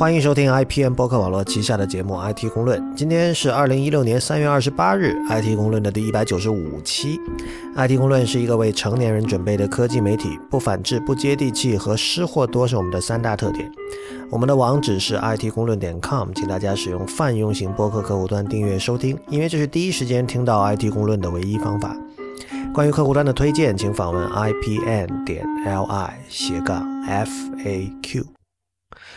欢迎收听 IPN 播客网络旗下的节目《IT 公论》。今天是二零一六年三月二十八日，《IT 公论》的第一百九十五期。《IT 公论》是一个为成年人准备的科技媒体，不反制、不接地气和失货多是我们的三大特点。我们的网址是 IT 公论点 com，请大家使用泛用型播客客户端订阅收听，因为这是第一时间听到 IT 公论的唯一方法。关于客户端的推荐，请访问 IPN 点 LI 斜杠 FAQ。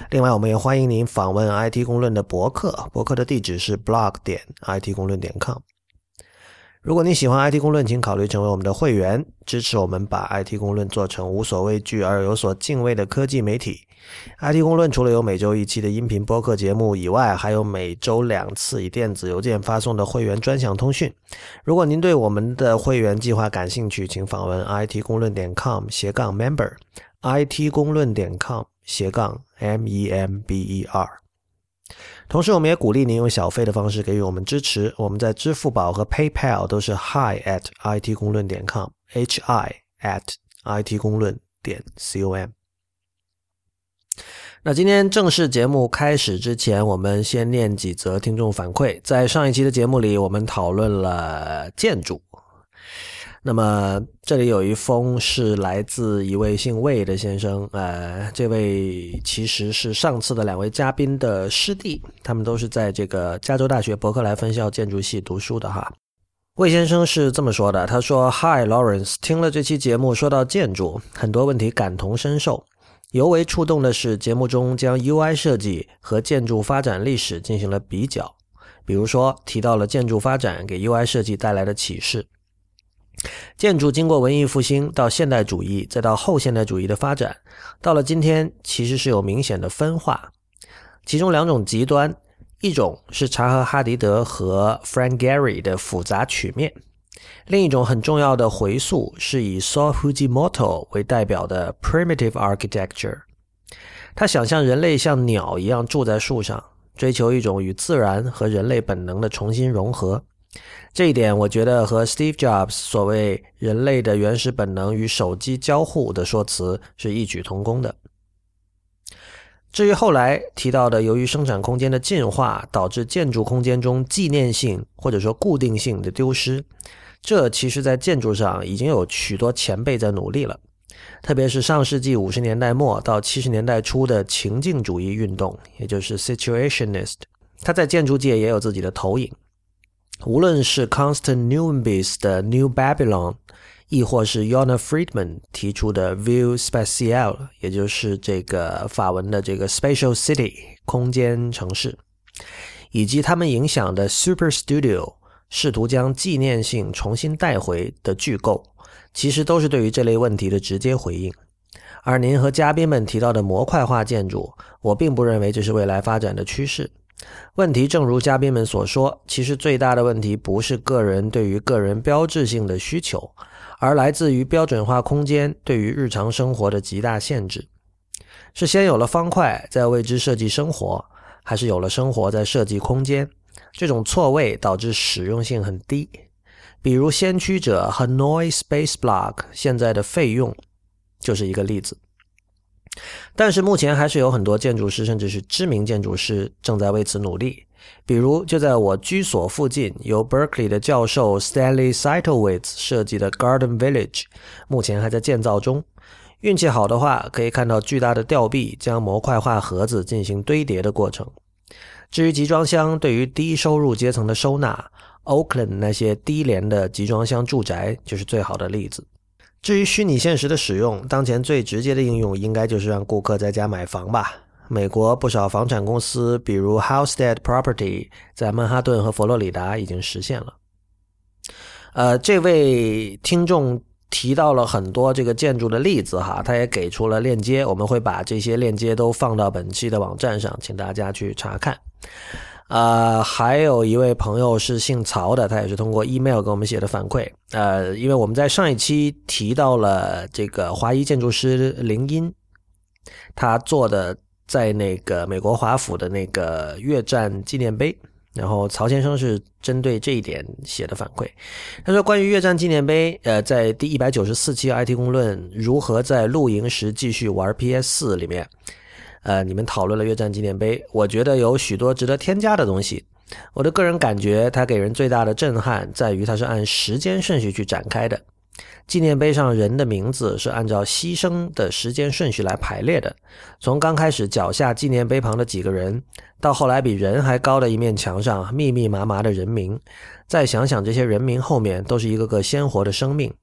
另外，我们也欢迎您访问 IT 公论的博客，博客的地址是 blog 点 IT 公论点 com。如果你喜欢 IT 公论，请考虑成为我们的会员，支持我们把 IT 公论做成无所畏惧而有所敬畏的科技媒体。IT 公论除了有每周一期的音频播客节目以外，还有每周两次以电子邮件发送的会员专享通讯。如果您对我们的会员计划感兴趣，请访问 IT 公论点 com 斜杠 member，IT 公论点 com 斜杠 M E M B E R。同时，我们也鼓励您用小费的方式给予我们支持。我们在支付宝和 PayPal 都是 Hi at IT 公论点 com，H I at IT 公论点 C O M。那今天正式节目开始之前，我们先念几则听众反馈。在上一期的节目里，我们讨论了建筑。那么这里有一封是来自一位姓魏的先生，呃，这位其实是上次的两位嘉宾的师弟，他们都是在这个加州大学伯克莱分校建筑系读书的哈。魏先生是这么说的，他说：“Hi Lawrence，听了这期节目，说到建筑，很多问题感同身受。尤为触动的是节目中将 UI 设计和建筑发展历史进行了比较，比如说提到了建筑发展给 UI 设计带来的启示。”建筑经过文艺复兴到现代主义，再到后现代主义的发展，到了今天，其实是有明显的分化。其中两种极端，一种是查和哈迪德和 Frank Gehry 的复杂曲面，另一种很重要的回溯是以 Saul Fujimoto 为代表的 Primitive Architecture。他想象人类像鸟一样住在树上，追求一种与自然和人类本能的重新融合。这一点，我觉得和 Steve Jobs 所谓“人类的原始本能与手机交互”的说辞是异曲同工的。至于后来提到的，由于生产空间的进化导致建筑空间中纪念性或者说固定性的丢失，这其实在建筑上已经有许多前辈在努力了。特别是上世纪五十年代末到七十年代初的情境主义运动，也就是 Situationist，它在建筑界也有自己的投影。无论是 Constant Newbis 的 New Babylon，亦或是 Yona Friedman 提出的 View Spatial，也就是这个法文的这个 Spatial City 空间城市，以及他们影响的 Super Studio，试图将纪念性重新带回的巨构，其实都是对于这类问题的直接回应。而您和嘉宾们提到的模块化建筑，我并不认为这是未来发展的趋势。问题正如嘉宾们所说，其实最大的问题不是个人对于个人标志性的需求，而来自于标准化空间对于日常生活的极大限制。是先有了方块，再为之设计生活，还是有了生活再设计空间？这种错位导致实用性很低。比如先驱者和 Noise Space Block 现在的费用就是一个例子。但是目前还是有很多建筑师，甚至是知名建筑师正在为此努力。比如，就在我居所附近，由 Berkeley 的教授 Stanley Seitowitz 设计的 Garden Village，目前还在建造中。运气好的话，可以看到巨大的吊臂将模块化盒子进行堆叠的过程。至于集装箱对于低收入阶层的收纳，Oakland 那些低廉的集装箱住宅就是最好的例子。至于虚拟现实的使用，当前最直接的应用应该就是让顾客在家买房吧。美国不少房产公司，比如 Housestead Property，在曼哈顿和佛罗里达已经实现了。呃，这位听众提到了很多这个建筑的例子哈，他也给出了链接，我们会把这些链接都放到本期的网站上，请大家去查看。呃，还有一位朋友是姓曹的，他也是通过 email 给我们写的反馈。呃，因为我们在上一期提到了这个华裔建筑师林荫，他做的在那个美国华府的那个越战纪念碑，然后曹先生是针对这一点写的反馈。他说，关于越战纪念碑，呃，在第一百九十四期 IT 公论如何在露营时继续玩 PS 四里面。呃，你们讨论了越战纪念碑，我觉得有许多值得添加的东西。我的个人感觉，它给人最大的震撼在于它是按时间顺序去展开的。纪念碑上人的名字是按照牺牲的时间顺序来排列的，从刚开始脚下纪念碑旁的几个人，到后来比人还高的一面墙上密密麻麻的人名，再想想这些人名后面都是一个个鲜活的生命，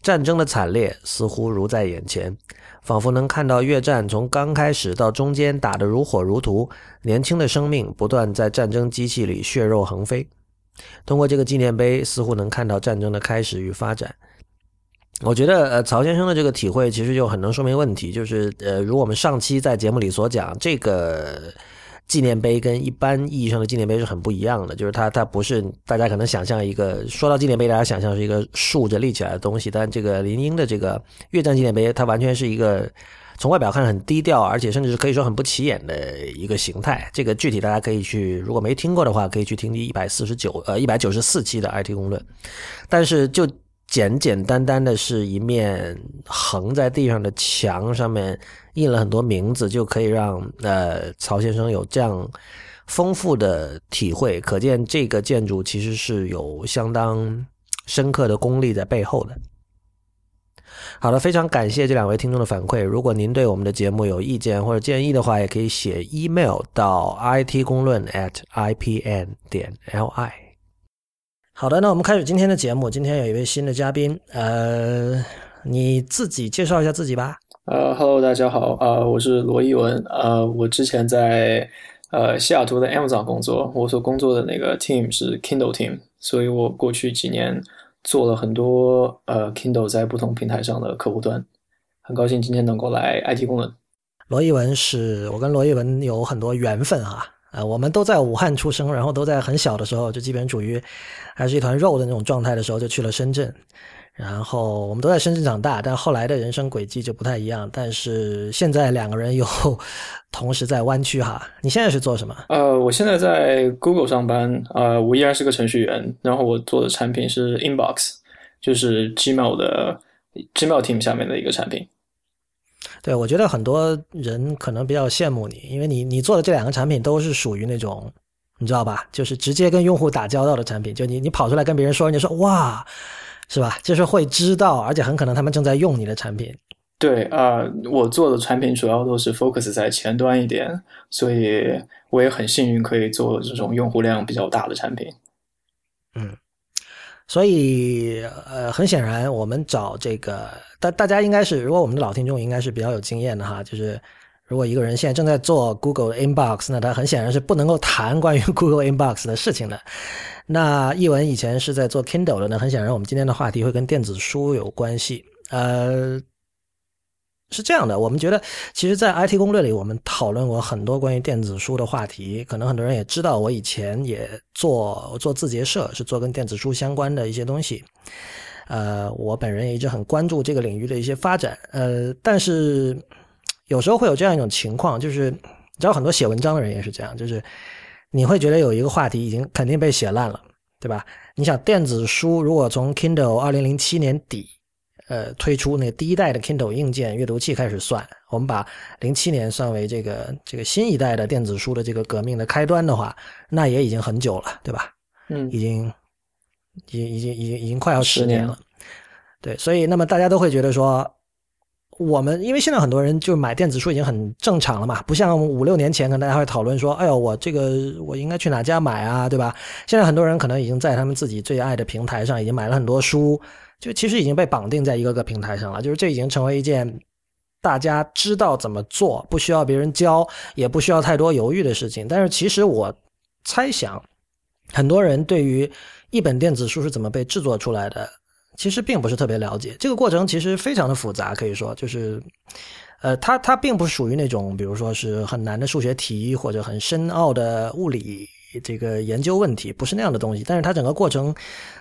战争的惨烈似乎如在眼前，仿佛能看到越战从刚开始到中间打得如火如荼，年轻的生命不断在战争机器里血肉横飞。通过这个纪念碑，似乎能看到战争的开始与发展。我觉得，呃，曹先生的这个体会其实就很能说明问题，就是，呃，如我们上期在节目里所讲，这个纪念碑跟一般意义上的纪念碑是很不一样的，就是它它不是大家可能想象一个说到纪念碑，大家想象是一个竖着立起来的东西，但这个林英的这个越战纪念碑，它完全是一个从外表看很低调，而且甚至是可以说很不起眼的一个形态。这个具体大家可以去，如果没听过的话，可以去听第一百四十九呃一百九十四期的 IT 公论，但是就。简简单单的是一面横在地上的墙，上面印了很多名字，就可以让呃曹先生有这样丰富的体会。可见这个建筑其实是有相当深刻的功力在背后的。好的，非常感谢这两位听众的反馈。如果您对我们的节目有意见或者建议的话，也可以写 email 到 it 公论 at ipn 点 li。好的，那我们开始今天的节目。今天有一位新的嘉宾，呃，你自己介绍一下自己吧。呃，Hello，大家好，呃，我是罗一文，呃，我之前在呃西雅图的 Amazon 工作，我所工作的那个 team 是 Kindle team，所以我过去几年做了很多呃 Kindle 在不同平台上的客户端。很高兴今天能够来 IT 功能。罗一文是我跟罗一文有很多缘分啊。呃，我们都在武汉出生，然后都在很小的时候就基本处于还是一团肉的那种状态的时候就去了深圳，然后我们都在深圳长大，但后来的人生轨迹就不太一样。但是现在两个人又 同时在湾区哈，你现在是做什么？呃，我现在在 Google 上班，呃，我依然是个程序员，然后我做的产品是 Inbox，就是 Gmail 的 Gmail Team 下面的一个产品。对，我觉得很多人可能比较羡慕你，因为你你做的这两个产品都是属于那种，你知道吧？就是直接跟用户打交道的产品。就你你跑出来跟别人说，人家说哇，是吧？就是会知道，而且很可能他们正在用你的产品。对啊，我做的产品主要都是 focus 在前端一点，所以我也很幸运可以做这种用户量比较大的产品。嗯。所以，呃，很显然，我们找这个大大家应该是，如果我们的老听众应该是比较有经验的哈，就是如果一个人现在正在做 Google Inbox，那他很显然是不能够谈关于 Google Inbox 的事情的。那译文以前是在做 Kindle 的，那很显然，我们今天的话题会跟电子书有关系，呃。是这样的，我们觉得，其实，在 IT 攻略里，我们讨论过很多关于电子书的话题。可能很多人也知道，我以前也做做字节社，是做跟电子书相关的一些东西。呃，我本人也一直很关注这个领域的一些发展。呃，但是有时候会有这样一种情况，就是你知道，很多写文章的人也是这样，就是你会觉得有一个话题已经肯定被写烂了，对吧？你想，电子书如果从 Kindle 二零零七年底。呃，推出那第一代的 Kindle 硬件阅读器开始算，我们把零七年算为这个这个新一代的电子书的这个革命的开端的话，那也已经很久了，对吧？嗯，已经，已经，已经，已经，已经快要十年了。对，所以那么大家都会觉得说，我们因为现在很多人就买电子书已经很正常了嘛，不像五六年前，可能大家会讨论说，哎呦，我这个我应该去哪家买啊，对吧？现在很多人可能已经在他们自己最爱的平台上已经买了很多书。就其实已经被绑定在一个个平台上了，就是这已经成为一件大家知道怎么做，不需要别人教，也不需要太多犹豫的事情。但是其实我猜想，很多人对于一本电子书是怎么被制作出来的，其实并不是特别了解。这个过程其实非常的复杂，可以说就是，呃，它它并不属于那种，比如说是很难的数学题或者很深奥的物理。这个研究问题不是那样的东西，但是它整个过程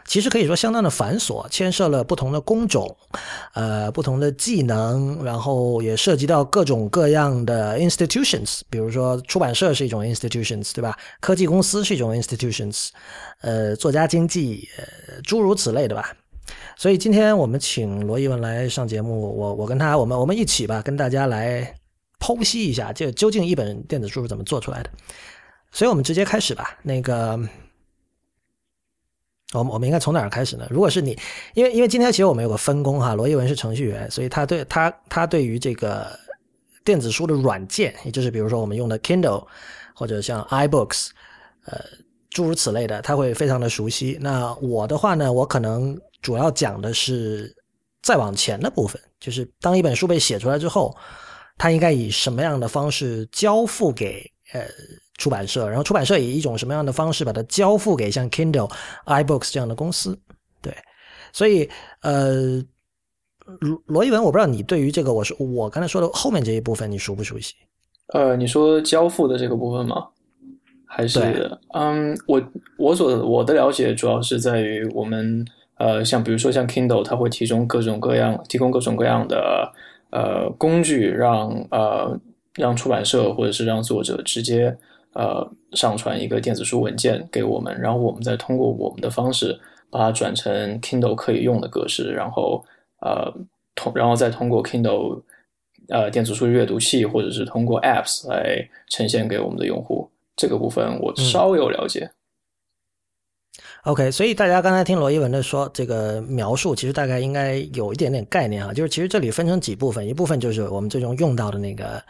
其实可以说相当的繁琐，牵涉了不同的工种，呃，不同的技能，然后也涉及到各种各样的 institutions，比如说出版社是一种 institutions，对吧？科技公司是一种 institutions，呃，作家经济，诸如此类的吧。所以今天我们请罗一文来上节目，我我跟他，我们我们一起吧，跟大家来剖析一下，这究竟一本电子书是怎么做出来的。所以我们直接开始吧。那个，我们我们应该从哪儿开始呢？如果是你，因为因为今天其实我们有个分工哈，罗一文是程序员，所以他对他他对于这个电子书的软件，也就是比如说我们用的 Kindle 或者像 iBooks，呃，诸如此类的，他会非常的熟悉。那我的话呢，我可能主要讲的是再往前的部分，就是当一本书被写出来之后，它应该以什么样的方式交付给呃。出版社，然后出版社以一种什么样的方式把它交付给像 Kindle、iBooks 这样的公司？对，所以呃，罗罗一文，我不知道你对于这个，我说我刚才说的后面这一部分，你熟不熟悉？呃，你说交付的这个部分吗？还是嗯，我我所我的了解主要是在于我们呃，像比如说像 Kindle，它会提供各种各样提供各种各样的呃工具，让呃让出版社或者是让作者直接。呃，上传一个电子书文件给我们，然后我们再通过我们的方式把它转成 Kindle 可以用的格式，然后呃通，然后再通过 Kindle 呃电子书阅读器或者是通过 Apps 来呈现给我们的用户。这个部分我稍有了解。OK，所以大家刚才听罗一文的说这个描述，其实大概应该有一点点概念啊，就是其实这里分成几部分，一部分就是我们最终用到的那个。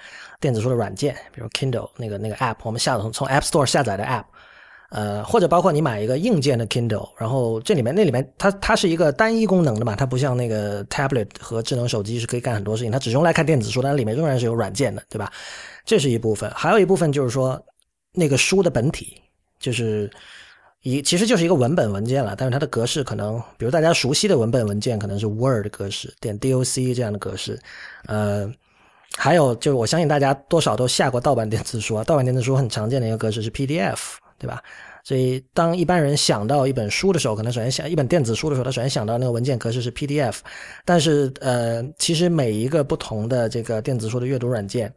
电子书的软件，比如 Kindle 那个那个 App，我们下从从 App Store 下载的 App，呃，或者包括你买一个硬件的 Kindle，然后这里面那里面它它是一个单一功能的嘛，它不像那个 Tablet 和智能手机是可以干很多事情，它只用来看电子书，但里面仍然是有软件的，对吧？这是一部分，还有一部分就是说那个书的本体，就是一其实就是一个文本文件了，但是它的格式可能，比如大家熟悉的文本文件可能是 Word 格式，点 DOC 这样的格式，呃。还有就是，我相信大家多少都下过盗版电子书啊。盗版电子书很常见的一个格式是 PDF，对吧？所以当一般人想到一本书的时候，可能首先想一本电子书的时候，他首先想到那个文件格式是 PDF。但是呃，其实每一个不同的这个电子书的阅读软件，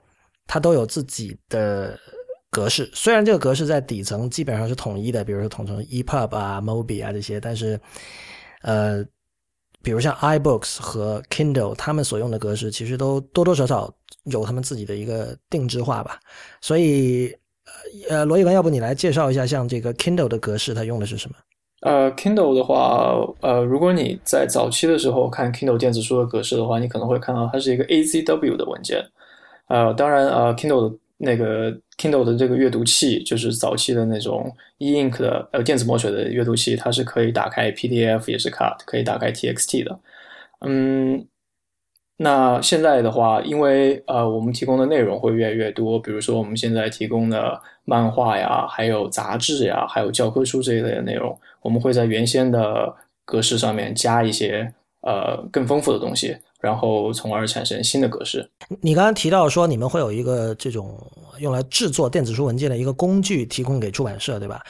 它都有自己的格式。虽然这个格式在底层基本上是统一的，比如说统称 EPUB 啊、MOBI 啊这些，但是呃。比如像 iBooks 和 Kindle，他们所用的格式其实都多多少少有他们自己的一个定制化吧。所以，呃，罗一文，要不你来介绍一下，像这个 Kindle 的格式，它用的是什么？呃，Kindle 的话，呃，如果你在早期的时候看 Kindle 电子书的格式的话，你可能会看到它是一个 AZW 的文件。呃，当然，呃，Kindle 的那个。Kindle 的这个阅读器就是早期的那种 e ink 的呃电子墨水的阅读器，它是可以打开 PDF 也是 cut，可以打开 TXT 的。嗯，那现在的话，因为呃我们提供的内容会越来越多，比如说我们现在提供的漫画呀，还有杂志呀，还有教科书这一类的内容，我们会在原先的格式上面加一些呃更丰富的东西。然后，从而产生新的格式。你刚刚提到说，你们会有一个这种用来制作电子书文件的一个工具，提供给出版社，对吧？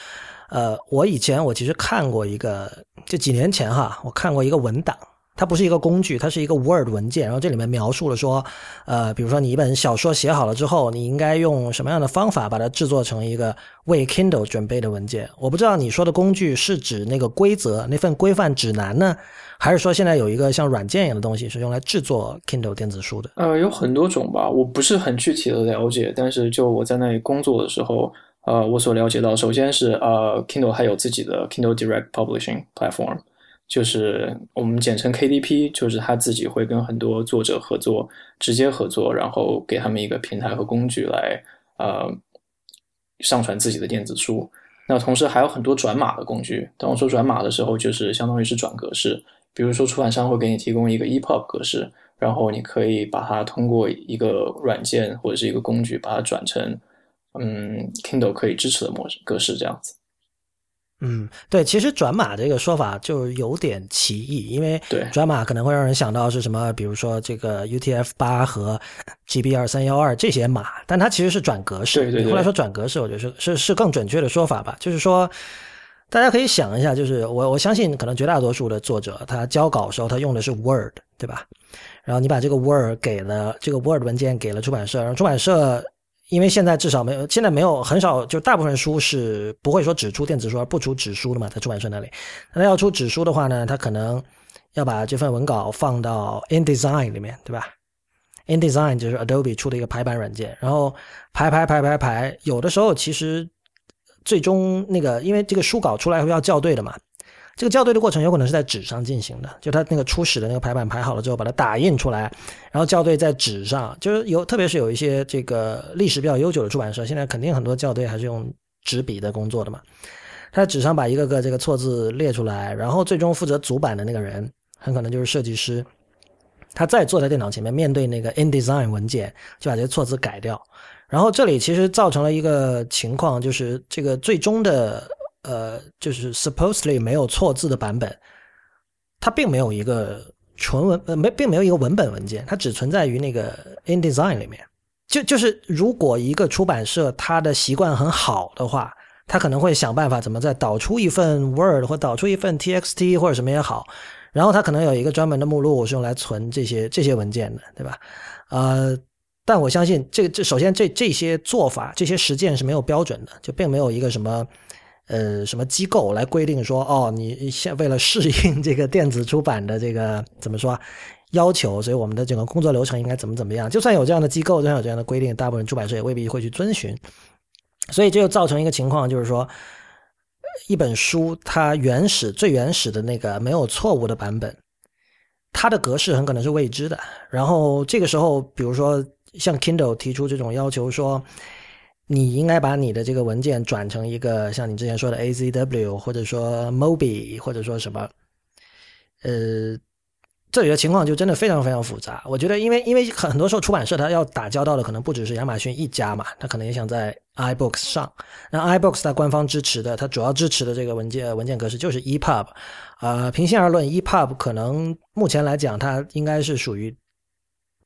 呃，我以前我其实看过一个，就几年前哈，我看过一个文档。它不是一个工具，它是一个 Word 文件，然后这里面描述了说，呃，比如说你一本小说写好了之后，你应该用什么样的方法把它制作成一个为 Kindle 准备的文件。我不知道你说的工具是指那个规则那份规范指南呢，还是说现在有一个像软件一样的东西是用来制作 Kindle 电子书的？呃，有很多种吧，我不是很具体的了解，但是就我在那里工作的时候，呃，我所了解到，首先是呃，Kindle 还有自己的 Kindle Direct Publishing Platform。就是我们简称 KDP，就是他自己会跟很多作者合作，直接合作，然后给他们一个平台和工具来呃上传自己的电子书。那同时还有很多转码的工具。当我说转码的时候，就是相当于是转格式。比如说出版商会给你提供一个 EPUB 格式，然后你可以把它通过一个软件或者是一个工具把它转成嗯 Kindle 可以支持的模式格式这样子。嗯，对，其实转码这个说法就有点歧义，因为转码可能会让人想到是什么，比如说这个 UTF 八和 GB 二三幺二这些码，但它其实是转格式。对对对。后来说转格式，我觉得是是是更准确的说法吧。就是说，大家可以想一下，就是我我相信可能绝大多数的作者他交稿时候他用的是 Word，对吧？然后你把这个 Word 给了这个 Word 文件给了出版社，然后出版社。因为现在至少没有，现在没有很少，就大部分书是不会说只出电子书而不出纸书的嘛，在出版社那里。那要出纸书的话呢，他可能要把这份文稿放到 InDesign 里面，对吧 InDesign 就是 Adobe 出的一个排版软件，然后排排排排排，有的时候其实最终那个因为这个书稿出来后要校对的嘛。这个校对的过程有可能是在纸上进行的，就它那个初始的那个排版排好了之后，把它打印出来，然后校对在纸上。就是有，特别是有一些这个历史比较悠久的出版社，现在肯定很多校对还是用纸笔的工作的嘛。他纸上把一个个这个错字列出来，然后最终负责组版的那个人，很可能就是设计师，他再坐在电脑前面，面对那个 InDesign 文件，就把这些错字改掉。然后这里其实造成了一个情况，就是这个最终的。呃，就是 supposedly 没有错字的版本，它并没有一个纯文呃没并没有一个文本文件，它只存在于那个 InDesign 里面。就就是如果一个出版社它的习惯很好的话，他可能会想办法怎么再导出一份 Word 或导出一份 TXT 或者什么也好，然后他可能有一个专门的目录是用来存这些这些文件的，对吧？呃，但我相信这这首先这这些做法这些实践是没有标准的，就并没有一个什么。呃，什么机构来规定说，哦，你现为了适应这个电子出版的这个怎么说要求，所以我们的整个工作流程应该怎么怎么样？就算有这样的机构，就算有这样的规定，大部分出版社也未必会去遵循。所以这就造成一个情况，就是说，一本书它原始最原始的那个没有错误的版本，它的格式很可能是未知的。然后这个时候，比如说像 Kindle 提出这种要求说。你应该把你的这个文件转成一个像你之前说的 AZW，或者说 Mobi，或者说什么，呃，这里的情况就真的非常非常复杂。我觉得，因为因为很多时候出版社它要打交道的可能不只是亚马逊一家嘛，它可能也想在 iBooks 上。那 iBooks 它官方支持的，它主要支持的这个文件文件格式就是 EPUB。呃，平心而论，EPUB 可能目前来讲，它应该是属于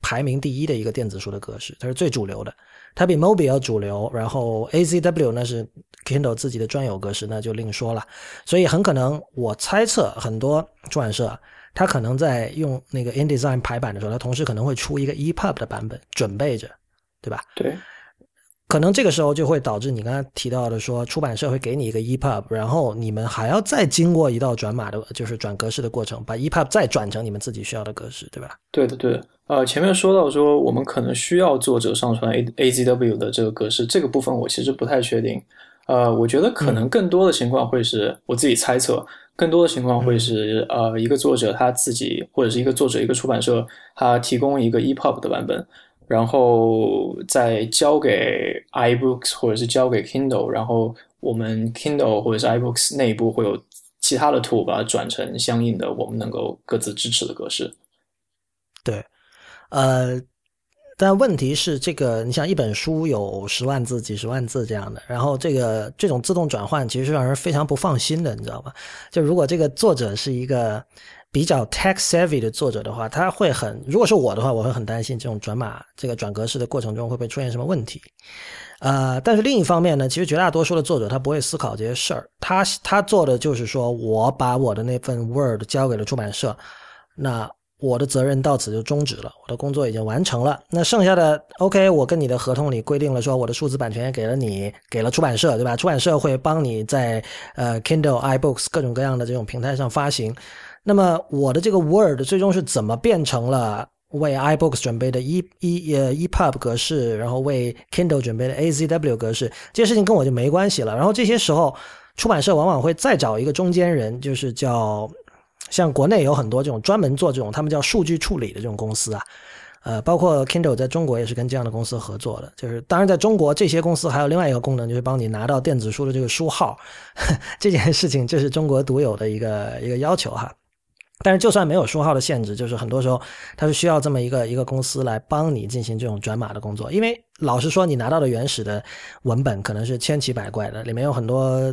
排名第一的一个电子书的格式，它是最主流的。它比 Mobi 要主流，然后 ACW 那是 Kindle 自己的专有格式，那就另说了。所以很可能，我猜测很多出版社，它可能在用那个 InDesign 排版的时候，它同时可能会出一个 EPUB 的版本，准备着，对吧？对。可能这个时候就会导致你刚才提到的说，出版社会给你一个 EPUB，然后你们还要再经过一道转码的，就是转格式的过程，把 EPUB 再转成你们自己需要的格式，对吧？对的，对的。呃，前面说到说我们可能需要作者上传 A AZW 的这个格式，这个部分我其实不太确定。呃，我觉得可能更多的情况会是我自己猜测，更多的情况会是呃一个作者他自己或者是一个作者一个出版社他提供一个 EPUB 的版本。然后再交给 iBooks 或者是交给 Kindle，然后我们 Kindle 或者是 iBooks 内部会有其他的 tool 把它转成相应的我们能够各自支持的格式。对，呃，但问题是这个，你像一本书有十万字、几十万字这样的，然后这个这种自动转换其实是让人非常不放心的，你知道吧？就如果这个作者是一个。比较 tech savvy 的作者的话，他会很，如果是我的话，我会很担心这种转码、这个转格式的过程中会不会出现什么问题。呃，但是另一方面呢，其实绝大多数的作者他不会思考这些事儿，他他做的就是说我把我的那份 Word 交给了出版社，那我的责任到此就终止了，我的工作已经完成了。那剩下的 OK，我跟你的合同里规定了说，我的数字版权也给了你，给了出版社，对吧？出版社会帮你在呃 Kindle、iBooks 各种各样的这种平台上发行。那么我的这个 Word 最终是怎么变成了为 iBooks 准备的 E E 呃 EPUB 格式，然后为 Kindle 准备的 AZW 格式，这些事情跟我就没关系了。然后这些时候，出版社往往会再找一个中间人，就是叫像国内有很多这种专门做这种，他们叫数据处理的这种公司啊，呃，包括 Kindle 在中国也是跟这样的公司合作的。就是当然在中国这些公司还有另外一个功能，就是帮你拿到电子书的这个书号，这件事情这是中国独有的一个一个要求哈。但是，就算没有书号的限制，就是很多时候它是需要这么一个一个公司来帮你进行这种转码的工作。因为老实说，你拿到的原始的文本可能是千奇百怪的，里面有很多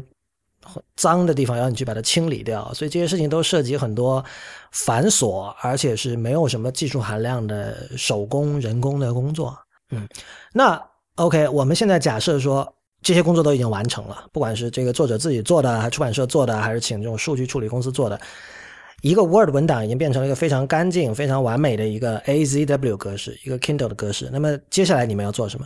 脏的地方，要你去把它清理掉。所以这些事情都涉及很多繁琐，而且是没有什么技术含量的手工人工的工作。嗯，那 OK，我们现在假设说这些工作都已经完成了，不管是这个作者自己做的，还是出版社做的，还是请这种数据处理公司做的。一个 Word 文档已经变成了一个非常干净、非常完美的一个 AZW 格式，一个 Kindle 的格式。那么接下来你们要做什么？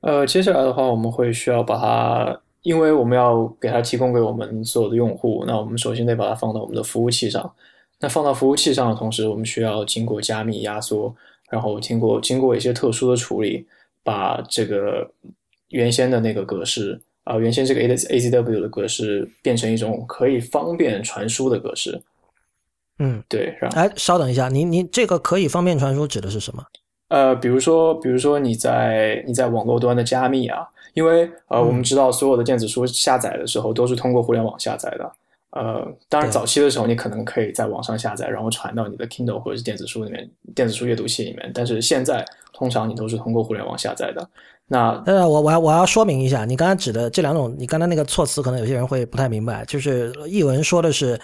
呃，接下来的话，我们会需要把它，因为我们要给它提供给我们所有的用户，那我们首先得把它放到我们的服务器上。那放到服务器上的同时，我们需要经过加密压缩，然后经过经过一些特殊的处理，把这个原先的那个格式啊、原先这个 A A C W 的格式变成一种可以方便传输的格式。嗯，对，然后哎，稍等一下，您您这个可以方便传输指的是什么？呃，比如说，比如说你在你在网络端的加密啊，因为呃，嗯我们知道所有的电子书下载的时候都是通过互联网下载的。呃，当然早期的时候你可能可以在网上下载，然后传到你的 Kindle 或者是电子书里面、电子书阅读器里面，但是现在通常你都是通过互联网下载的。那呃，我我要我要说明一下，你刚才指的这两种，你刚才那个措辞，可能有些人会不太明白。就是译文说的是，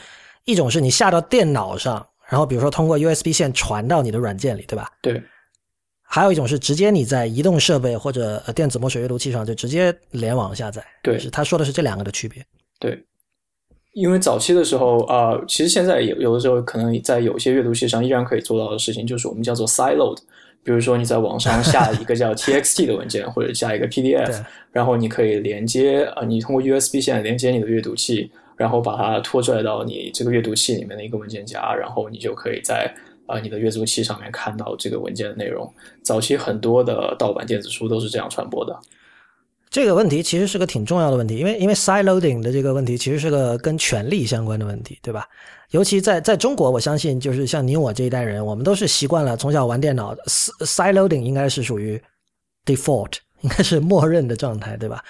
一种是你下到电脑上，然后比如说通过 USB 线传到你的软件里，对吧？对还有一种是直接你在移动设备或者呃电子墨水阅读器上就直接联网下载。对是他说的是这两个的区别。对，因为早期的时候啊、呃其实现在有有的时候可能在有些阅读器上依然可以做到的事情，就是我们叫做 sideload。比如说你在网上下一个叫 txt 的文件，或者下一个 PDF，然后你可以连接呃，你通过 USB 线连接你的阅读器，然后把它拖拽到你这个阅读器里面的一个文件夹，然后你就可以在呃你的阅读器上面看到这个文件的内容。早期很多的盗版电子书都是这样传播的。这个问题其实是个挺重要的问题，因为因为 side loading 的这个问题其实是个跟权力相关的问题，对吧？尤其在在中国，我相信就是像你我这一代人，我们都是习惯了从小玩电脑 side loading 应该是属于 default，应该是默认的状态，对吧？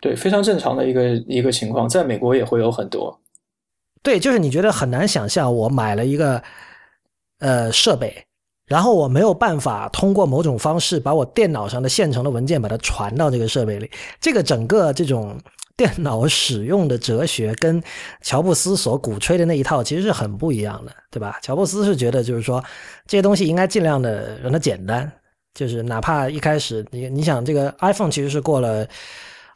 对，非常正常的一个一个情况，在美国也会有很多。对，就是你觉得很难想象，我买了一个呃设备，然后我没有办法通过某种方式把我电脑上的现成的文件把它传到这个设备里。这个整个这种 电脑使用的哲学跟乔布斯所鼓吹的那一套其实是很不一样的，对吧？乔布斯是觉得就是说这些东西应该尽量的让它简单，就是哪怕一开始你你想这个 iPhone 其实是过了。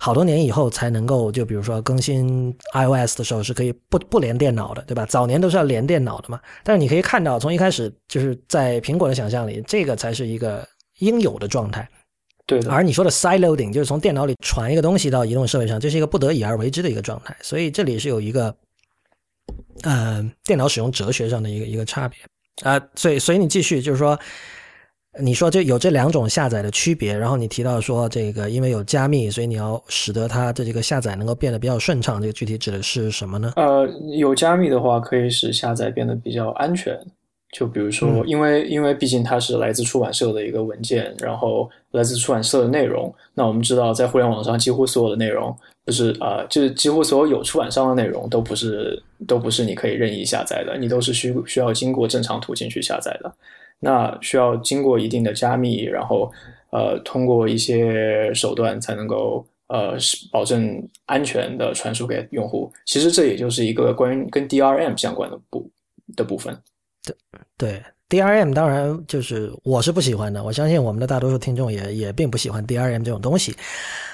好多年以后才能够，就比如说更新 iOS 的时候是可以不不连电脑的，对吧？早年都是要连电脑的嘛。但是你可以看到，从一开始就是在苹果的想象里，这个才是一个应有的状态。对的，而你说的 side loading 就是从电脑里传一个东西到移动设备上，这是一个不得已而为之的一个状态。所以这里是有一个呃电脑使用哲学上的一个一个差别啊、所以所以你继续就是说。你说这有这两种下载的区别，然后你提到说这个因为有加密，所以你要使得它的这个下载能够变得比较顺畅，这个具体指的是什么呢？呃，有加密的话，可以使下载变得比较安全。就比如说，因为因为毕竟它是来自出版社的一个文件，然后来自出版社的内容。那我们知道，在互联网上，几乎所有的内容不是啊、就是几乎所有有出版商的内容都不是都不是你可以任意下载的，你都是需需要经过正常途径去下载的。那需要经过一定的加密，然后呃通过一些手段才能够呃保证安全的传输给用户。其实这也就是一个关于跟 DRM 相关的部的部分。对对 DRM 当然就是我是不喜欢的，我相信我们的大多数听众也也并不喜欢 DRM 这种东西。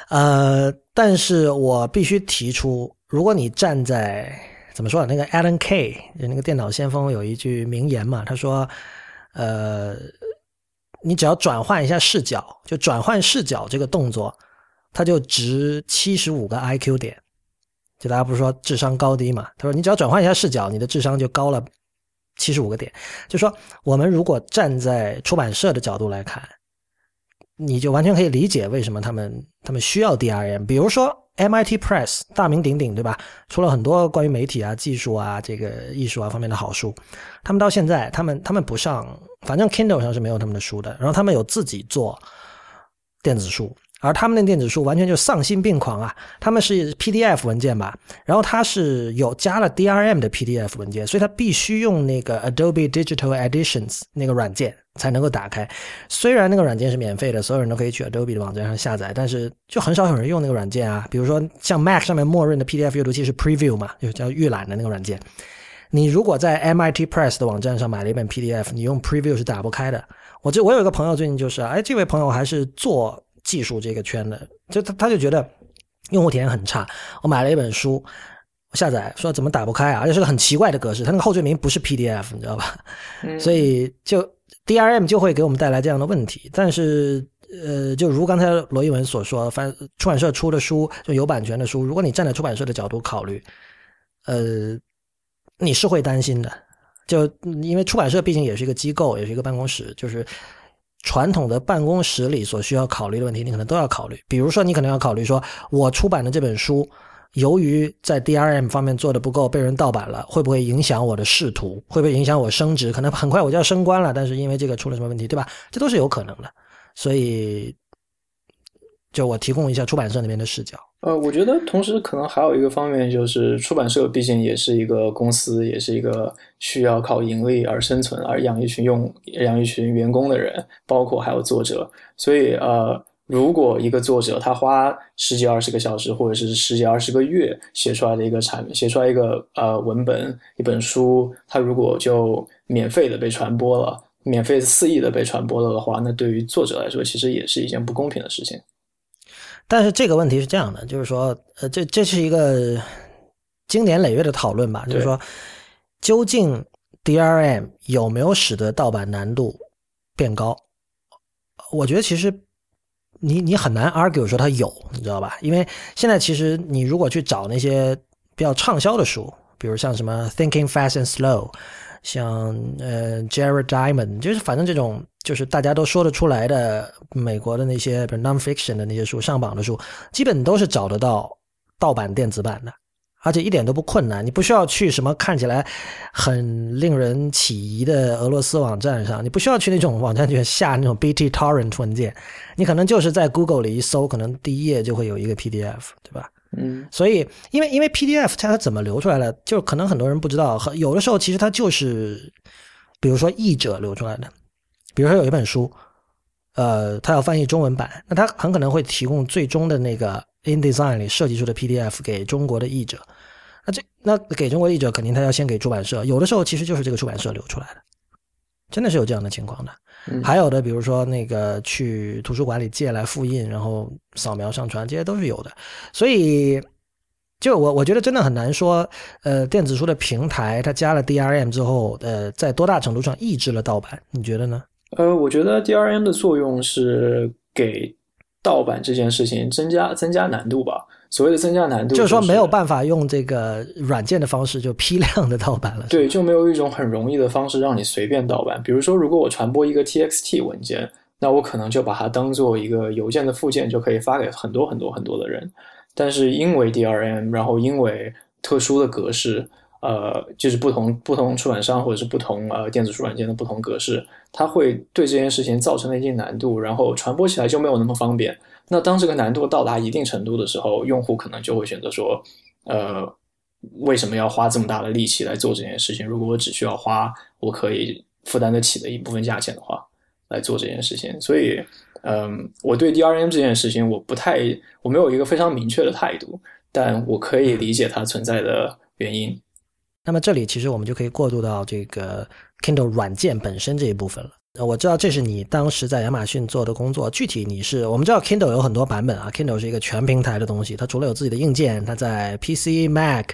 呃，但是我必须提出，如果你站在怎么说？那个 Alan Kay 那个电脑先锋有一句名言嘛，他说。呃，你只要转换一下视角，就转换视角这个动作，它就值七十五个 IQ 点。就大家不是说智商高低嘛？他说你只要转换一下视角，你的智商就高了七十五个点。就说我们如果站在出版社的角度来看，你就完全可以理解为什么他们他们需要 DRM。比如说 MIT Press 大名鼎鼎，对吧？出了很多关于媒体啊、技术啊、这个艺术啊方面的好书。他们到现在，他们他们不上，反正 Kindle 上是没有他们的书的。然后他们有自己做电子书，而他们的电子书完全就丧心病狂啊！他们是 PDF 文件吧，然后它是有加了 DRM 的 PDF 文件，所以它必须用那个 Adobe Digital Editions 那个软件才能够打开。虽然那个软件是免费的，所有人都可以去 Adobe 的网站上下载，但是就很少有人用那个软件啊。比如说像 Mac 上面默认的 PDF 阅读器是 Preview 嘛，就叫预览的那个软件。你如果在 MIT Press 的网站上买了一本 PDF，你用 Preview 是打不开的。我这我有一个朋友最近就是，哎，这位朋友还是做技术这个圈的，就他他就觉得用户体验很差。我买了一本书，我下载说怎么打不开啊？而且是个很奇怪的格式，它那个后缀名不是 PDF，你知道吧？嗯所以就 DRM 就会给我们带来这样的问题。但是呃，就如刚才罗一文所说，反出版社出的书就有版权的书，如果你站在出版社的角度考虑，呃，你是会担心的。就因为出版社毕竟也是一个机构，也是一个办公室，就是传统的办公室里所需要考虑的问题，你可能都要考虑。比如说，你可能要考虑说，我出版的这本书，由于在 DRM 方面做的不够，被人盗版了，会不会影响我的仕途？会不会影响我升职？可能很快我就要升官了，但是因为这个出了什么问题，对吧？这都是有可能的。所以，就我提供一下出版社那边的视角。呃，我觉得同时可能还有一个方面，就是出版社毕竟也是一个公司，也是一个需要靠盈利而生存、而养一群用养一群员工的人，包括还有作者。所以，呃，如果一个作者他花十几二十个小时，或者是十几二十个月写出来的一个产品，写出来一个呃文本一本书，他如果就免费的被传播了，免费肆意的被传播了的话，那对于作者来说，其实也是一件不公平的事情。但是这个问题是这样的，就是说，呃，这这是一个经年累月的讨论吧，就是说，究竟 DRM 有没有使得盗版难度变高？我觉得其实你你很难 argue 说它有，你知道吧？因为现在其实你如果去找那些比较畅销的书，比如像什么 Thinking Fast and Slow。像呃，Jared Diamond，就是反正这种就是大家都说得出来的美国的那些 nonfiction 的那些书上榜的书，基本都是找得到盗版电子版的，而且一点都不困难。你不需要去什么看起来很令人起疑的俄罗斯网站上，你不需要去那种网站去下那种 BT torrent 文件，你可能就是在 Google 里一搜，可能第一页就会有一个 PDF，对吧？嗯，所以因为因为 PDF 它它怎么流出来的，就可能很多人不知道，有的时候其实它就是，比如说译者流出来的，比如说有一本书，呃，他要翻译中文版，那他很可能会提供最终的那个 InDesign 里设计出的 PDF 给中国的译者，那这那给中国译者肯定他要先给出版社，有的时候其实就是这个出版社流出来的，真的是有这样的情况的。还有的，比如说那个去图书馆里借来复印，然后扫描上传，这些都是有的。所以，就我我觉得真的很难说，呃，电子书的平台它加了 DRM 之后，呃，在多大程度上抑制了盗版？你觉得呢？呃，我觉得 DRM 的作用是给盗版这件事情增加增加难度吧。所谓的增加难度，就是说没有办法用这个软件的方式就批量的盗版了。对，就没有一种很容易的方式让你随便盗版。比如说，如果我传播一个 TXT 文件，那我可能就把它当做一个邮件的附件，就可以发给很多很多很多的人。但是因为 DRM，然后因为特殊的格式，呃，就是不同不同出版商或者是不同呃电子书软件的不同格式，它会对这件事情造成了一定难度，然后传播起来就没有那么方便。那当这个难度到达一定程度的时候，用户可能就会选择说，呃，为什么要花这么大的力气来做这件事情？如果我只需要花我可以负担得起的一部分价钱的话，来做这件事情。所以，嗯，我对 DRM 这件事情我不太，我没有一个非常明确的态度，但我可以理解它存在的原因。那么这里其实我们就可以过渡到这个 Kindle 软件本身这一部分了。我知道这是你当时在亚马逊做的工作。具体你是我们知道 Kindle 有很多版本啊，Kindle 是一个全平台的东西。它除了有自己的硬件，它在 PC、Mac，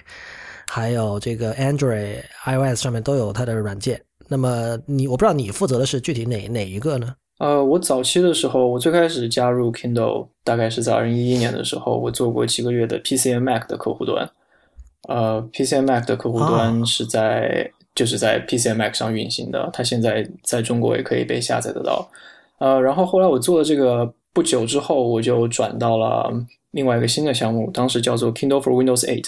还有这个 Android、iOS 上面都有它的软件。那么你我不知道你负责的是具体哪哪一个呢？呃，我早期的时候，我最开始加入 Kindle 大概是在二零一一年的时候，我做过几个月的 PC 和 Mac 的客户端。呃，PC、Mac 的客户端是在。就是在 PC、Mac 上运行的，它现在在中国也可以被下载得到。呃，然后后来我做了这个不久之后，我就转到了另外一个新的项目，当时叫做 Kindle for Windows 8，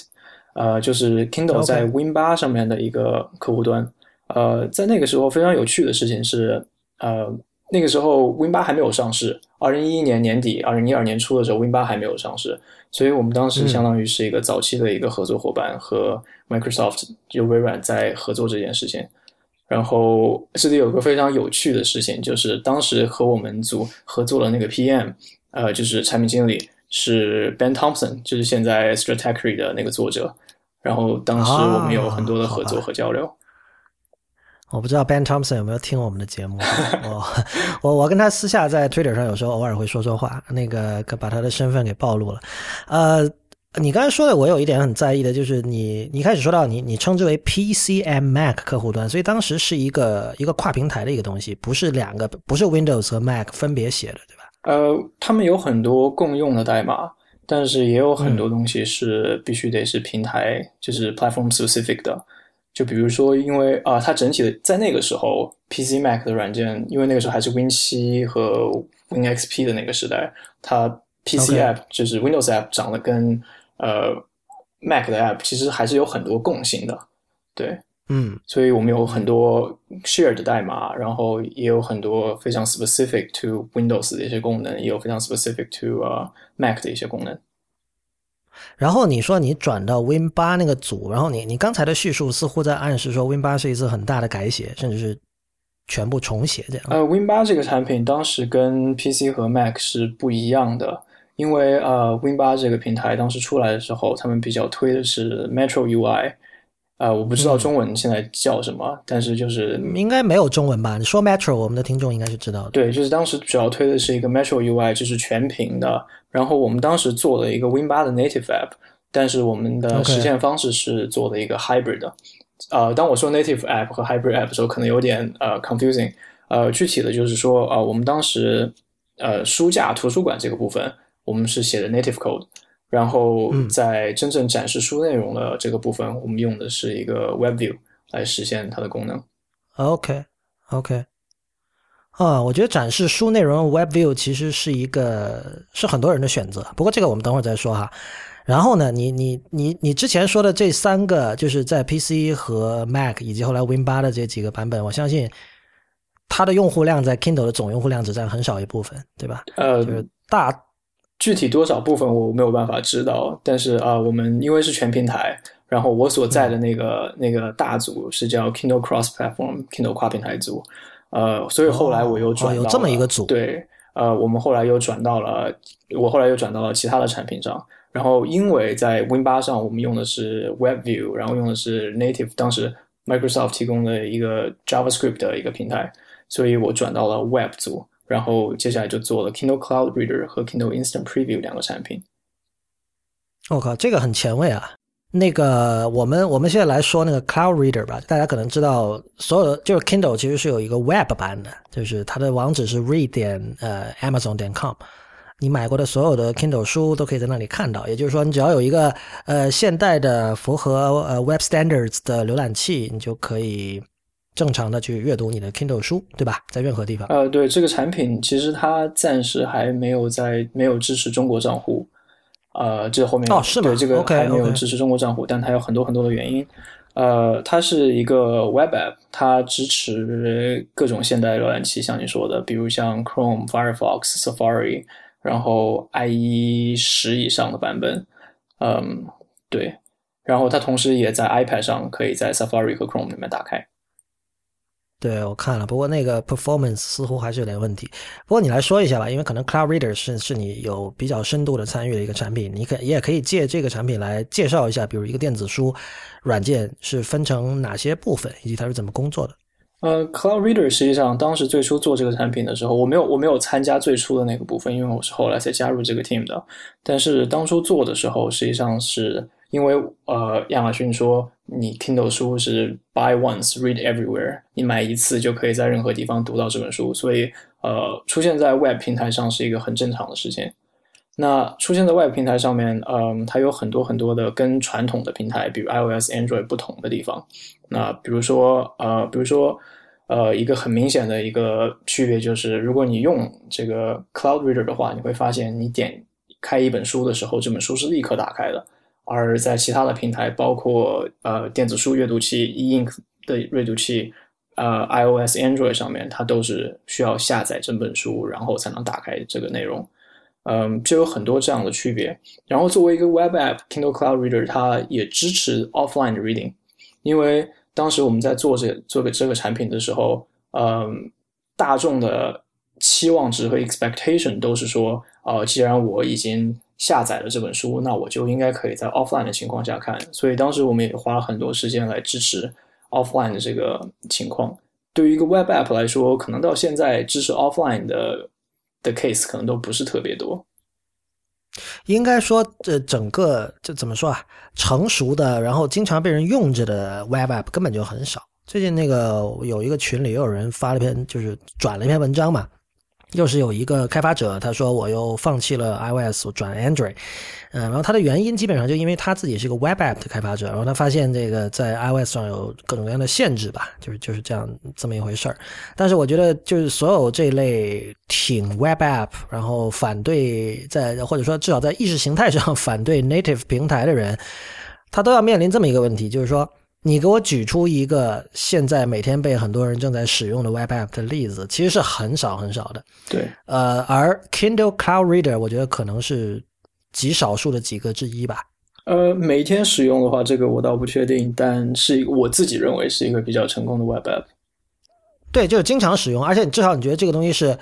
呃，就是 Kindle 在 Win 八上面的一个客户端。呃，在那个时候非常有趣的事情是，呃，那个时候 Win 八还没有上市，二零一一年年底、二零一二年初的时候，Win 八还没有上市。所以我们当时相当于是一个早期的一个合作伙伴，和 Microsoft 就微软在合作这件事情。然后这里有个非常有趣的事情，就是当时和我们组合作的那个 PM，呃，就是产品经理是 Ben Thompson，就是现在 Stratechery 的那个作者。然后当时我们有很多的合作和交流。我不知道 Ben Thompson 有没有听我们的节目，我我我跟他私下在 Twitter 上有时候偶尔会说说话，那个把他的身份给暴露了。呃，你刚才说的，我有一点很在意的，就是你你开始说到你你称之为 PC and Mac 客户端，所以当时是一个一个跨平台的一个东西，不是两个不是 Windows 和 Mac 分别写的，对吧？呃，他们有很多共用的代码，但是也有很多东西是必须得是平台，就是 platform specific 的。就比如说，因为啊，它整体的在那个时候，PC Mac 的软件，因为那个时候还是 Win 七和 Win XP 的那个时代，它 PC App 就是 Windows App 长得跟呃 Mac 的 App 其实还是有很多共性的，对，嗯，所以我们有很多 share 的代码，然后也有很多非常 specific to Windows 的一些功能，也有非常 specific to 呃 Mac 的一些功能。然后你说你转到 Win 八那个组，然后你你刚才的叙述似乎在暗示说 Win 八是一次很大的改写，甚至是全部重写这样。呃，Win 八这个产品当时跟 PC 和 Mac 是不一样的，因为呃 Win 八这个平台当时出来的时候，他们比较推的是 Metro UI。呃，我不知道中文现在叫什么，但是就是应该没有中文吧？你说 Metro，我们的听众应该是知道的。对，就是当时主要推的是一个 Metro UI，就是全屏的。然后我们当时做了一个 Win8 的 Native App，但是我们的实现方式是做的一个 Hybrid 的。呃，当我说 Native App 和 Hybrid App 的时候，可能有点呃 confusing。呃，具体的就是说，呃，我们当时呃书架图书馆这个部分，我们是写的 Native Code。然后在真正展示书内容的这个部分，我们用的是一个 Web View 来实现它的功能。OK，OK，啊，我觉得展示书内容 Web View 其实是一个是很多人的选择。不过这个我们等会儿再说哈。然后呢，你你你你之前说的这三个，就是在 PC 和 Mac 以及后来 Win 八的这几个版本，我相信它的用户量在 Kindle 的总用户量只占很少一部分，对吧？呃，就是大。具体多少部分我没有办法知道，但是啊，我们因为是全平台，然后我所在的那个那个大组是叫 Kindle Cross Platform Kindle 跨平台组，呃，所以后来我又转有这么一个组，对，呃，我们后来又转到了，我后来又转到了其他的产品上，然后因为在 Win 八上我们用的是 Web View，然后用的是 Native，当时 Microsoft 提供的一个 JavaScript 的一个平台，所以我转到了 Web 组。然后接下来就做了 Kindle Cloud Reader 和 Kindle Instant Preview 两个产品。我靠，这个很前卫啊！那个，我们我们现在来说那个 Cloud Reader 吧。大家可能知道，所有的就是 Kindle 其实是有一个 Web 版的，就是它的网址是 read 点呃 Amazon 点 com。你买过的所有的 Kindle 书都可以在那里看到。也就是说，你只要有一个呃现代的符合呃 Web Standards 的浏览器，你就可以。正常的去阅读你的 Kindle 书，对吧？在任何地方。呃，对这个产品，其实它暂时还没有在没有支持中国账户。呃，这后面哦是吗？对这个还没有支持中国账户，但它有很多很多的原因。呃，它是一个 Web App，它支持各种现代浏览器，像你说的，比如像 Chrome、Firefox、Safari，然后 IE 十以上的版本。嗯，对。然后它同时也在 iPad 上可以在 Safari 和 Chrome 里面打开。对，我看了，不过那个 performance 似乎还是有点问题。不过你来说一下吧，因为可能 Cloud Reader 是是你有比较深度的参与的一个产品，你可也可以借这个产品来介绍一下，比如一个电子书软件是分成哪些部分，以及它是怎么工作的。呃，Cloud Reader 实际上当时最初做这个产品的时候，我没有我没有参加最初的那个部分，因为我是后来才加入这个 team 的。但是当初做的时候，实际上是。因为呃，亚马逊说你 Kindle 书是 buy once read everywhere，你买一次就可以在任何地方读到这本书，所以呃，出现在 Web 平台上是一个很正常的事情。那出现在 Web 平台上面，嗯，它有很多很多的跟传统的平台，比如 iOS、Android 不同的地方。那比如说呃，比如说呃，一个很明显的一个区别就是，如果你用这个 Cloud Reader 的话，你会发现你点开一本书的时候，这本书是立刻打开的。而在其他的平台，包括呃电子书阅读器 e-ink 的阅读器，呃 iOS、Android 上面，它都是需要下载整本书，然后才能打开这个内容。嗯，就有很多这样的区别。然后作为一个 Web App Kindle Cloud Reader，它也支持 offline reading。因为当时我们在做这做个这个产品的时候，嗯，大众的期望值和 expectation 都是说，呃，既然我已经下载了这本书，那我就应该可以在 offline 的情况下看。所以当时我们也花了很多时间来支持 offline 的这个情况。对于一个 web app 来说，可能到现在支持 offline 的的 case 可能都不是特别多。应该说，这整个这怎么说啊？成熟的，然后经常被人用着的 web app 根本就很少。最近那个有一个群里也有人发了篇，就是转了一篇文章嘛。又是有一个开发者，他说我又放弃了 iOS 转 Android，嗯，然后他的原因基本上就因为他自己是一个 Web App 的开发者，然后他发现这个在 iOS 上有各种各样的限制吧，就是就是这样这么一回事儿。但是我觉得就是所有这类挺 Web App，然后反对在或者说至少在意识形态上反对 Native 平台的人，他都要面临这么一个问题，就是说。你给我举出一个现在每天被很多人正在使用的 Web App 的例子，其实是很少很少的。对，呃，而 Kindle Cloud Reader 我觉得可能是极少数的几个之一吧。呃，每天使用的话，这个我倒不确定，但是我自己认为是一个比较成功的 Web App。对，就是经常使用，而且你至少你觉得这个东西是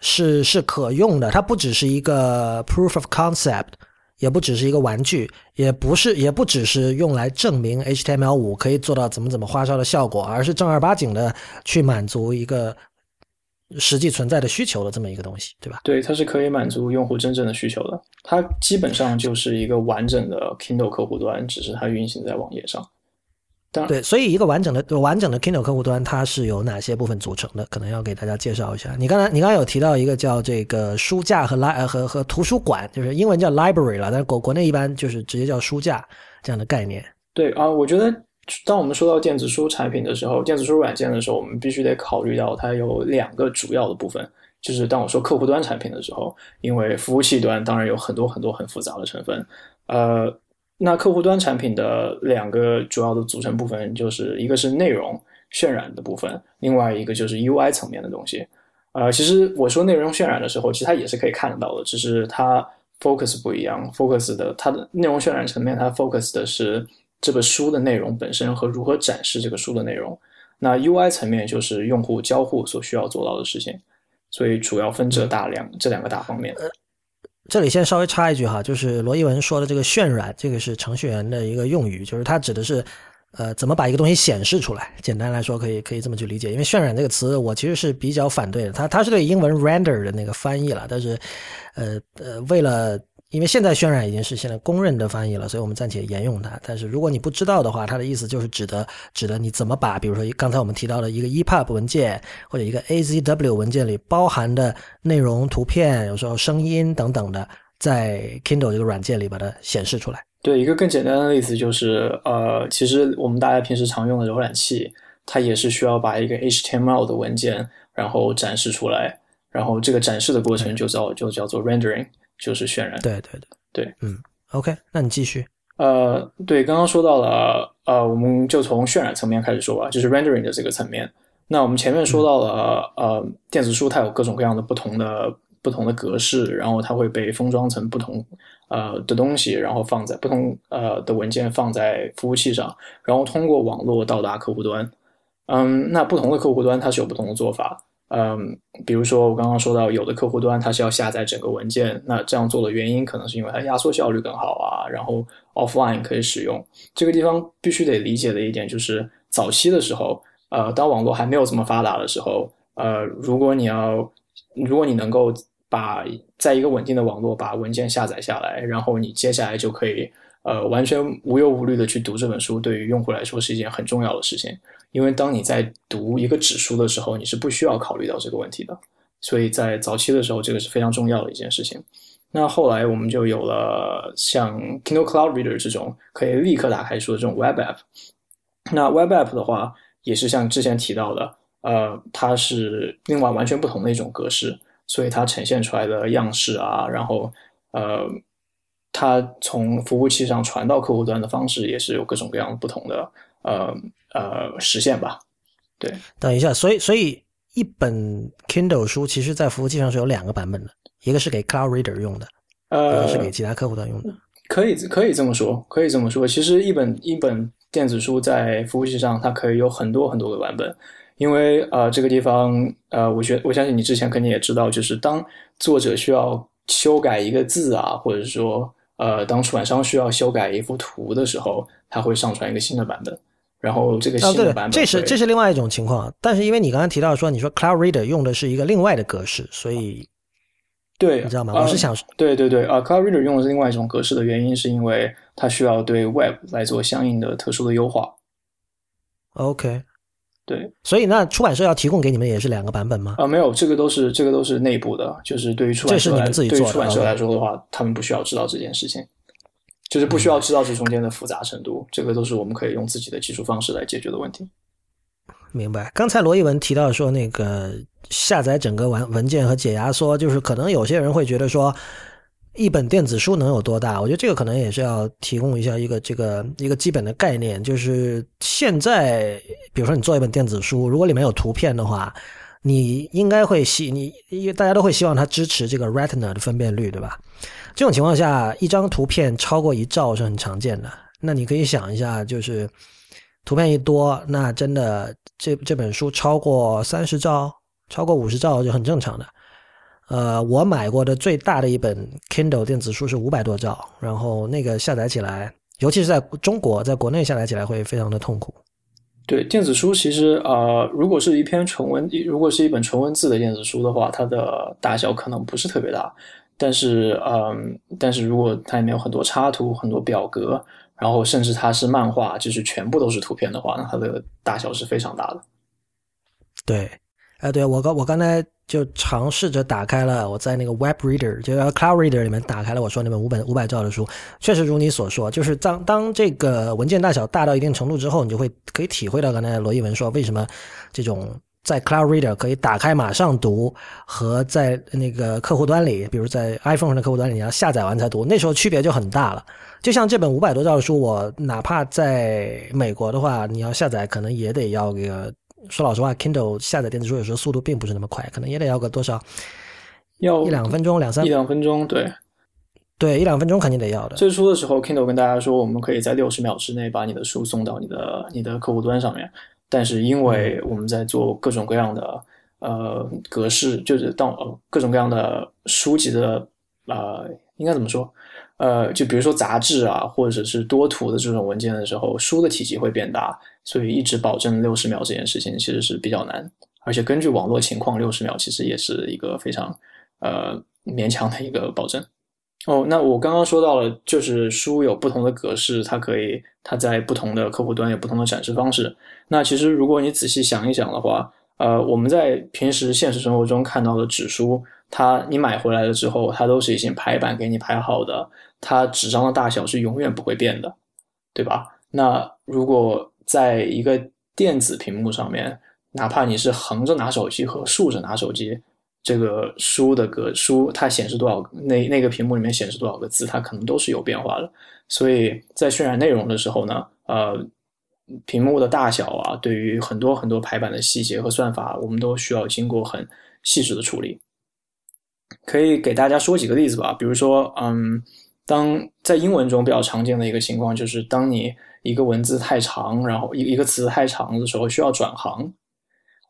是是可用的，它不只是一个 Proof of Concept。也不只是一个玩具，也不是，也不只是用来证明 HTML 五可以做到怎么怎么花哨的效果，而是正儿八经的去满足一个实际存在的需求的这么一个东西，对吧？对，它是可以满足用户真正的需求的。它基本上就是一个完整的 Kindle 客户端，只是它运行在网页上。对，所以一个完整的完整的 Kindle 客户端，它是由哪些部分组成的？可能要给大家介绍一下。你刚才你刚才有提到一个叫这个书架和拉和和图书馆，就是英文叫 library 了，但是国国内一般就是直接叫书架这样的概念。对啊，我觉得当我们说到电子书产品的时候，电子书软件的时候，我们必须得考虑到它有两个主要的部分。就是当我说客户端产品的时候，因为服务器端当然有很多很多很复杂的成分，呃。那客户端产品的两个主要的组成部分，就是一个是内容渲染的部分，另外一个就是 UI 层面的东西。呃，其实我说内容渲染的时候，其实它也是可以看得到的，只是它 focus 不一样。focus 的它的内容渲染层面，它 focus 的是这本书的内容本身和如何展示这个书的内容。那 UI 层面就是用户交互所需要做到的事情，所以主要分这大两这两个大方面。这里先稍微插一句哈，就是罗一文说的这个渲染，这个是程序员的一个用语，就是它指的是，呃，怎么把一个东西显示出来。简单来说，可以可以这么去理解。因为渲染这个词，我其实是比较反对的。它它是对英文 render 的那个翻译了，但是，呃呃，为了。因为现在渲染已经是现在公认的翻译了，所以我们暂且沿用它。但是如果你不知道的话，它的意思就是指的指的你怎么把，比如说刚才我们提到的一个 EPUB 文件或者一个 AZW 文件里包含的内容、图片、有时候声音等等的，在 Kindle 这个软件里把它显示出来。对，一个更简单的例子就是，呃，其实我们大家平时常用的浏览器，它也是需要把一个 HTML 的文件然后展示出来，然后这个展示的过程就叫就叫做 rendering。就是渲染，对对对对，嗯，OK，那你继续。呃，对，刚刚说到了，呃，我们就从渲染层面开始说吧，就是 rendering 的这个层面。那我们前面说到了，呃，电子书它有各种各样的不同的不同的格式，然后它会被封装成不同呃的东西，然后放在不同呃的文件放在服务器上，然后通过网络到达客户端。嗯，那不同的客户端它是有不同的做法。嗯，比如说我刚刚说到，有的客户端它是要下载整个文件，那这样做的原因可能是因为它压缩效率更好啊，然后 offline 可以使用。这个地方必须得理解的一点就是，早期的时候，呃，当网络还没有这么发达的时候，呃，如果你要，如果你能够把在一个稳定的网络把文件下载下来，然后你接下来就可以，呃，完全无忧无虑的去读这本书，对于用户来说是一件很重要的事情。因为当你在读一个指书的时候，你是不需要考虑到这个问题的，所以在早期的时候，这个是非常重要的一件事情。那后来我们就有了像 Kindle Cloud Reader 这种可以立刻打开书的这种 Web App。那 Web App 的话，也是像之前提到的，呃，它是另外完全不同的一种格式，所以它呈现出来的样式啊，然后呃，它从服务器上传到客户端的方式也是有各种各样不同的，呃。呃，实现吧。对，等一下，所以所以一本 Kindle 书，其实在服务器上是有两个版本的，一个是给 Cloud Reader 用的，呃，一个是给其他客户端用的。可以可以这么说，可以这么说。其实一本一本电子书在服务器上，它可以有很多很多个版本，因为呃，这个地方呃，我觉我相信你之前肯定也知道，就是当作者需要修改一个字啊，或者说呃，当出版商需要修改一幅图的时候，他会上传一个新的版本。然后这个新的版本，这是这是另外一种情况。但是因为你刚刚提到说，你说 Cloud Reader 用的是一个另外的格式，所以对，你知道吗？我是想，对对对啊，Cloud Reader 用的是另外一种格式的原因，是因为它需要对 Web 来做相应的特殊的优化。OK，对，所以那出版社要提供给你们也是两个版本吗？啊，没有，这个都是这个都是内部的，就是对于出版社来对于出版社来说的话，他们不需要知道这件事情，就是不需要知道这中间的复杂程度，这个都是我们可以用自己的技术方式来解决的问题。明白。刚才罗一文提到说，那个下载整个文文件和解压缩，就是可能有些人会觉得说，一本电子书能有多大？我觉得这个可能也是要提供一下一个这个一个基本的概念，就是现在，比如说你做一本电子书，如果里面有图片的话，你应该会希你，因为大家都会希望它支持这个 Retina 的分辨率，对吧？这种情况下，一张图片超过一兆是很常见的。那你可以想一下，就是图片一多，那真的。这这本书超过三十兆，超过五十兆就很正常的。呃，我买过的最大的一本 Kindle 电子书是五百多兆，然后那个下载起来，尤其是在中国，在国内下载起来会非常的痛苦。对，电子书其实呃，如果是一篇纯文，如果是一本纯文字的电子书的话，它的大小可能不是特别大。但是，嗯，但是如果它里面有很多插图、很多表格。然后，甚至它是漫画，就是全部都是图片的话，那它的大小是非常大的。对，哎，对我刚我刚才就尝试着打开了，我在那个 Web Reader，就 Cloud Reader 里面打开了我说那本五本五百兆的书，确实如你所说，就是当当这个文件大小大到一定程度之后，你就会可以体会到刚才罗一文说为什么这种。在 Cloud Reader 可以打开马上读，和在那个客户端里，比如在 iPhone 上的客户端里，你要下载完才读，那时候区别就很大了。就像这本五百多兆的书，我哪怕在美国的话，你要下载可能也得要个。说老实话，Kindle 下载电子书有时候速度并不是那么快，可能也得要个多少，要一两分钟，两三一两分钟，对，对，一两分钟肯定得要的。最初的时候，Kindle 跟大家说，我们可以在六十秒之内把你的书送到你的你的客户端上面。但是因为我们在做各种各样的呃格式，就是当呃各种各样的书籍的呃应该怎么说呃就比如说杂志啊或者是多图的这种文件的时候，书的体积会变大，所以一直保证六十秒这件事情其实是比较难。而且根据网络情况，六十秒其实也是一个非常呃勉强的一个保证。哦，那我刚刚说到了，就是书有不同的格式，它可以它在不同的客户端有不同的展示方式。那其实如果你仔细想一想的话，呃，我们在平时现实生活中看到的纸书，它你买回来了之后，它都是已经排版给你排好的，它纸张的大小是永远不会变的，对吧？那如果在一个电子屏幕上面，哪怕你是横着拿手机和竖着拿手机。这个书的格书，它显示多少那那个屏幕里面显示多少个字，它可能都是有变化的。所以在渲染内容的时候呢，呃，屏幕的大小啊，对于很多很多排版的细节和算法，我们都需要经过很细致的处理。可以给大家说几个例子吧，比如说，嗯，当在英文中比较常见的一个情况就是，当你一个文字太长，然后一一个词太长的时候，需要转行，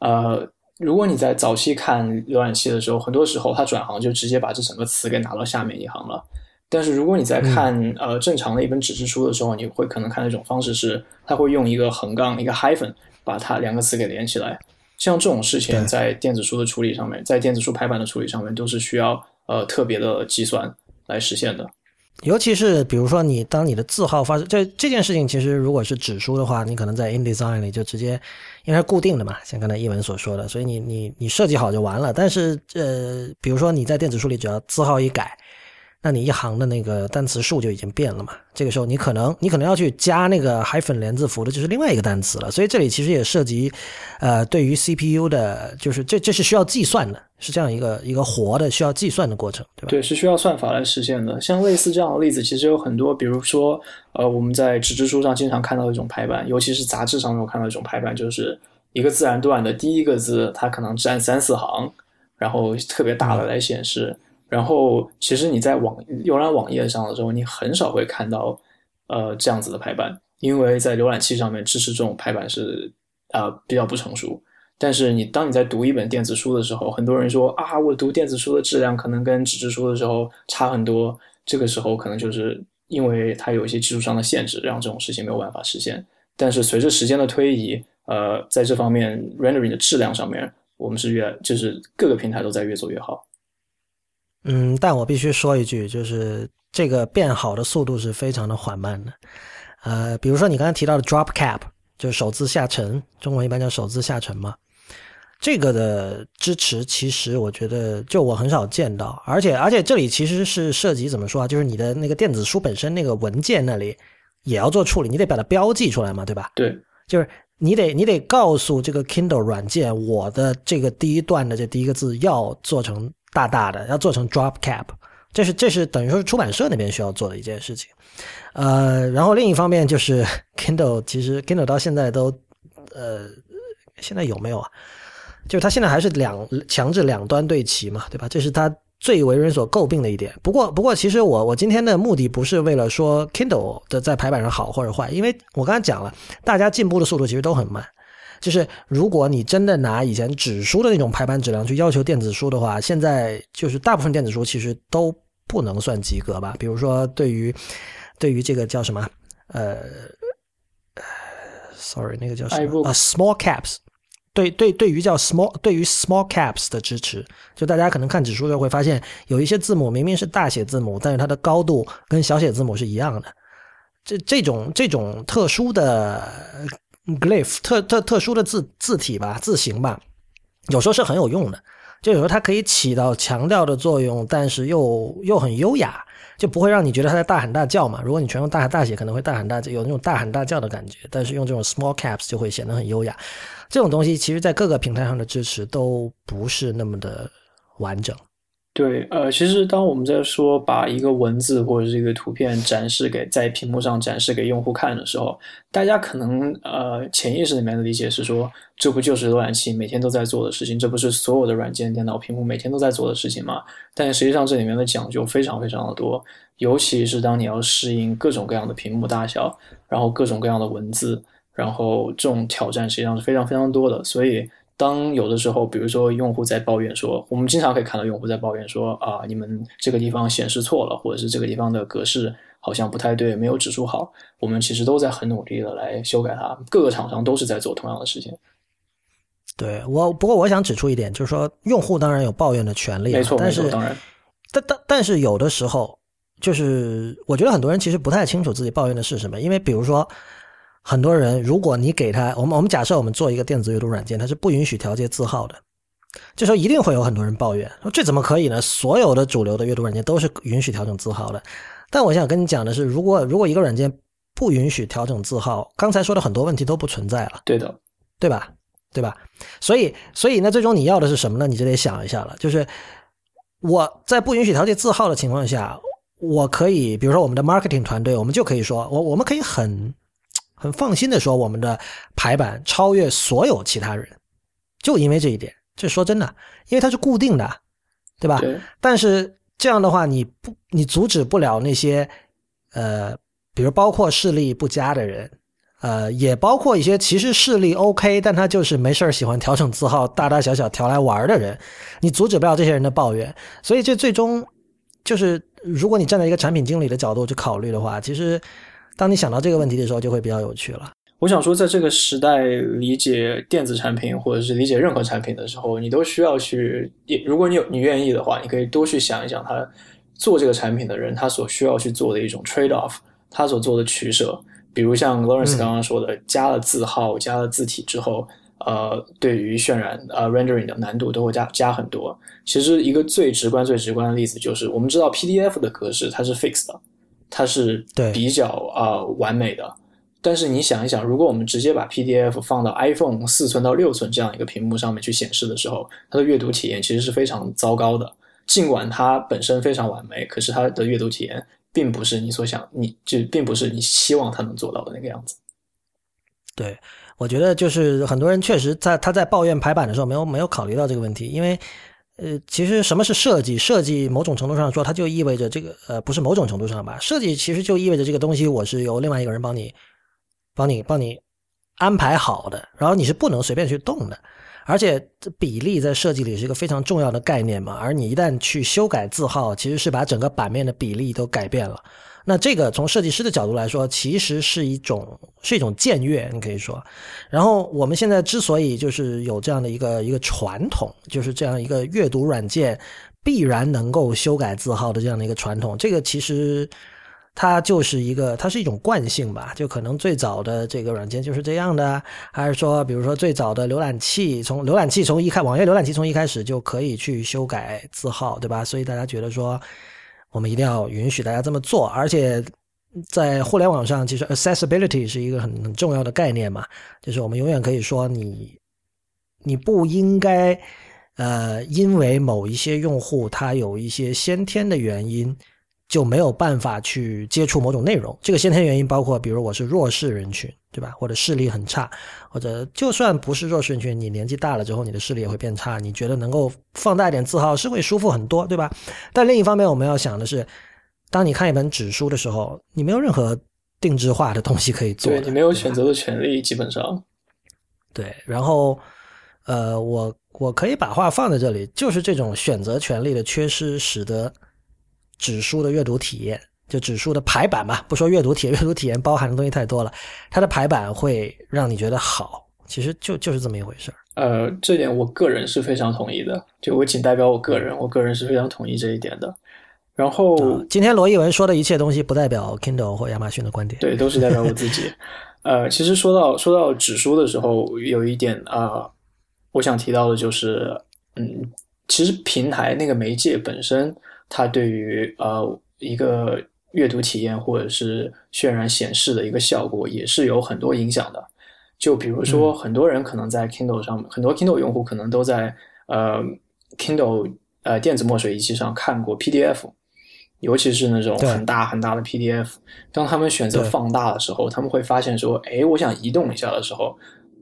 呃。如果你在早期看浏览器的时候，很多时候它转行就直接把这整个词给拿到下面一行了。但是如果你在看呃正常的一本纸质书的时候，你会可能看一种方式是，它会用一个横杠一个 hyphen 把它两个词给连起来。像这种事情在电子书的处理上面，在电子书排版的处理上面都是需要呃特别的计算来实现的。尤其是比如说你当你的字号发生这这件事情，其实如果是纸书的话，你可能在 InDesign 里就直接，因为是固定的嘛，像刚才一文所说的，所以你你你设计好就完了。但是这，比如说你在电子书里，只要字号一改。那你一行的那个单词数就已经变了嘛？这个时候你可能你可能要去加那个 hyphen 连字符的，就是另外一个单词了。所以这里其实也涉及，呃，对于 CPU 的，就是这这是需要计算的，是这样一个一个活的需要计算的过程，对吧？对，是需要算法来实现的。像类似这样的例子，其实有很多，比如说，呃，我们在纸质书上经常看到一种排版，尤其是杂志上面看到一种排版，就是一个自然段的第一个字，它可能占三四行，然后特别大的来显示。然后，其实你在网浏览网页上的时候，你很少会看到，呃，这样子的排版，因为在浏览器上面支持这种排版是，呃，比较不成熟。但是你当你在读一本电子书的时候，很多人说啊，我读电子书的质量可能跟纸质书的时候差很多。这个时候可能就是因为它有一些技术上的限制，让这种事情没有办法实现。但是随着时间的推移，呃，在这方面 rendering 的质量上面，我们是越就是各个平台都在越做越好。嗯，但我必须说一句，就是这个变好的速度是非常的缓慢的。呃，比如说你刚才提到的 Drop Cap，就是首字下沉，中文一般叫首字下沉嘛。这个的支持，其实我觉得就我很少见到，而且而且这里其实是涉及怎么说啊？就是你的那个电子书本身那个文件那里也要做处理，你得把它标记出来嘛，对吧？对，就是你得你得告诉这个 Kindle 软件，我的这个第一段的这第一个字要做成大大的，要做成 drop cap，这是这是等于说是出版社那边需要做的一件事情。呃，然后另一方面就是 Kindle，其实 Kindle 到现在都呃，现在有没有啊？就是它现在还是两强制两端对齐嘛，对吧？这是它最为人所诟病的一点。不过，不过，其实我我今天的目的不是为了说 Kindle 的在排版上好或者坏，因为我刚才讲了，大家进步的速度其实都很慢。就是如果你真的拿以前纸书的那种排版质量去要求电子书的话，现在就是大部分电子书其实都不能算及格吧？比如说，对于对于这个叫什么呃，sorry，那个叫什么啊，small caps。对对，对于叫 small，对于 small caps 的支持，就大家可能看指数的时候会发现，有一些字母明明是大写字母，但是它的高度跟小写字母是一样的。这这种这种特殊的 glyph，特特特殊的字字体吧，字形吧，有时候是很有用的。就有时候它可以起到强调的作用，但是又又很优雅，就不会让你觉得它在大喊大叫嘛。如果你全用大喊大写，可能会大喊大叫，有那种大喊大叫的感觉。但是用这种 small caps 就会显得很优雅。这种东西其实，在各个平台上的支持都不是那么的完整。对，呃，其实当我们在说把一个文字或者是一个图片展示给在屏幕上展示给用户看的时候，大家可能呃潜意识里面的理解是说，这不就是浏览器每天都在做的事情？这不是所有的软件、电脑屏幕每天都在做的事情吗？但实际上这里面的讲究非常非常的多，尤其是当你要适应各种各样的屏幕大小，然后各种各样的文字。然后这种挑战实际上是非常非常多的，所以当有的时候，比如说用户在抱怨说，我们经常可以看到用户在抱怨说啊，你们这个地方显示错了，或者是这个地方的格式好像不太对，没有指出好，我们其实都在很努力的来修改它，各个厂商都是在做同样的事情。对我，不过我想指出一点，就是说用户当然有抱怨的权利，没错，但是当然，但但但是有的时候，就是我觉得很多人其实不太清楚自己抱怨的是什么，因为比如说。很多人，如果你给他，我们我们假设我们做一个电子阅读软件，它是不允许调节字号的，这时候一定会有很多人抱怨，说这怎么可以呢？所有的主流的阅读软件都是允许调整字号的。但我想跟你讲的是，如果如果一个软件不允许调整字号，刚才说的很多问题都不存在了。对的，对吧？对吧？所以所以那最终你要的是什么呢？你就得想一下了。就是我在不允许调节字号的情况下，我可以，比如说我们的 marketing 团队，我们就可以说，我我们可以很。很放心的说，我们的排版超越所有其他人，就因为这一点。这说真的，因为它是固定的，对吧？但是这样的话，你不，你阻止不了那些，呃，比如包括视力不佳的人，呃，也包括一些其实视力 OK，但他就是没事喜欢调整字号，大大小小调来玩的人，你阻止不了这些人的抱怨。所以这最终就是，如果你站在一个产品经理的角度去考虑的话，其实。当你想到这个问题的时候，就会比较有趣了。我想说，在这个时代，理解电子产品或者是理解任何产品的时候，你都需要去，如果你有你愿意的话，你可以多去想一想，他做这个产品的人，他所需要去做的一种 trade off，他所做的取舍。比如像 Lawrence 刚刚说的，加了字号、加了字体之后，呃，对于渲染呃 rendering 的难度都会加加很多。其实一个最直观、最直观的例子就是，我们知道 PDF 的格式它是 fixed 的。它是比较啊完美的，但是你想一想，如果我们直接把 PDF 放到 iPhone 四寸到六寸这样一个屏幕上面去显示的时候，它的阅读体验其实是非常糟糕的。尽管它本身非常完美，可是它的阅读体验并不是你所想，你就并不是你希望它能做到的那个样子。对，我觉得就是很多人确实在他在抱怨排版的时候没有没有考虑到这个问题，因为。呃，其实什么是设计？设计某种程度上说，它就意味着这个呃，不是某种程度上吧？设计其实就意味着这个东西我是由另外一个人帮你、帮你、帮你安排好的，然后你是不能随便去动的。而且比例在设计里是一个非常重要的概念嘛。而你一旦去修改字号，其实是把整个版面的比例都改变了。那这个从设计师的角度来说，其实是一种是一种僭越，你可以说。然后我们现在之所以就是有这样的一个一个传统，就是这样一个阅读软件必然能够修改字号的这样的一个传统，这个其实它就是一个，它是一种惯性吧？就可能最早的这个软件就是这样的，还是说，比如说最早的浏览器，从浏览器从一开，网页浏览器从一开始就可以去修改字号，对吧？所以大家觉得说，我们一定要允许大家这么做，而且在互联网上，其实 accessibility 是一个很很重要的概念嘛，就是我们永远可以说，你你不应该，呃，因为某一些用户他有一些先天的原因。就没有办法去接触某种内容。这个先天原因包括，比如我是弱势人群，对吧？或者视力很差，或者就算不是弱势人群，你年纪大了之后，你的视力也会变差。你觉得能够放大一点字号是会舒服很多，对吧？但另一方面，我们要想的是，当你看一本纸书的时候，你没有任何定制化的东西可以做，对你没有选择的权利，基本上。对，然后，呃，我我可以把话放在这里，就是这种选择权利的缺失，使得。指数的阅读体验，就指数的排版嘛，不说阅读体验，阅读体验包含的东西太多了。它的排版会让你觉得好，其实就就是这么一回事儿。呃，这点我个人是非常同意的。就我仅代表我个人，我个人是非常同意这一点的。然后今天罗毅文说的一切东西，不代表 Kindle 或亚马逊的观点，对，都是代表我自己。呃，其实说到说到指数的时候，有一点啊，我想提到的就是，嗯，其实平台那个媒介本身。它对于呃一个阅读体验或者是渲染显示的一个效果也是有很多影响的。就比如说，很多人可能在 Kindle 上，很多 Kindle 用户可能都在呃 Kindle 呃电子墨水仪器上看过 PDF，尤其是那种很大很大的 PDF。当他们选择放大的时候，他们会发现说：“哎，我想移动一下的时候，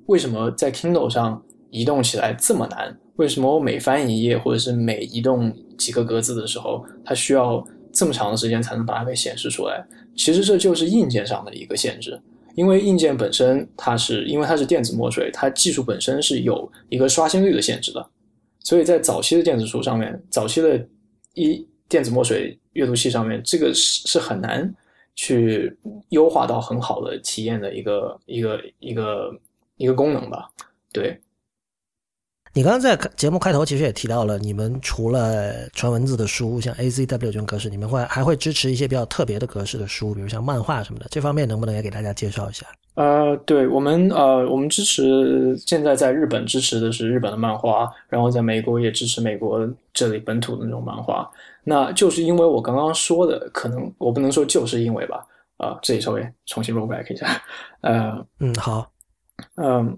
为什么在 Kindle 上移动起来这么难？”为什么我每翻一页，或者是每移动几个格子的时候，它需要这么长的时间才能把它给显示出来？其实这就是硬件上的一个限制，因为硬件本身它是因为它是电子墨水，它技术本身是有一个刷新率的限制的，所以在早期的电子书上面，早期的一电子墨水阅读器上面，这个是是很难去优化到很好的体验的一个一个一个一个功能吧，对。你刚刚在节目开头其实也提到了，你们除了纯文字的书，像 AZW 这种格式，你们会还会支持一些比较特别的格式的书，比如像漫画什么的。这方面能不能也给大家介绍一下？呃，对我们呃，我们支持现在在日本支持的是日本的漫画，然后在美国也支持美国这里本土的那种漫画。那就是因为我刚刚说的，可能我不能说就是因为吧，啊，这里稍微重新 roll back 一下，呃，嗯，好，嗯。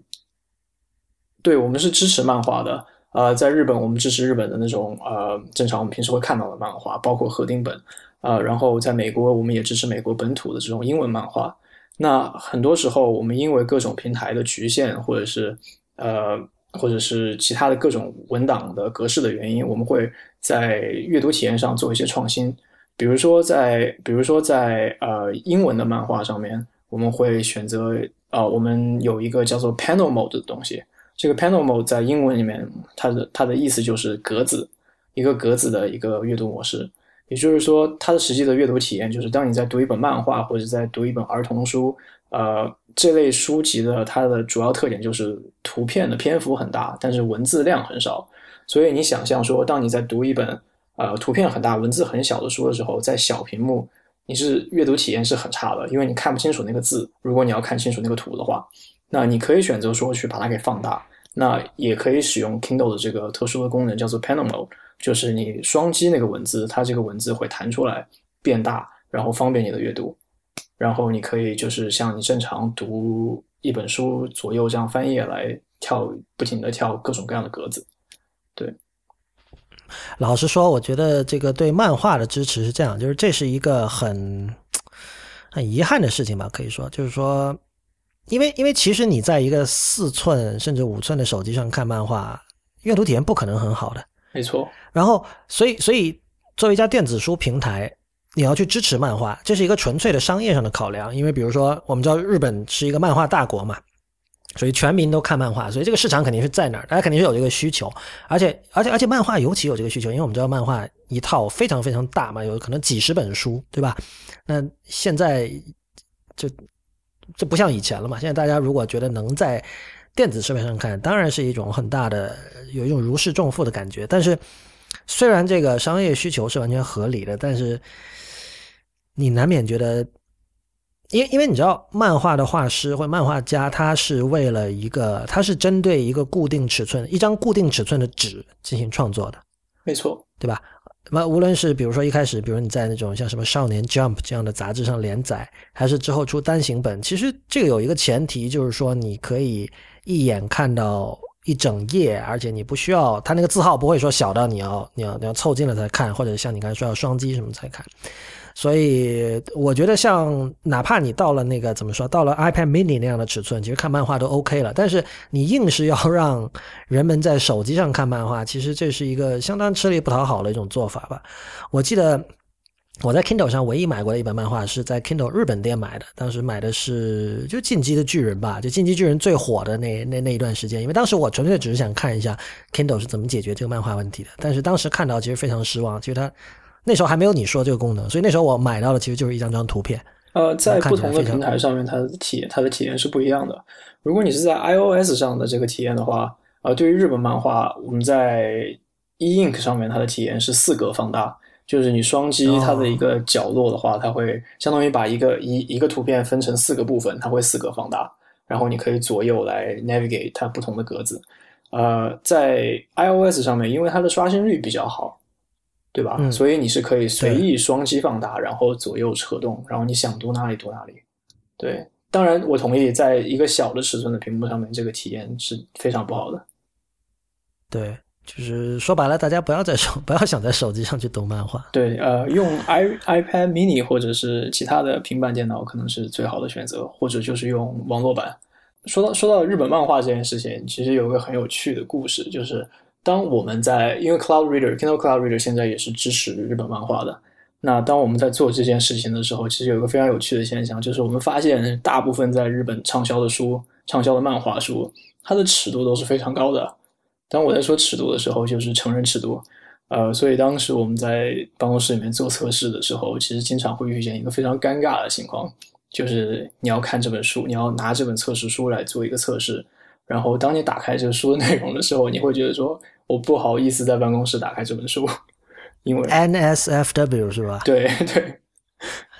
对我们是支持漫画的，呃，在日本我们支持日本的那种呃，正常我们平时会看到的漫画，包括合订本，呃，然后在美国我们也支持美国本土的这种英文漫画。那很多时候我们因为各种平台的局限，或者是呃，或者是其他的各种文档的格式的原因，我们会在阅读体验上做一些创新。比如说在，比如说在呃英文的漫画上面，我们会选择呃，我们有一个叫做 Panel Mode 的东西。这个 panel mode 在英文里面，它的它的意思就是格子，一个格子的一个阅读模式。也就是说，它的实际的阅读体验就是，当你在读一本漫画或者在读一本儿童书，呃，这类书籍的它的主要特点就是图片的篇幅很大，但是文字量很少。所以你想象说，当你在读一本呃图片很大、文字很小的书的时候，在小屏幕，你是阅读体验是很差的，因为你看不清楚那个字。如果你要看清楚那个图的话，那你可以选择说去把它给放大。那也可以使用 Kindle 的这个特殊的功能，叫做 Panel Mode，就是你双击那个文字，它这个文字会弹出来变大，然后方便你的阅读。然后你可以就是像你正常读一本书左右这样翻页来跳，不停的跳各种各样的格子。对，老实说，我觉得这个对漫画的支持是这样，就是这是一个很很遗憾的事情吧，可以说，就是说。因为，因为其实你在一个四寸甚至五寸的手机上看漫画，阅读体验不可能很好的。没错。然后，所以，所以作为一家电子书平台，你要去支持漫画，这是一个纯粹的商业上的考量。因为，比如说，我们知道日本是一个漫画大国嘛，所以全民都看漫画，所以这个市场肯定是在那儿，大家肯定是有这个需求。而且，而且，而且，漫画尤其有这个需求，因为我们知道漫画一套非常非常大嘛，有可能几十本书，对吧？那现在就。这不像以前了嘛？现在大家如果觉得能在电子设备上看，当然是一种很大的有一种如释重负的感觉。但是，虽然这个商业需求是完全合理的，但是你难免觉得，因为因为你知道，漫画的画师或漫画家，他是为了一个，他是针对一个固定尺寸、一张固定尺寸的纸进行创作的，没错，对吧？那么无论是比如说一开始，比如你在那种像什么《少年 Jump》这样的杂志上连载，还是之后出单行本，其实这个有一个前提，就是说你可以一眼看到一整页，而且你不需要它那个字号不会说小到你要你要你要凑近了才看，或者像你刚才说要双击什么才看。所以我觉得，像哪怕你到了那个怎么说，到了 iPad Mini 那样的尺寸，其实看漫画都 OK 了。但是你硬是要让人们在手机上看漫画，其实这是一个相当吃力不讨好的一种做法吧。我记得我在 Kindle 上唯一买过的一本漫画是在 Kindle 日本店买的，当时买的是就《进击的巨人》吧，就《进击巨人》最火的那那那一段时间。因为当时我纯粹只是想看一下 Kindle 是怎么解决这个漫画问题的，但是当时看到其实非常失望，其实它。那时候还没有你说这个功能，所以那时候我买到的其实就是一张张图片。呃，在不同的平台上面，它的体验它的体验是不一样的。如果你是在 iOS 上的这个体验的话，呃，对于日本漫画，我们在 e ink 上面它的体验是四格放大，就是你双击它的一个角落的话，它会相当于把一个一一个图片分成四个部分，它会四格放大，然后你可以左右来 navigate 它不同的格子。呃，在 iOS 上面，因为它的刷新率比较好。对吧？所以你是可以随意双击放大，然后左右扯动，然后你想读哪里读哪里。对，当然我同意，在一个小的尺寸的屏幕上面，这个体验是非常不好的。对，就是说白了，大家不要在手，不要想在手机上去读漫画。对，呃，用 i iPad Mini 或者是其他的平板电脑可能是最好的选择，或者就是用网络版。说到说到日本漫画这件事情，其实有个很有趣的故事，就是。当我们在因为 Cloud Reader Kindle Cloud Reader 现在也是支持日本漫画的，那当我们在做这件事情的时候，其实有一个非常有趣的现象，就是我们发现大部分在日本畅销的书、畅销的漫画书，它的尺度都是非常高的。当我在说尺度的时候，就是成人尺度。呃，所以当时我们在办公室里面做测试的时候，其实经常会遇见一个非常尴尬的情况，就是你要看这本书，你要拿这本测试书来做一个测试。然后，当你打开这个书的内容的时候，你会觉得说，我不好意思在办公室打开这本书，因为 NSFW 是吧？对对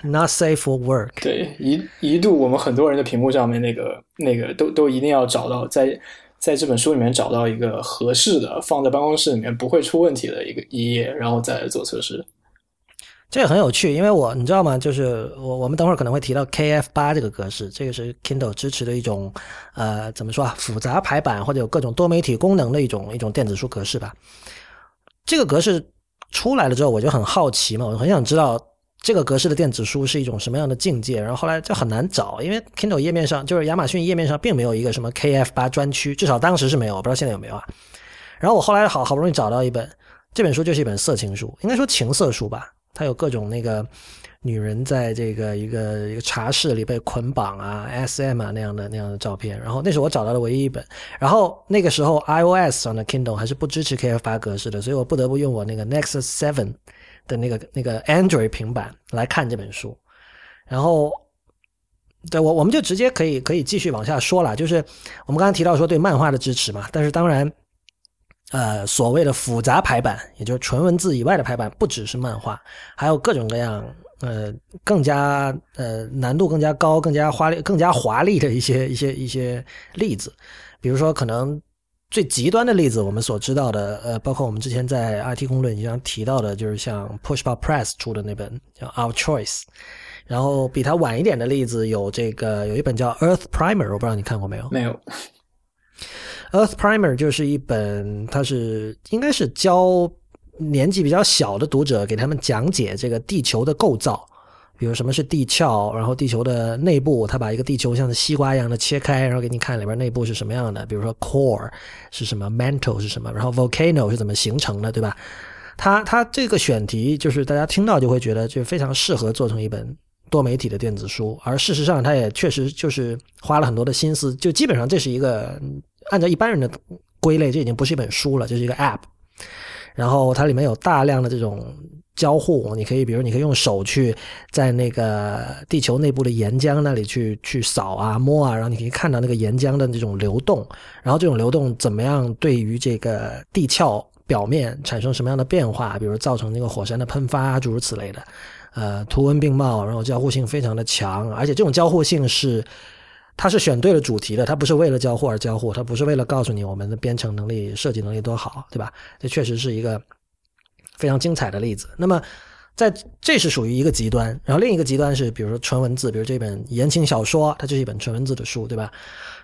，Not safe for work。对，一一度我们很多人的屏幕上面那个那个都都一定要找到，在在这本书里面找到一个合适的放在办公室里面不会出问题的一个一页，然后再来做测试。这个很有趣，因为我你知道吗？就是我我们等会儿可能会提到 KF 八这个格式，这个是 Kindle 支持的一种呃怎么说啊复杂排版或者有各种多媒体功能的一种一种电子书格式吧。这个格式出来了之后，我就很好奇嘛，我很想知道这个格式的电子书是一种什么样的境界。然后后来就很难找，因为 Kindle 页面上就是亚马逊页面上并没有一个什么 KF 八专区，至少当时是没有，我不知道现在有没有啊。然后我后来好好不容易找到一本，这本书就是一本色情书，应该说情色书吧。它有各种那个女人在这个一个一个茶室里被捆绑啊，SM 啊那样的那样的照片。然后那是我找到的唯一一本。然后那个时候 iOS 上的 Kindle 还是不支持 KF 八格式的，所以我不得不用我那个 Nexus Seven 的那个那个 Android 平板来看这本书。然后，对我我们就直接可以可以继续往下说了。就是我们刚才提到说对漫画的支持嘛，但是当然。呃，所谓的复杂排版，也就是纯文字以外的排版，不只是漫画，还有各种各样，呃，更加呃难度更加高、更加华丽、更加华丽的一些一些一些例子。比如说，可能最极端的例子，我们所知道的，呃，包括我们之前在 IT 公论已经提到的，就是像 Pushpop Press 出的那本叫 Our Choice。然后比它晚一点的例子有这个有一本叫 Earth Primer，我不知道你看过没有？没有。Earth Primer 就是一本，它是应该是教年纪比较小的读者给他们讲解这个地球的构造，比如什么是地壳，然后地球的内部，他把一个地球像西瓜一样的切开，然后给你看里边内部是什么样的，比如说 core 是什么，mantle 是什么，然后 volcano 是怎么形成的，对吧？他他这个选题就是大家听到就会觉得就非常适合做成一本多媒体的电子书，而事实上他也确实就是花了很多的心思，就基本上这是一个。按照一般人的归类，这已经不是一本书了，就是一个 App。然后它里面有大量的这种交互，你可以，比如你可以用手去在那个地球内部的岩浆那里去去扫啊、摸啊，然后你可以看到那个岩浆的这种流动，然后这种流动怎么样对于这个地壳表面产生什么样的变化，比如造成那个火山的喷发，诸如此类的。呃，图文并茂，然后交互性非常的强，而且这种交互性是，它是选对了主题的，它不是为了交互而交互，它不是为了告诉你我们的编程能力、设计能力多好，对吧？这确实是一个非常精彩的例子。那么，在这是属于一个极端，然后另一个极端是，比如说纯文字，比如这本言情小说，它就是一本纯文字的书，对吧？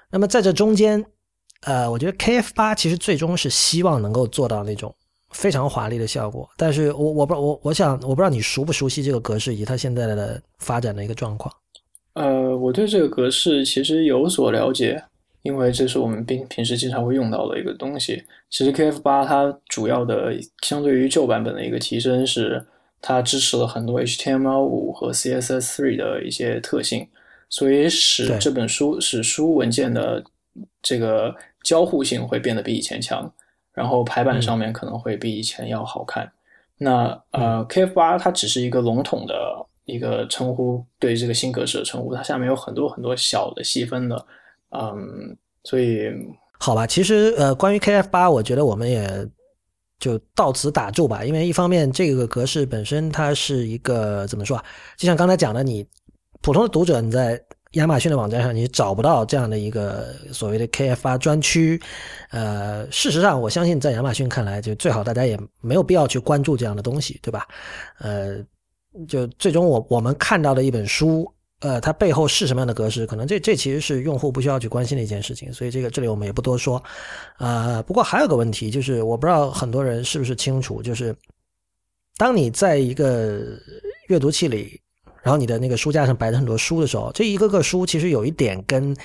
那么在这中间，呃，我觉得 KF 八其实最终是希望能够做到那种。非常华丽的效果，但是我我不知道我我想我不知道你熟不熟悉这个格式以及它现在的发展的一个状况。呃，我对这个格式其实有所了解，因为这是我们平平时经常会用到的一个东西。其实 KF 八它主要的相对于旧版本的一个提升是，它支持了很多 HTML 五和 CSS three 的一些特性，所以使这本书使书文件的这个交互性会变得比以前强。然后排版上面可能会比以前要好看。那呃，KF 八它只是一个笼统的一个称呼，对这个新格式的称呼，它下面有很多很多小的细分的，嗯，所以好吧，其实呃，关于 KF 八，我觉得我们也就到此打住吧，因为一方面这个格式本身它是一个怎么说啊，就像刚才讲的，你普通的读者你在。亚马逊的网站上，你找不到这样的一个所谓的 KF8 专区。呃，事实上，我相信在亚马逊看来，就最好大家也没有必要去关注这样的东西，对吧？呃，就最终我我们看到的一本书，呃，它背后是什么样的格式，可能这这其实是用户不需要去关心的一件事情。所以这个这里我们也不多说。呃，不过还有个问题，就是我不知道很多人是不是清楚，就是当你在一个阅读器里。然后你的那个书架上摆着很多书的时候，这一个个书其实有一点跟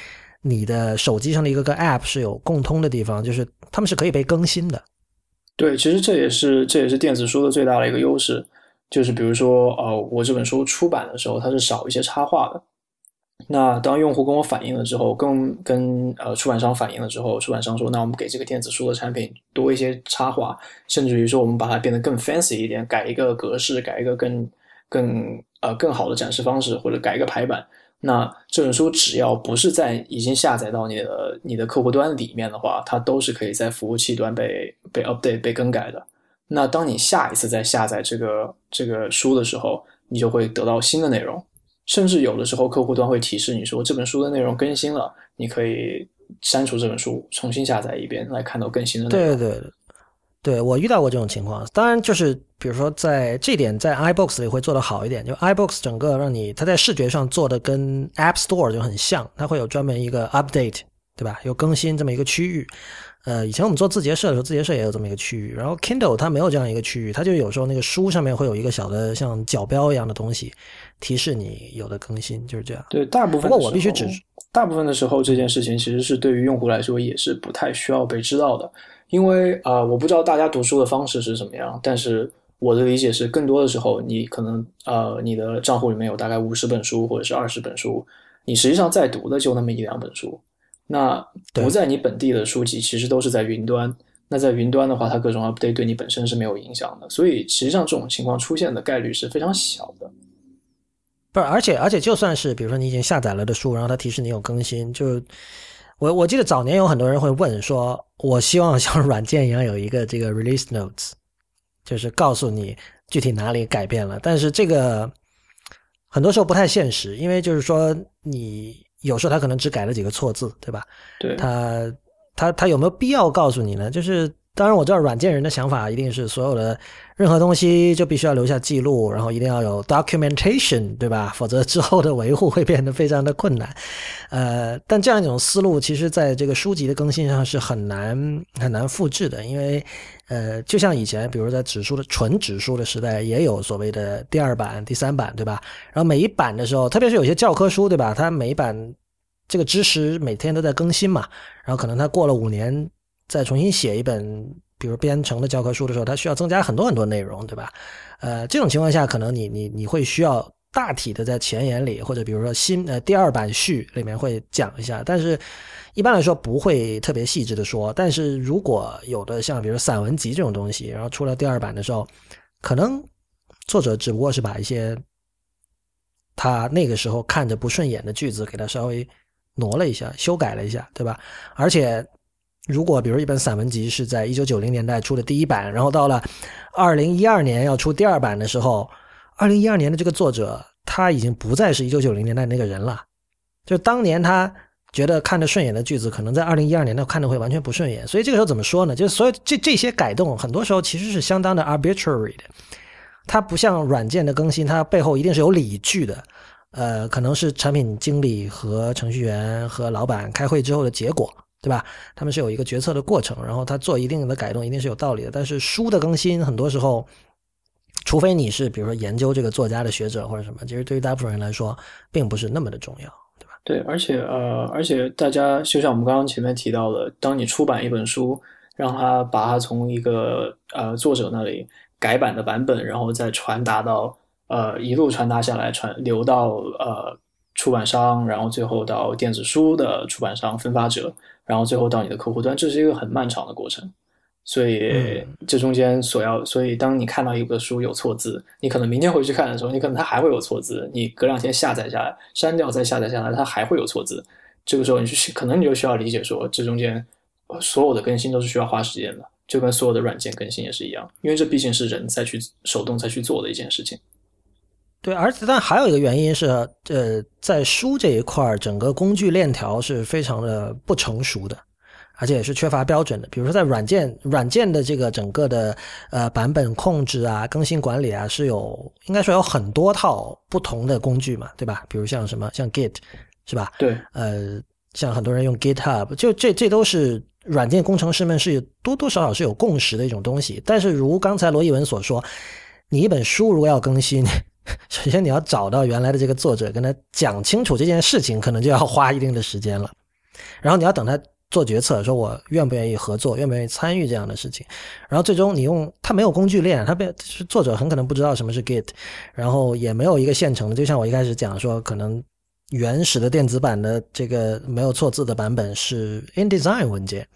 你的手机上的一个个 App 是有共通的地方，就是他们是可以被更新的。对，其实这也是这也是电子书的最大的一个优势，就是比如说，呃，我这本书出版的时候它是少一些插画的，那当用户跟我反映了之后，跟跟呃出版商反映了之后，出版商说，那我们给这个电子书的产品多一些插画，甚至于说我们把它变得更 fancy 一点，改一个格式，改一个更更。呃，更好的展示方式或者改一个排版，那这本书只要不是在已经下载到你的你的客户端里面的话，它都是可以在服务器端被被 update 被更改的。那当你下一次再下载这个这个书的时候，你就会得到新的内容，甚至有的时候客户端会提示你说这本书的内容更新了，你可以删除这本书，重新下载一遍来看到更新的内容。对对。对我遇到过这种情况，当然就是比如说在这点在 iBooks 里会做得好一点，就 iBooks 整个让你它在视觉上做的跟 App Store 就很像，它会有专门一个 Update，对吧？有更新这么一个区域。呃，以前我们做字节社的时候，字节社也有这么一个区域，然后 Kindle 它没有这样一个区域，它就有时候那个书上面会有一个小的像角标一样的东西提示你有的更新，就是这样。对，大部分不过我必须指大部分的时候这件事情其实是对于用户来说也是不太需要被知道的。因为啊，我不知道大家读书的方式是什么样，但是我的理解是，更多的时候，你可能呃，你的账户里面有大概五十本书或者是二十本书，你实际上在读的就那么一两本书。那不在你本地的书籍，其实都是在云端。那在云端的话，它各种 update 对你本身是没有影响的，所以实际上这种情况出现的概率是非常小的。不是，而且而且就算是比如说你已经下载了的书，然后它提示你有更新，就。我我记得早年有很多人会问说，我希望像软件一样有一个 这个 release notes，就是告诉你具体哪里改变了。但是这个很多时候不太现实，因为就是说你有时候他可能只改了几个错字，对吧？对。他他他有没有必要告诉你呢？就是当然我知道软件人的想法一定是所有的。任何东西就必须要留下记录，然后一定要有 documentation，对吧？否则之后的维护会变得非常的困难。呃，但这样一种思路，其实在这个书籍的更新上是很难很难复制的，因为呃，就像以前，比如在纸书的纯纸书的时代，也有所谓的第二版、第三版，对吧？然后每一版的时候，特别是有些教科书，对吧？它每一版这个知识每天都在更新嘛，然后可能它过了五年再重新写一本。比如编程的教科书的时候，它需要增加很多很多内容，对吧？呃，这种情况下，可能你你你会需要大体的在前言里，或者比如说新呃第二版序里面会讲一下，但是一般来说不会特别细致的说。但是如果有的像比如散文集这种东西，然后出了第二版的时候，可能作者只不过是把一些他那个时候看着不顺眼的句子给他稍微挪了一下，修改了一下，对吧？而且。如果比如一本散文集是在一九九零年代出的第一版，然后到了二零一二年要出第二版的时候，二零一二年的这个作者他已经不再是一九九零年代那个人了。就当年他觉得看着顺眼的句子，可能在二零一二年他看的会完全不顺眼。所以这个时候怎么说呢？就是所有这这些改动，很多时候其实是相当的 arbitrary 的。它不像软件的更新，它背后一定是有理据的。呃，可能是产品经理和程序员和老板开会之后的结果。对吧？他们是有一个决策的过程，然后他做一定的改动，一定是有道理的。但是书的更新，很多时候，除非你是比如说研究这个作家的学者或者什么，其实对于大部分人来说，并不是那么的重要，对吧？对，而且呃，而且大家就像我们刚刚前面提到的，当你出版一本书，让他把它从一个呃作者那里改版的版本，然后再传达到呃一路传达下来，传流到呃出版商，然后最后到电子书的出版商分发者。然后最后到你的客户端，这是一个很漫长的过程，所以这中间所要，所以当你看到一个书有错字，你可能明天回去看的时候，你可能它还会有错字，你隔两天下载下来，删掉再下载下来，它还会有错字，这个时候你就可能你就需要理解说，这中间所有的更新都是需要花时间的，就跟所有的软件更新也是一样，因为这毕竟是人再去手动再去做的一件事情。对，而且但还有一个原因是，呃，在书这一块整个工具链条是非常的不成熟的，而且也是缺乏标准的。比如说，在软件软件的这个整个的呃版本控制啊、更新管理啊，是有应该说有很多套不同的工具嘛，对吧？比如像什么像 Git，是吧？对，呃，像很多人用 GitHub，就这这都是软件工程师们是多多少少是有共识的一种东西。但是如刚才罗毅文所说，你一本书如果要更新，首先，你要找到原来的这个作者，跟他讲清楚这件事情，可能就要花一定的时间了。然后你要等他做决策，说我愿不愿意合作，愿不愿意参与这样的事情。然后最终你用他没有工具链，他被作者很可能不知道什么是 Git，然后也没有一个现成的。就像我一开始讲说，可能原始的电子版的这个没有错字的版本是 InDesign 文件，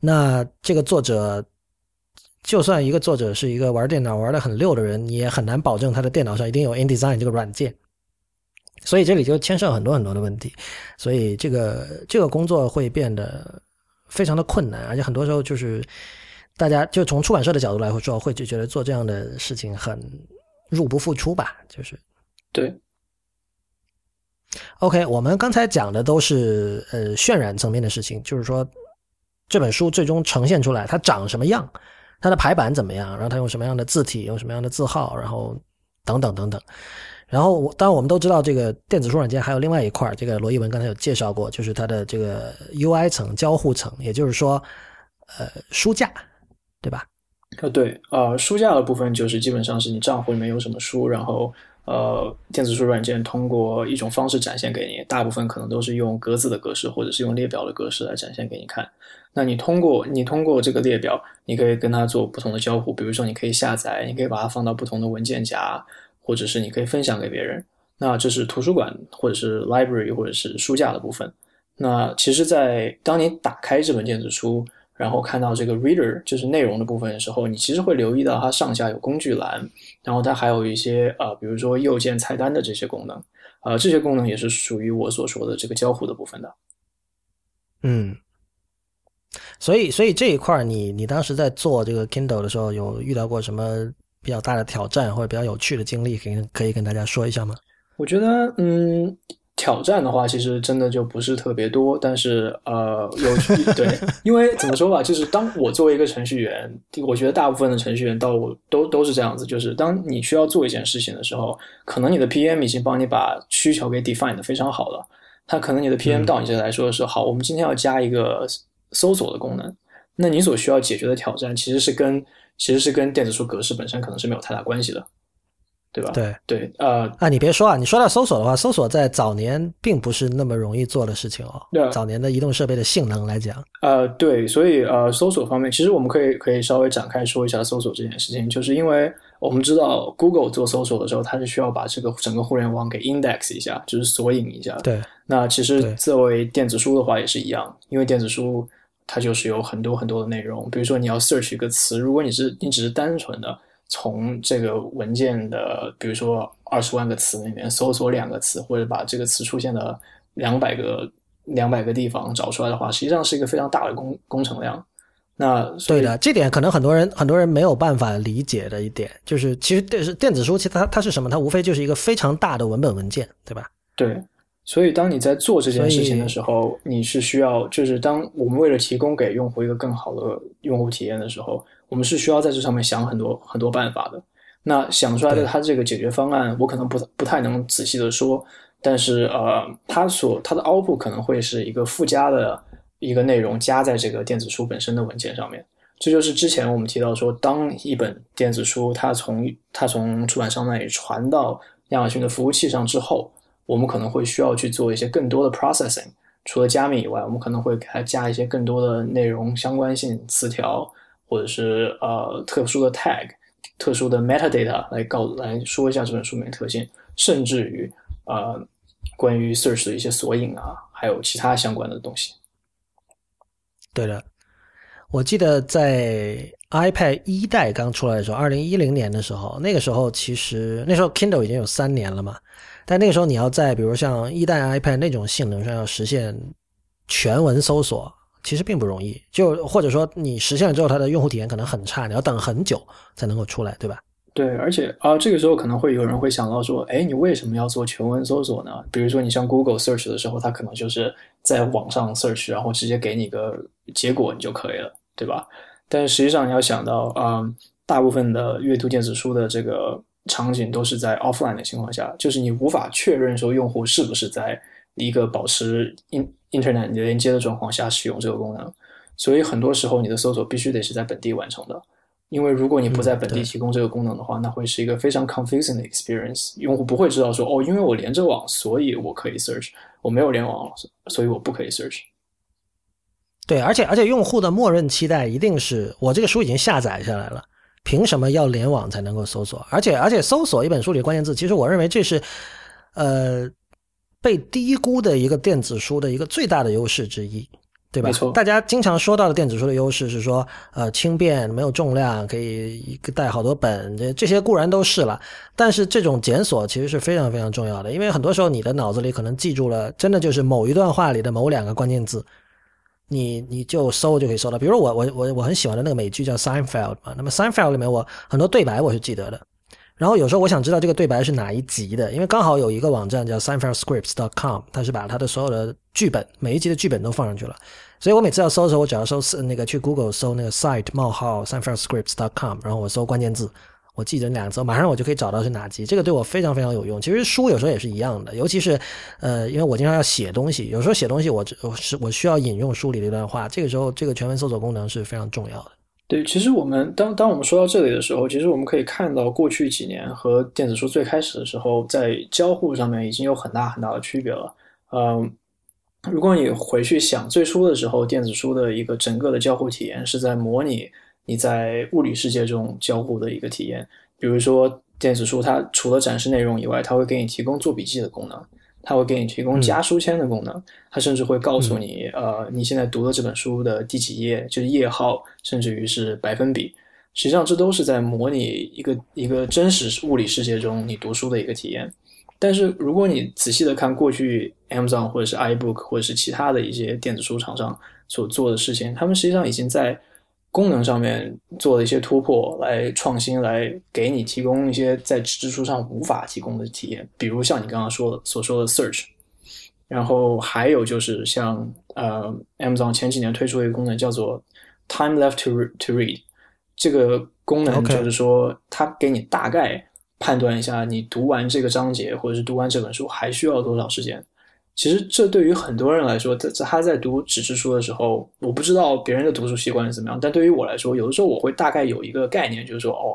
那这个作者。就算一个作者是一个玩电脑玩的很溜的人，你也很难保证他的电脑上一定有 InDesign 这个软件。所以这里就牵涉很多很多的问题，所以这个这个工作会变得非常的困难，而且很多时候就是大家就从出版社的角度来说，会就觉得做这样的事情很入不敷出吧，就是对。OK，我们刚才讲的都是呃渲染层面的事情，就是说这本书最终呈现出来它长什么样。它的排版怎么样？然后它用什么样的字体，用什么样的字号，然后等等等等。然后，当然我们都知道，这个电子书软件还有另外一块，这个罗一文刚才有介绍过，就是它的这个 UI 层、交互层，也就是说，呃，书架，对吧？呃，对，呃，书架的部分就是基本上是你账户里面有什么书，然后呃，电子书软件通过一种方式展现给你，大部分可能都是用格子的格式，或者是用列表的格式来展现给你看。那你通过你通过这个列表，你可以跟它做不同的交互，比如说你可以下载，你可以把它放到不同的文件夹，或者是你可以分享给别人。那这是图书馆或者是 library 或者是书架的部分。那其实，在当你打开这本电子书，然后看到这个 reader 就是内容的部分的时候，你其实会留意到它上下有工具栏，然后它还有一些呃，比如说右键菜单的这些功能，呃，这些功能也是属于我所说的这个交互的部分的。嗯。所以，所以这一块你你当时在做这个 Kindle 的时候，有遇到过什么比较大的挑战或者比较有趣的经历，可以可以跟大家说一下吗？我觉得，嗯，挑战的话，其实真的就不是特别多，但是呃，有趣 对，因为怎么说吧，就是当我作为一个程序员，我觉得大部分的程序员到都都是这样子，就是当你需要做一件事情的时候，可能你的 PM 已经帮你把需求给 define 的非常好了，他可能你的 PM 到你这来说是好，我们今天要加一个。搜索的功能，那你所需要解决的挑战其实是跟其实是跟电子书格式本身可能是没有太大关系的，对吧？对对，呃啊，你别说啊，你说到搜索的话，搜索在早年并不是那么容易做的事情哦。对，早年的移动设备的性能来讲，呃，对，所以呃，搜索方面，其实我们可以可以稍微展开说一下搜索这件事情，就是因为我们知道 Google 做搜索的时候，它是需要把这个整个互联网给 index 一下，就是索引一下。对，那其实作为电子书的话也是一样，因为电子书。它就是有很多很多的内容，比如说你要 search 一个词，如果你是你只是单纯的从这个文件的，比如说二十万个词里面搜索两个词，或者把这个词出现的两百个两百个地方找出来的话，实际上是一个非常大的工工程量。那对的，这点可能很多人很多人没有办法理解的一点，就是其实电是电子书，其实它它是什么？它无非就是一个非常大的文本文件，对吧？对，所以当你在做这件事情的时候，你是需要，就是当我们为了提供给用户一个更好的用户体验的时候，我们是需要在这上面想很多很多办法的。那想出来的它这个解决方案，我可能不不太能仔细的说，但是呃，它所它的 output 可能会是一个附加的。一个内容加在这个电子书本身的文件上面，这就是之前我们提到说，当一本电子书它从它从出版商那里传到亚马逊的服务器上之后，我们可能会需要去做一些更多的 processing。除了加密以外，我们可能会给它加一些更多的内容相关性词条，或者是呃特殊的 tag、特殊的 metadata 来告来说一下这本书里面特性，甚至于呃关于 search 的一些索引啊，还有其他相关的东西。对的，我记得在 iPad 一代刚出来的时候，二零一零年的时候，那个时候其实那时候 Kindle 已经有三年了嘛，但那个时候你要在比如像一代 iPad 那种性能上要实现全文搜索，其实并不容易。就或者说你实现了之后，它的用户体验可能很差，你要等很久才能够出来，对吧？对，而且啊，这个时候可能会有人会想到说，哎，你为什么要做全文搜索呢？比如说你像 Google Search 的时候，它可能就是在网上 search，然后直接给你个结果你就可以了，对吧？但是实际上你要想到啊，大部分的阅读电子书的这个场景都是在 offline 的情况下，就是你无法确认说用户是不是在一个保持 in internet 你连接的状况下使用这个功能，所以很多时候你的搜索必须得是在本地完成的。因为如果你不在本地提供这个功能的话，那会是一个非常 confusing 的 experience。用户不会知道说，哦，因为我连着网，所以我可以 search；我没有联网，所以我不可以 search。对，而且而且用户的默认期待一定是我这个书已经下载下来了，凭什么要联网才能够搜索？而且而且搜索一本书里的关键字，其实我认为这是呃被低估的一个电子书的一个最大的优势之一。对吧？没错大家经常说到的电子书的优势是说，呃，轻便，没有重量，可以一个带好多本，这这些固然都是了。但是这种检索其实是非常非常重要的，因为很多时候你的脑子里可能记住了，真的就是某一段话里的某两个关键字，你你就搜就可以搜到。比如我我我我很喜欢的那个美剧叫《Seinfeld》嘛，那么《Seinfeld》里面我很多对白我是记得的。然后有时候我想知道这个对白是哪一集的，因为刚好有一个网站叫 s i n f e r s c r i p t s c o m 它是把它的所有的剧本每一集的剧本都放上去了。所以我每次要搜的时候，我只要搜那个去 Google 搜那个 site 冒号 s i n f e r s c r i p t s c o m 然后我搜关键字，我记得两个字，马上我就可以找到是哪集。这个对我非常非常有用。其实书有时候也是一样的，尤其是呃，因为我经常要写东西，有时候写东西我我是我需要引用书里的一段话，这个时候这个全文搜索功能是非常重要的。对，其实我们当当我们说到这里的时候，其实我们可以看到过去几年和电子书最开始的时候，在交互上面已经有很大很大的区别了。嗯，如果你回去想最初的时候，电子书的一个整个的交互体验是在模拟你在物理世界中交互的一个体验。比如说电子书，它除了展示内容以外，它会给你提供做笔记的功能。它会给你提供加书签的功能，它甚至会告诉你，呃，你现在读的这本书的第几页，就是页号，甚至于是百分比。实际上，这都是在模拟一个一个真实物理世界中你读书的一个体验。但是，如果你仔细的看过去 Amazon 或者是 iBook 或者是其他的一些电子书厂商所做的事情，他们实际上已经在。功能上面做了一些突破，来创新，来给你提供一些在纸质书上无法提供的体验，比如像你刚刚说的所说的 search，然后还有就是像呃 Amazon 前几年推出一个功能叫做 time left to to read，这个功能就是说它给你大概判断一下你读完这个章节或者是读完这本书还需要多少时间。其实这对于很多人来说，他他在读纸质书的时候，我不知道别人的读书习惯是怎么样，但对于我来说，有的时候我会大概有一个概念，就是说，哦，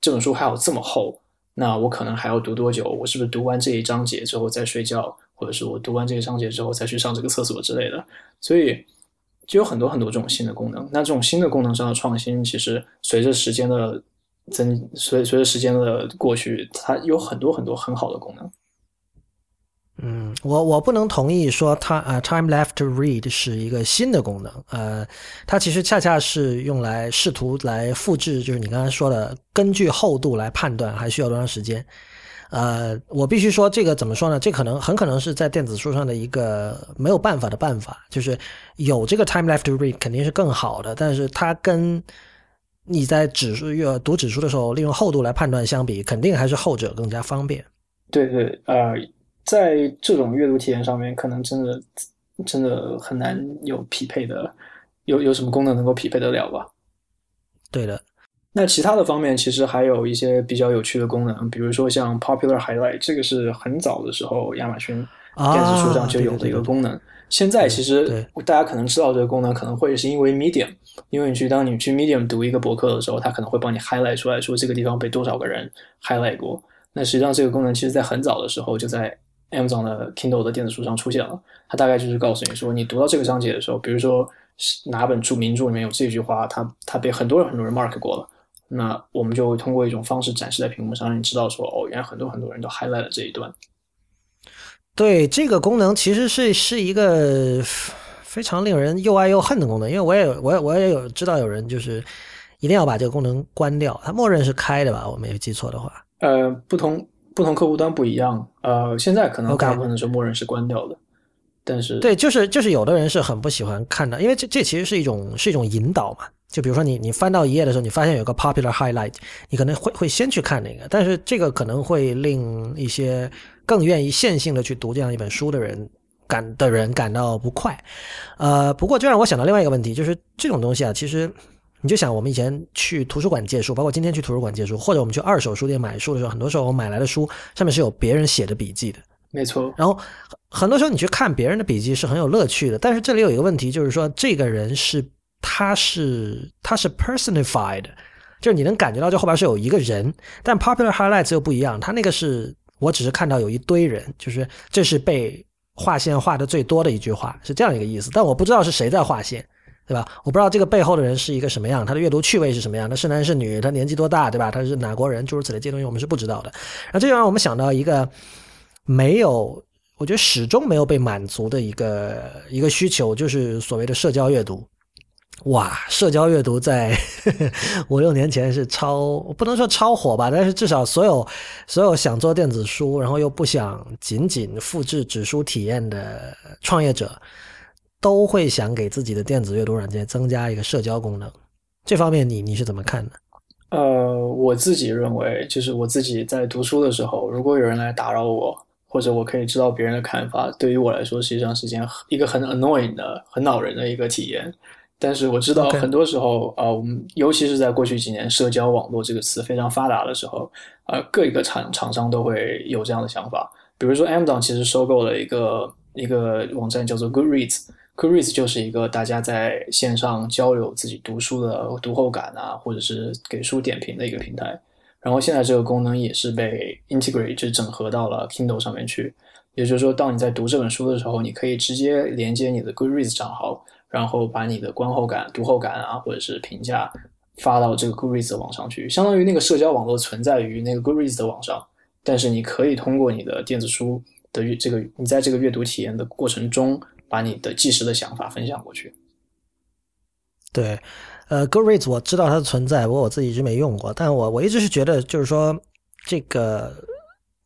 这本书还有这么厚，那我可能还要读多久？我是不是读完这一章节之后再睡觉，或者是我读完这一章节之后再去上这个厕所之类的？所以就有很多很多这种新的功能。那这种新的功能上的创新，其实随着时间的增，随随着时间的过去，它有很多很多很好的功能。嗯，我我不能同意说它啊，time left to read 是一个新的功能。呃，它其实恰恰是用来试图来复制，就是你刚才说的，根据厚度来判断还需要多长时间。呃，我必须说，这个怎么说呢？这可能很可能是在电子书上的一个没有办法的办法，就是有这个 time left to read 肯定是更好的，但是它跟你在纸书阅读纸书的时候利用厚度来判断相比，肯定还是后者更加方便。对对，呃，在这种阅读体验上面，可能真的真的很难有匹配的，有有什么功能能够匹配得了吧？对的。那其他的方面其实还有一些比较有趣的功能，比如说像 Popular Highlight，这个是很早的时候亚马逊电子书上就有的一个功能。现在其实大家可能知道这个功能，可能会是因为 Medium，因为你去当你去 Medium 读一个博客的时候，它可能会帮你 highlight 出来说这个地方被多少个人 highlight 过。那实际上这个功能其实在很早的时候就在 Amazon 的 Kindle 的电子书上出现了。它大概就是告诉你说，你读到这个章节的时候，比如说哪本著名著里面有这句话，它它被很多人很多人 mark 过了。那我们就会通过一种方式展示在屏幕上，让你知道说，哦，原来很多很多人都 highlight 了这一段。对这个功能，其实是是一个非常令人又爱又恨的功能，因为我也有，我我也有知道有人就是一定要把这个功能关掉，它默认是开的吧？我没有记错的话。呃，不同不同客户端不一样，呃，现在可能大部分的时候默认是关掉的，但是对，就是就是有的人是很不喜欢看的，因为这这其实是一种是一种引导嘛。就比如说你你翻到一页的时候，你发现有个 popular highlight，你可能会会先去看那个，但是这个可能会令一些更愿意线性的去读这样一本书的人感的人感到不快。呃，不过就让我想到另外一个问题，就是这种东西啊，其实你就想我们以前去图书馆借书，包括今天去图书馆借书，或者我们去二手书店买书的时候，很多时候我买来的书上面是有别人写的笔记的，没错。然后很多时候你去看别人的笔记是很有乐趣的，但是这里有一个问题，就是说这个人是。他是他是 personified，就是你能感觉到这后边是有一个人，但 popular highlights 又不一样，他那个是我只是看到有一堆人，就是这是被划线画的最多的一句话，是这样一个意思，但我不知道是谁在划线，对吧？我不知道这个背后的人是一个什么样，他的阅读趣味是什么样，他是男是女，他年纪多大，对吧？他是哪国人，诸如此类这些东西我们是不知道的。然后这就让我们想到一个没有，我觉得始终没有被满足的一个一个需求，就是所谓的社交阅读。哇，社交阅读在 五六年前是超，不能说超火吧，但是至少所有所有想做电子书，然后又不想仅仅复制纸书体验的创业者，都会想给自己的电子阅读软件增加一个社交功能。这方面，你你是怎么看的？呃，我自己认为，就是我自己在读书的时候，如果有人来打扰我，或者我可以知道别人的看法，对于我来说，实际上是一件一个很 annoying 的、很恼人的一个体验。但是我知道，很多时候啊，我们尤其是在过去几年，社交网络这个词非常发达的时候，呃，各一个厂厂商都会有这样的想法。比如说，Amazon 其实收购了一个一个网站，叫做 Goodreads Goodreads 就是一个大家在线上交流自己读书的读后感啊，或者是给书点评的一个平台。然后现在这个功能也是被 integrate 就整合到了 Kindle 上面去。也就是说，当你在读这本书的时候，你可以直接连接你的 Goodreads 账号。然后把你的观后感、读后感啊，或者是评价发到这个 Goodreads 的网上去，相当于那个社交网络存在于那个 Goodreads 的网上，但是你可以通过你的电子书的阅这个，你在这个阅读体验的过程中，把你的即时的想法分享过去。对，呃，GoReads 我知道它的存在，不过我自己一直没用过，但我我一直是觉得，就是说这个。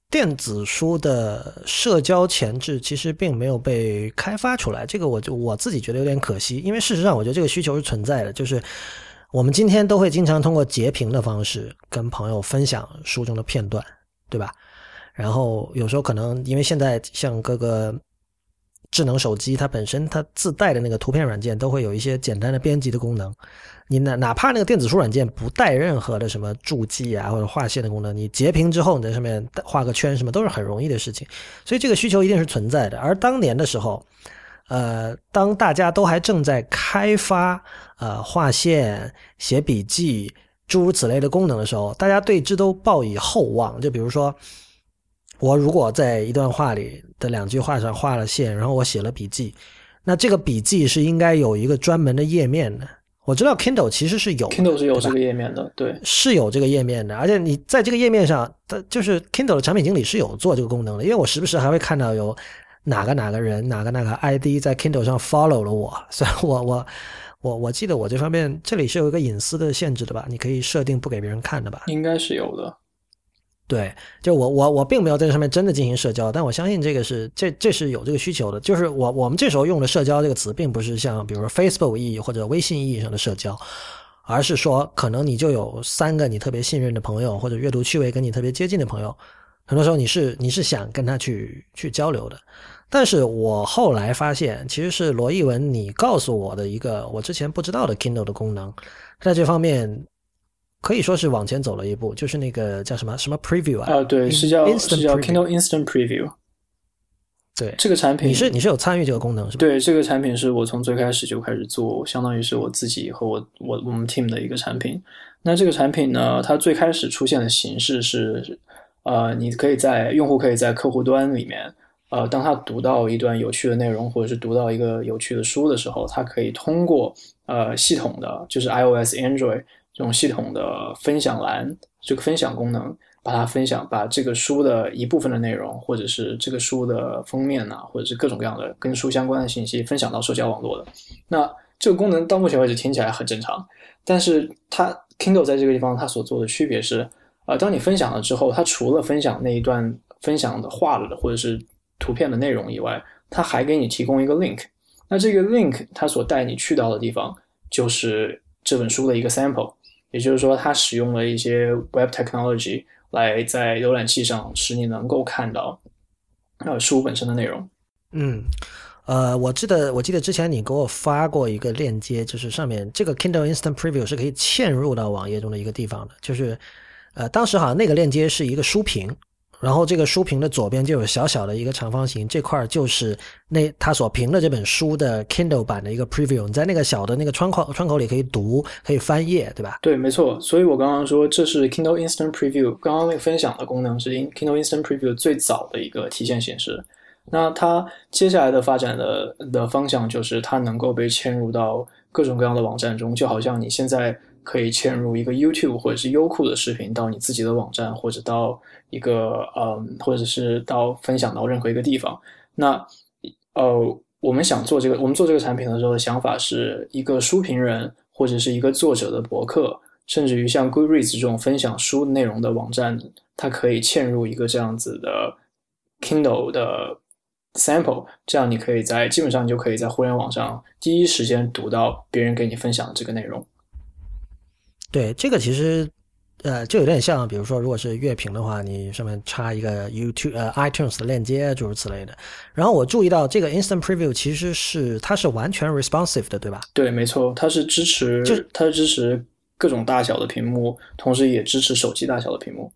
电子书的社交前置其实并没有被开发出来，这个我就我自己觉得有点可惜，因为事实上我觉得这个需求是存在的，就是我们今天都会经常通过截屏的方式跟朋友分享书中的片段，对吧？然后有时候可能因为现在像各个智能手机，它本身它自带的那个图片软件都会有一些简单的编辑的功能。你哪哪怕那个电子书软件不带任何的什么注记啊或者划线的功能，你截屏之后你在上面画个圈什么都是很容易的事情，所以这个需求一定是存在的。而当年的时候，呃，当大家都还正在开发呃划线、写笔记诸如此类的功能的时候，大家对之都抱以厚望。就比如说，我如果在一段话里的两句话上画了线，然后我写了笔记，那这个笔记是应该有一个专门的页面的。我知道 Kindle 其实是有，Kindle 是有这个页面的，对，是有这个页面的，而且你在这个页面上，它就是 Kindle 的产品经理是有做这个功能的，因为我时不时还会看到有哪个哪个人哪个哪个 ID 在 Kindle 上 follow 了我，所以我我我我记得我这方面这里是有一个隐私的限制的吧？你可以设定不给别人看的吧？应该是有的。对，就我我我并没有在这上面真的进行社交，但我相信这个是这这是有这个需求的。就是我我们这时候用的社交这个词，并不是像比如说 Facebook 意义或者微信意义上的社交，而是说可能你就有三个你特别信任的朋友，或者阅读趣味跟你特别接近的朋友，很多时候你是你是想跟他去去交流的。但是我后来发现，其实是罗艺文你告诉我的一个我之前不知道的 Kindle 的功能，在这方面。可以说是往前走了一步，就是那个叫什么什么 Preview 啊？啊，对，是叫是叫 Kindle Instant Preview。对，这个产品你是你是有参与这个功能是吧？对，这个产品是我从最开始就开始做，相当于是我自己和我我我们 team 的一个产品。那这个产品呢，它最开始出现的形式是，呃，你可以在用户可以在客户端里面，呃，当他读到一段有趣的内容，或者是读到一个有趣的书的时候，他可以通过呃系统的，就是 iOS、Android。这种系统的分享栏，这个分享功能，把它分享，把这个书的一部分的内容，或者是这个书的封面呐，或者是各种各样的跟书相关的信息，分享到社交网络的。那这个功能到目前为止听起来很正常，但是它 Kindle 在这个地方它所做的区别是，呃，当你分享了之后，它除了分享那一段分享的画的或者是图片的内容以外，它还给你提供一个 link。那这个 link 它所带你去到的地方，就是这本书的一个 sample。也就是说，它使用了一些 Web technology 来在浏览器上使你能够看到呃书本身的内容。嗯，呃，我记得我记得之前你给我发过一个链接，就是上面这个 Kindle Instant Preview 是可以嵌入到网页中的一个地方的，就是呃，当时好像那个链接是一个书评。然后这个书评的左边就有小小的一个长方形，这块就是那他所评的这本书的 Kindle 版的一个 Preview。你在那个小的那个窗口窗口里可以读，可以翻页，对吧？对，没错。所以我刚刚说这是 Kindle Instant Preview。刚刚那个分享的功能是 Kindle Instant Preview 最早的一个体现形式。那它接下来的发展的的方向就是它能够被嵌入到各种各样的网站中，就好像你现在。可以嵌入一个 YouTube 或者是优酷的视频到你自己的网站，或者到一个嗯，或者是到分享到任何一个地方。那呃，我们想做这个，我们做这个产品的时候的想法是一个书评人或者是一个作者的博客，甚至于像 Goodreads 这种分享书内容的网站，它可以嵌入一个这样子的 Kindle 的 sample，这样你可以在基本上你就可以在互联网上第一时间读到别人给你分享的这个内容。对，这个其实，呃，就有点像，比如说，如果是乐评的话，你上面插一个 YouTube 呃 iTunes 的链接，诸如此类的。然后我注意到这个 Instant Preview 其实是它是完全 responsive 的，对吧？对，没错，它是支持，就它是支持各种大小的屏幕，同时也支持手机大小的屏幕。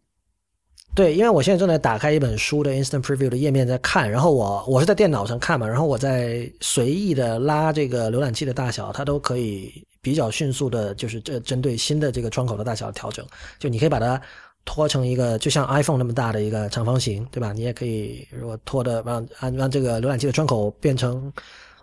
对，因为我现在正在打开一本书的 Instant Preview 的页面在看，然后我我是在电脑上看嘛，然后我在随意的拉这个浏览器的大小，它都可以比较迅速的，就是这针对新的这个窗口的大小调整。就你可以把它拖成一个就像 iPhone 那么大的一个长方形，对吧？你也可以如果拖的让让让这个浏览器的窗口变成。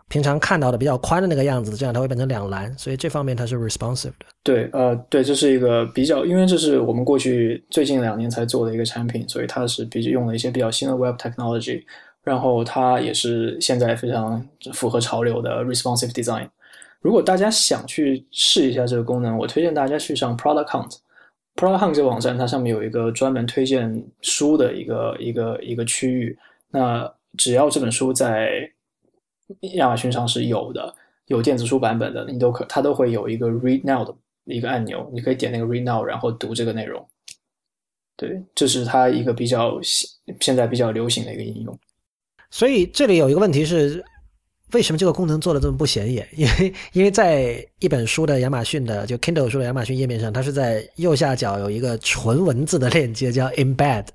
平常看到的比较宽的那个样子，这样它会变成两栏，所以这方面它是 responsive 的。对，呃，对，这是一个比较，因为这是我们过去最近两年才做的一个产品，所以它是比较用了一些比较新的 web technology，然后它也是现在非常符合潮流的 responsive design。如果大家想去试一下这个功能，我推荐大家去上 Product Hunt，Product Hunt 这个网站，它上面有一个专门推荐书的一个一个一个区域，那只要这本书在亚马逊上是有的，有电子书版本的，你都可，它都会有一个 Read Now 的一个按钮，你可以点那个 Read Now，然后读这个内容。对，这是它一个比较现在比较流行的一个应用。所以这里有一个问题是，为什么这个功能做的这么不显眼？因为因为在一本书的亚马逊的就 Kindle 书的亚马逊页面上，它是在右下角有一个纯文字的链接，叫 Embed。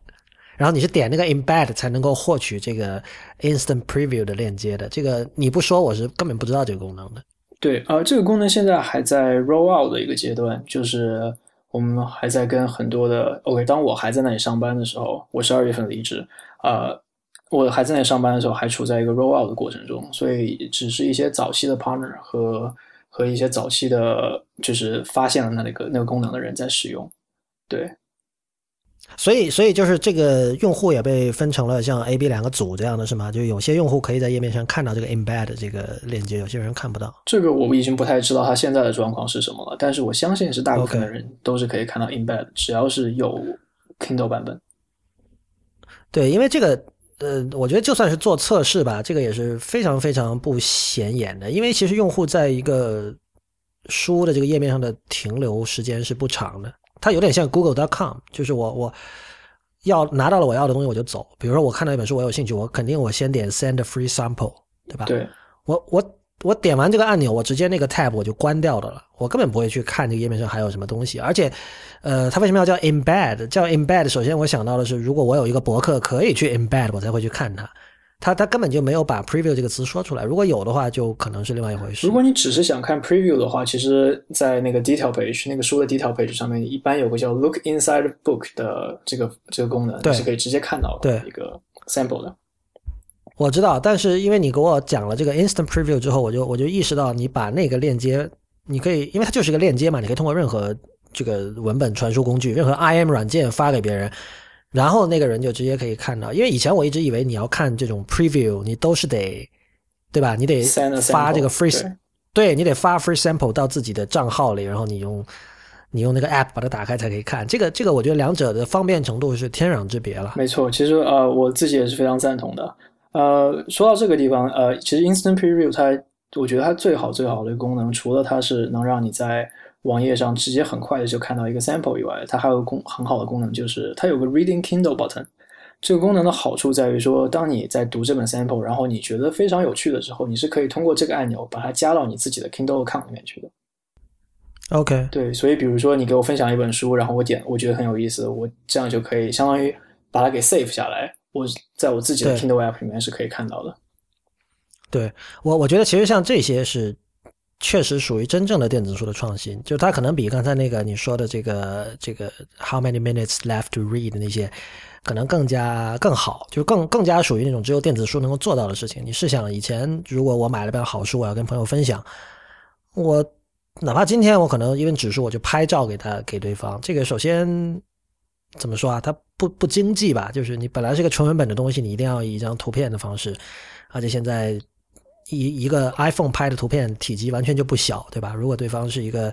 然后你是点那个 embed 才能够获取这个 instant preview 的链接的，这个你不说我是根本不知道这个功能的。对，呃，这个功能现在还在 roll out 的一个阶段，就是我们还在跟很多的 OK，当我还在那里上班的时候，我是二月份离职，呃，我还在那上班的时候还处在一个 roll out 的过程中，所以只是一些早期的 partner 和和一些早期的，就是发现了那个那个功能的人在使用，对。所以，所以就是这个用户也被分成了像 A、B 两个组这样的是吗？就有些用户可以在页面上看到这个 embed 这个链接，有些人看不到。这个我已经不太知道他现在的状况是什么了，但是我相信是大部分的人都是可以看到 embed，只要是有 Kindle 版本。对，因为这个，呃，我觉得就算是做测试吧，这个也是非常非常不显眼的。因为其实用户在一个书的这个页面上的停留时间是不长的，它有点像 Google.com，就是我我要拿到了我要的东西我就走。比如说我看到一本书我有兴趣，我肯定我先点 Send Free Sample，对吧？对，我我我点完这个按钮，我直接那个 tab 我就关掉的了，我根本不会去看这个页面上还有什么东西，而且。呃，它为什么要叫 embed？叫 embed，首先我想到的是，如果我有一个博客可以去 embed，我才会去看它。它它根本就没有把 preview 这个词说出来。如果有的话，就可能是另外一回事。如果你只是想看 preview 的话，其实，在那个 detail page 那个书的 detail page 上面，一般有个叫 look inside book 的这个这个功能，是可以直接看到的一个 sample 的。我知道，但是因为你给我讲了这个 instant preview 之后，我就我就意识到，你把那个链接，你可以，因为它就是个链接嘛，你可以通过任何。这个文本传输工具，任何 IM 软件发给别人，然后那个人就直接可以看到。因为以前我一直以为你要看这种 preview，你都是得，对吧？你得发这个 free，对你得发 free sample 到自己的账号里，然后你用你用那个 app 把它打开才可以看。这个这个，我觉得两者的方便程度是天壤之别了。没错，其实呃，我自己也是非常赞同的。呃，说到这个地方，呃，其实 instant preview 它，我觉得它最好最好的功能，除了它是能让你在网页上直接很快的就看到一个 sample 以外，它还有个功很好的功能，就是它有个 Reading Kindle button。这个功能的好处在于说，当你在读这本 sample，然后你觉得非常有趣的时候，你是可以通过这个按钮把它加到你自己的 Kindle account 里面去的。OK，对，所以比如说你给我分享一本书，然后我点，我觉得很有意思，我这样就可以相当于把它给 save 下来，我在我自己的 Kindle app 里面是可以看到的。对我，我觉得其实像这些是。确实属于真正的电子书的创新，就它可能比刚才那个你说的这个这个 How many minutes left to read 的那些，可能更加更好，就更更加属于那种只有电子书能够做到的事情。你试想，以前如果我买了本好书，我要跟朋友分享，我哪怕今天我可能因为指数，我就拍照给他给对方。这个首先怎么说啊？它不不经济吧？就是你本来是一个纯文本的东西，你一定要以一张图片的方式，而且现在。一一个 iPhone 拍的图片体积完全就不小，对吧？如果对方是一个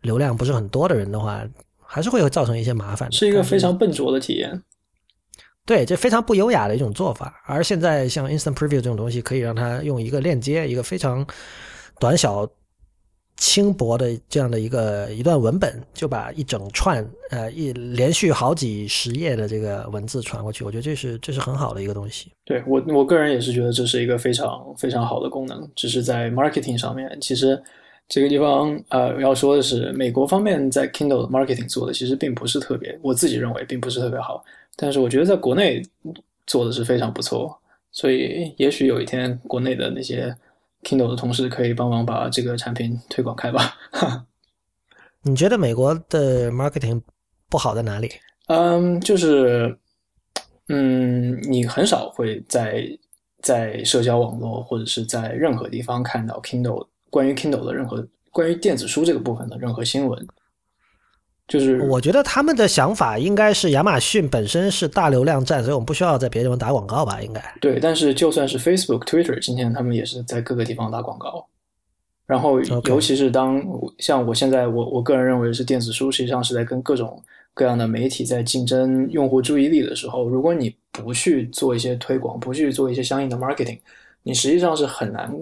流量不是很多的人的话，还是会造成一些麻烦。是一个非常笨拙的体验。对，这非常不优雅的一种做法。而现在像 Instant Preview 这种东西，可以让它用一个链接，一个非常短小。轻薄的这样的一个一段文本，就把一整串呃一连续好几十页的这个文字传过去，我觉得这是这是很好的一个东西。对我我个人也是觉得这是一个非常非常好的功能。只是在 marketing 上面，其实这个地方呃要说的是，美国方面在 Kindle marketing 做的其实并不是特别，我自己认为并不是特别好。但是我觉得在国内做的是非常不错，所以也许有一天国内的那些。Kindle 的同事可以帮忙把这个产品推广开吧？你觉得美国的 marketing 不好在哪里？嗯，就是，嗯，你很少会在在社交网络或者是在任何地方看到 Kindle 关于 Kindle 的任何关于电子书这个部分的任何新闻。就是我觉得他们的想法应该是亚马逊本身是大流量站，所以我们不需要在别的地方打广告吧？应该对，但是就算是 Facebook、Twitter，今天他们也是在各个地方打广告。然后，尤其是当像我现在，我我个人认为是电子书实际上是在跟各种各样的媒体在竞争用户注意力的时候，如果你不去做一些推广，不去做一些相应的 marketing，你实际上是很难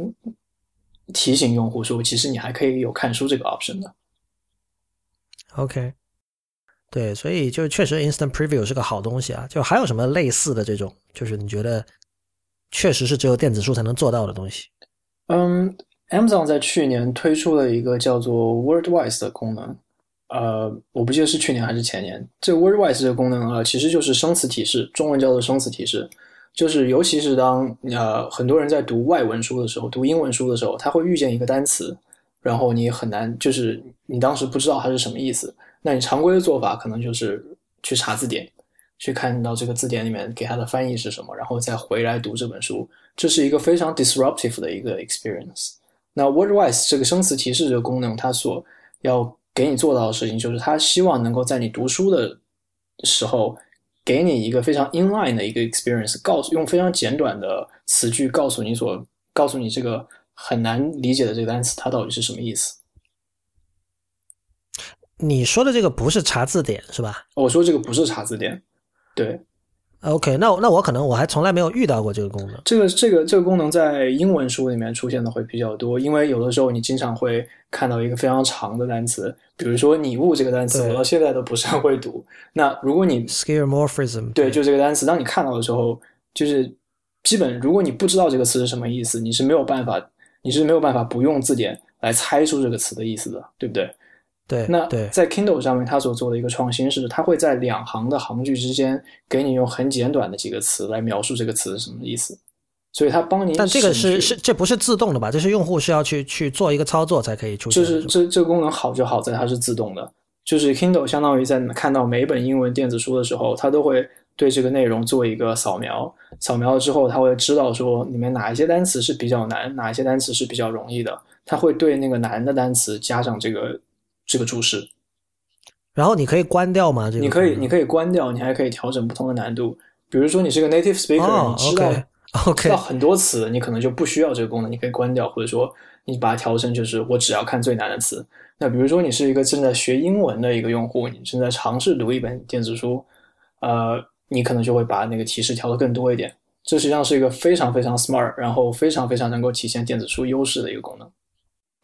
提醒用户说，其实你还可以有看书这个 option 的。OK，对，所以就确实 Instant Preview 是个好东西啊。就还有什么类似的这种，就是你觉得确实是只有电子书才能做到的东西？嗯，Amazon 在去年推出了一个叫做 Wordwise 的功能，呃，我不记得是去年还是前年。这 Wordwise 这个功能啊，其实就是生词提示，中文叫做生词提示，就是尤其是当呃很多人在读外文书的时候，读英文书的时候，他会遇见一个单词。然后你很难，就是你当时不知道它是什么意思。那你常规的做法可能就是去查字典，去看到这个字典里面给它的翻译是什么，然后再回来读这本书。这是一个非常 disruptive 的一个 experience。那 Wordwise 这个生词提示这个功能，它所要给你做到的事情，就是它希望能够在你读书的时候，给你一个非常 inline 的一个 experience，告诉用非常简短的词句告诉你所告诉你这个。很难理解的这个单词，它到底是什么意思？你说的这个不是查字典是吧？我说这个不是查字典，对。OK，那那我可能我还从来没有遇到过这个功能。这个这个这个功能在英文书里面出现的会比较多，因为有的时候你经常会看到一个非常长的单词，比如说拟物这个单词，我到现在都不是很会读。那如果你 skeuomorphism，对，就这个单词，当你看到的时候，就是基本如果你不知道这个词是什么意思，你是没有办法，你是没有办法不用字典来猜出这个词的意思的，对不对？对，那对在 Kindle 上面，它所做的一个创新是，它会在两行的行距之间给你用很简短的几个词来描述这个词是什么意思，所以它帮你。但这个是是这不是自动的吧？这是用户是要去去做一个操作才可以出现。就是这这个功能好就好在它是自动的，就是 Kindle 相当于在看到每本英文电子书的时候，它都会对这个内容做一个扫描，扫描了之后，它会知道说里面哪一些单词是比较难，哪一些单词是比较容易的，它会对那个难的单词加上这个这个注释。然后你可以关掉吗？这个你可以，你可以关掉，你还可以调整不同的难度。比如说你是个 native speaker，你知道 OK 知道很多词，你可能就不需要这个功能，你可以关掉，或者说你把它调成就是我只要看最难的词。那比如说你是一个正在学英文的一个用户，你正在尝试读一本电子书，呃，你可能就会把那个提示调的更多一点。这实际上是一个非常非常 smart，然后非常非常能够体现电子书优势的一个功能。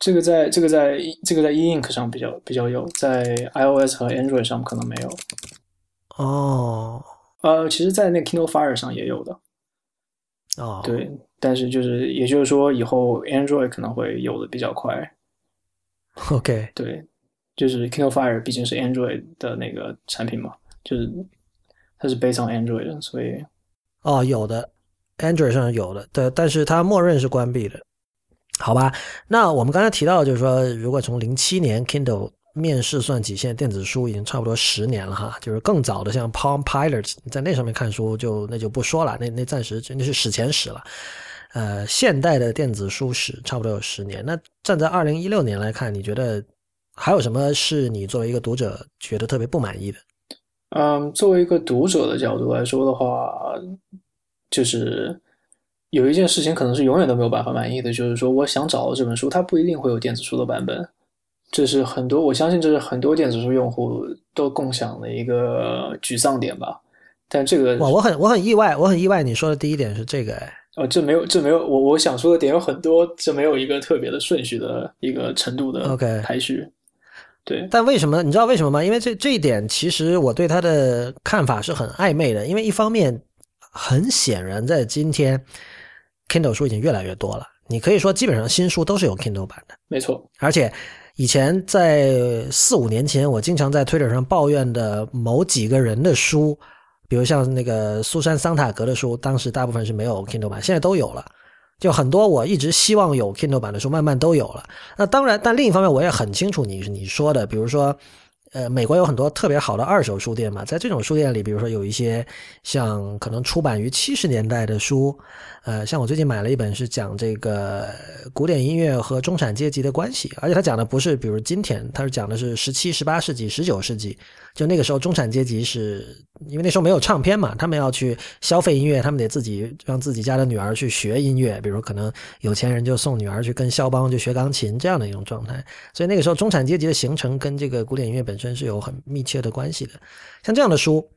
这个在这个在这个在 E Ink 上比较比较有，在 iOS 和 Android 上可能没有。哦，呃，其实，在那 Kindle Fire 上也有的。哦，对，但是就是也就是说，以后 Android 可能会有的比较快。OK，对，就是 Kindle Fire 毕竟是 Android 的那个产品嘛，就是它是基于 Android 的，所以哦，有的 Android 上有的，对，但是它默认是关闭的。好吧，那我们刚才提到，就是说，如果从零七年 Kindle 面世算起，现在电子书已经差不多十年了哈。就是更早的，像 Palm Pilot，在那上面看书就那就不说了，那那暂时那是史前史了。呃，现代的电子书史差不多有十年。那站在二零一六年来看，你觉得还有什么是你作为一个读者觉得特别不满意的？嗯，作为一个读者的角度来说的话，就是。有一件事情可能是永远都没有办法满意的，就是说，我想找到这本书，它不一定会有电子书的版本。这是很多，我相信这是很多电子书用户都共享的一个沮丧点吧。但这个，哇，我很我很意外，我很意外你说的第一点是这个，哎，哦，这没有，这没有，我我想说的点有很多，这没有一个特别的顺序的一个程度的 OK 排序。对，但为什么你知道为什么吗？因为这这一点，其实我对他的看法是很暧昧的。因为一方面，很显然在今天。Kindle 书已经越来越多了，你可以说基本上新书都是有 Kindle 版的，没错。而且以前在四五年前，我经常在 Twitter 上抱怨的某几个人的书，比如像那个苏珊桑塔格的书，当时大部分是没有 Kindle 版，现在都有了。就很多我一直希望有 Kindle 版的书，慢慢都有了。那当然，但另一方面，我也很清楚你你说的，比如说。呃，美国有很多特别好的二手书店嘛，在这种书店里，比如说有一些像可能出版于七十年代的书，呃，像我最近买了一本是讲这个古典音乐和中产阶级的关系，而且他讲的不是比如今天，他是讲的是十七、十八世纪、十九世纪，就那个时候中产阶级是因为那时候没有唱片嘛，他们要去消费音乐，他们得自己让自己家的女儿去学音乐，比如可能有钱人就送女儿去跟肖邦去学钢琴这样的一种状态，所以那个时候中产阶级的形成跟这个古典音乐本身。是有很密切的关系的，像这样的书，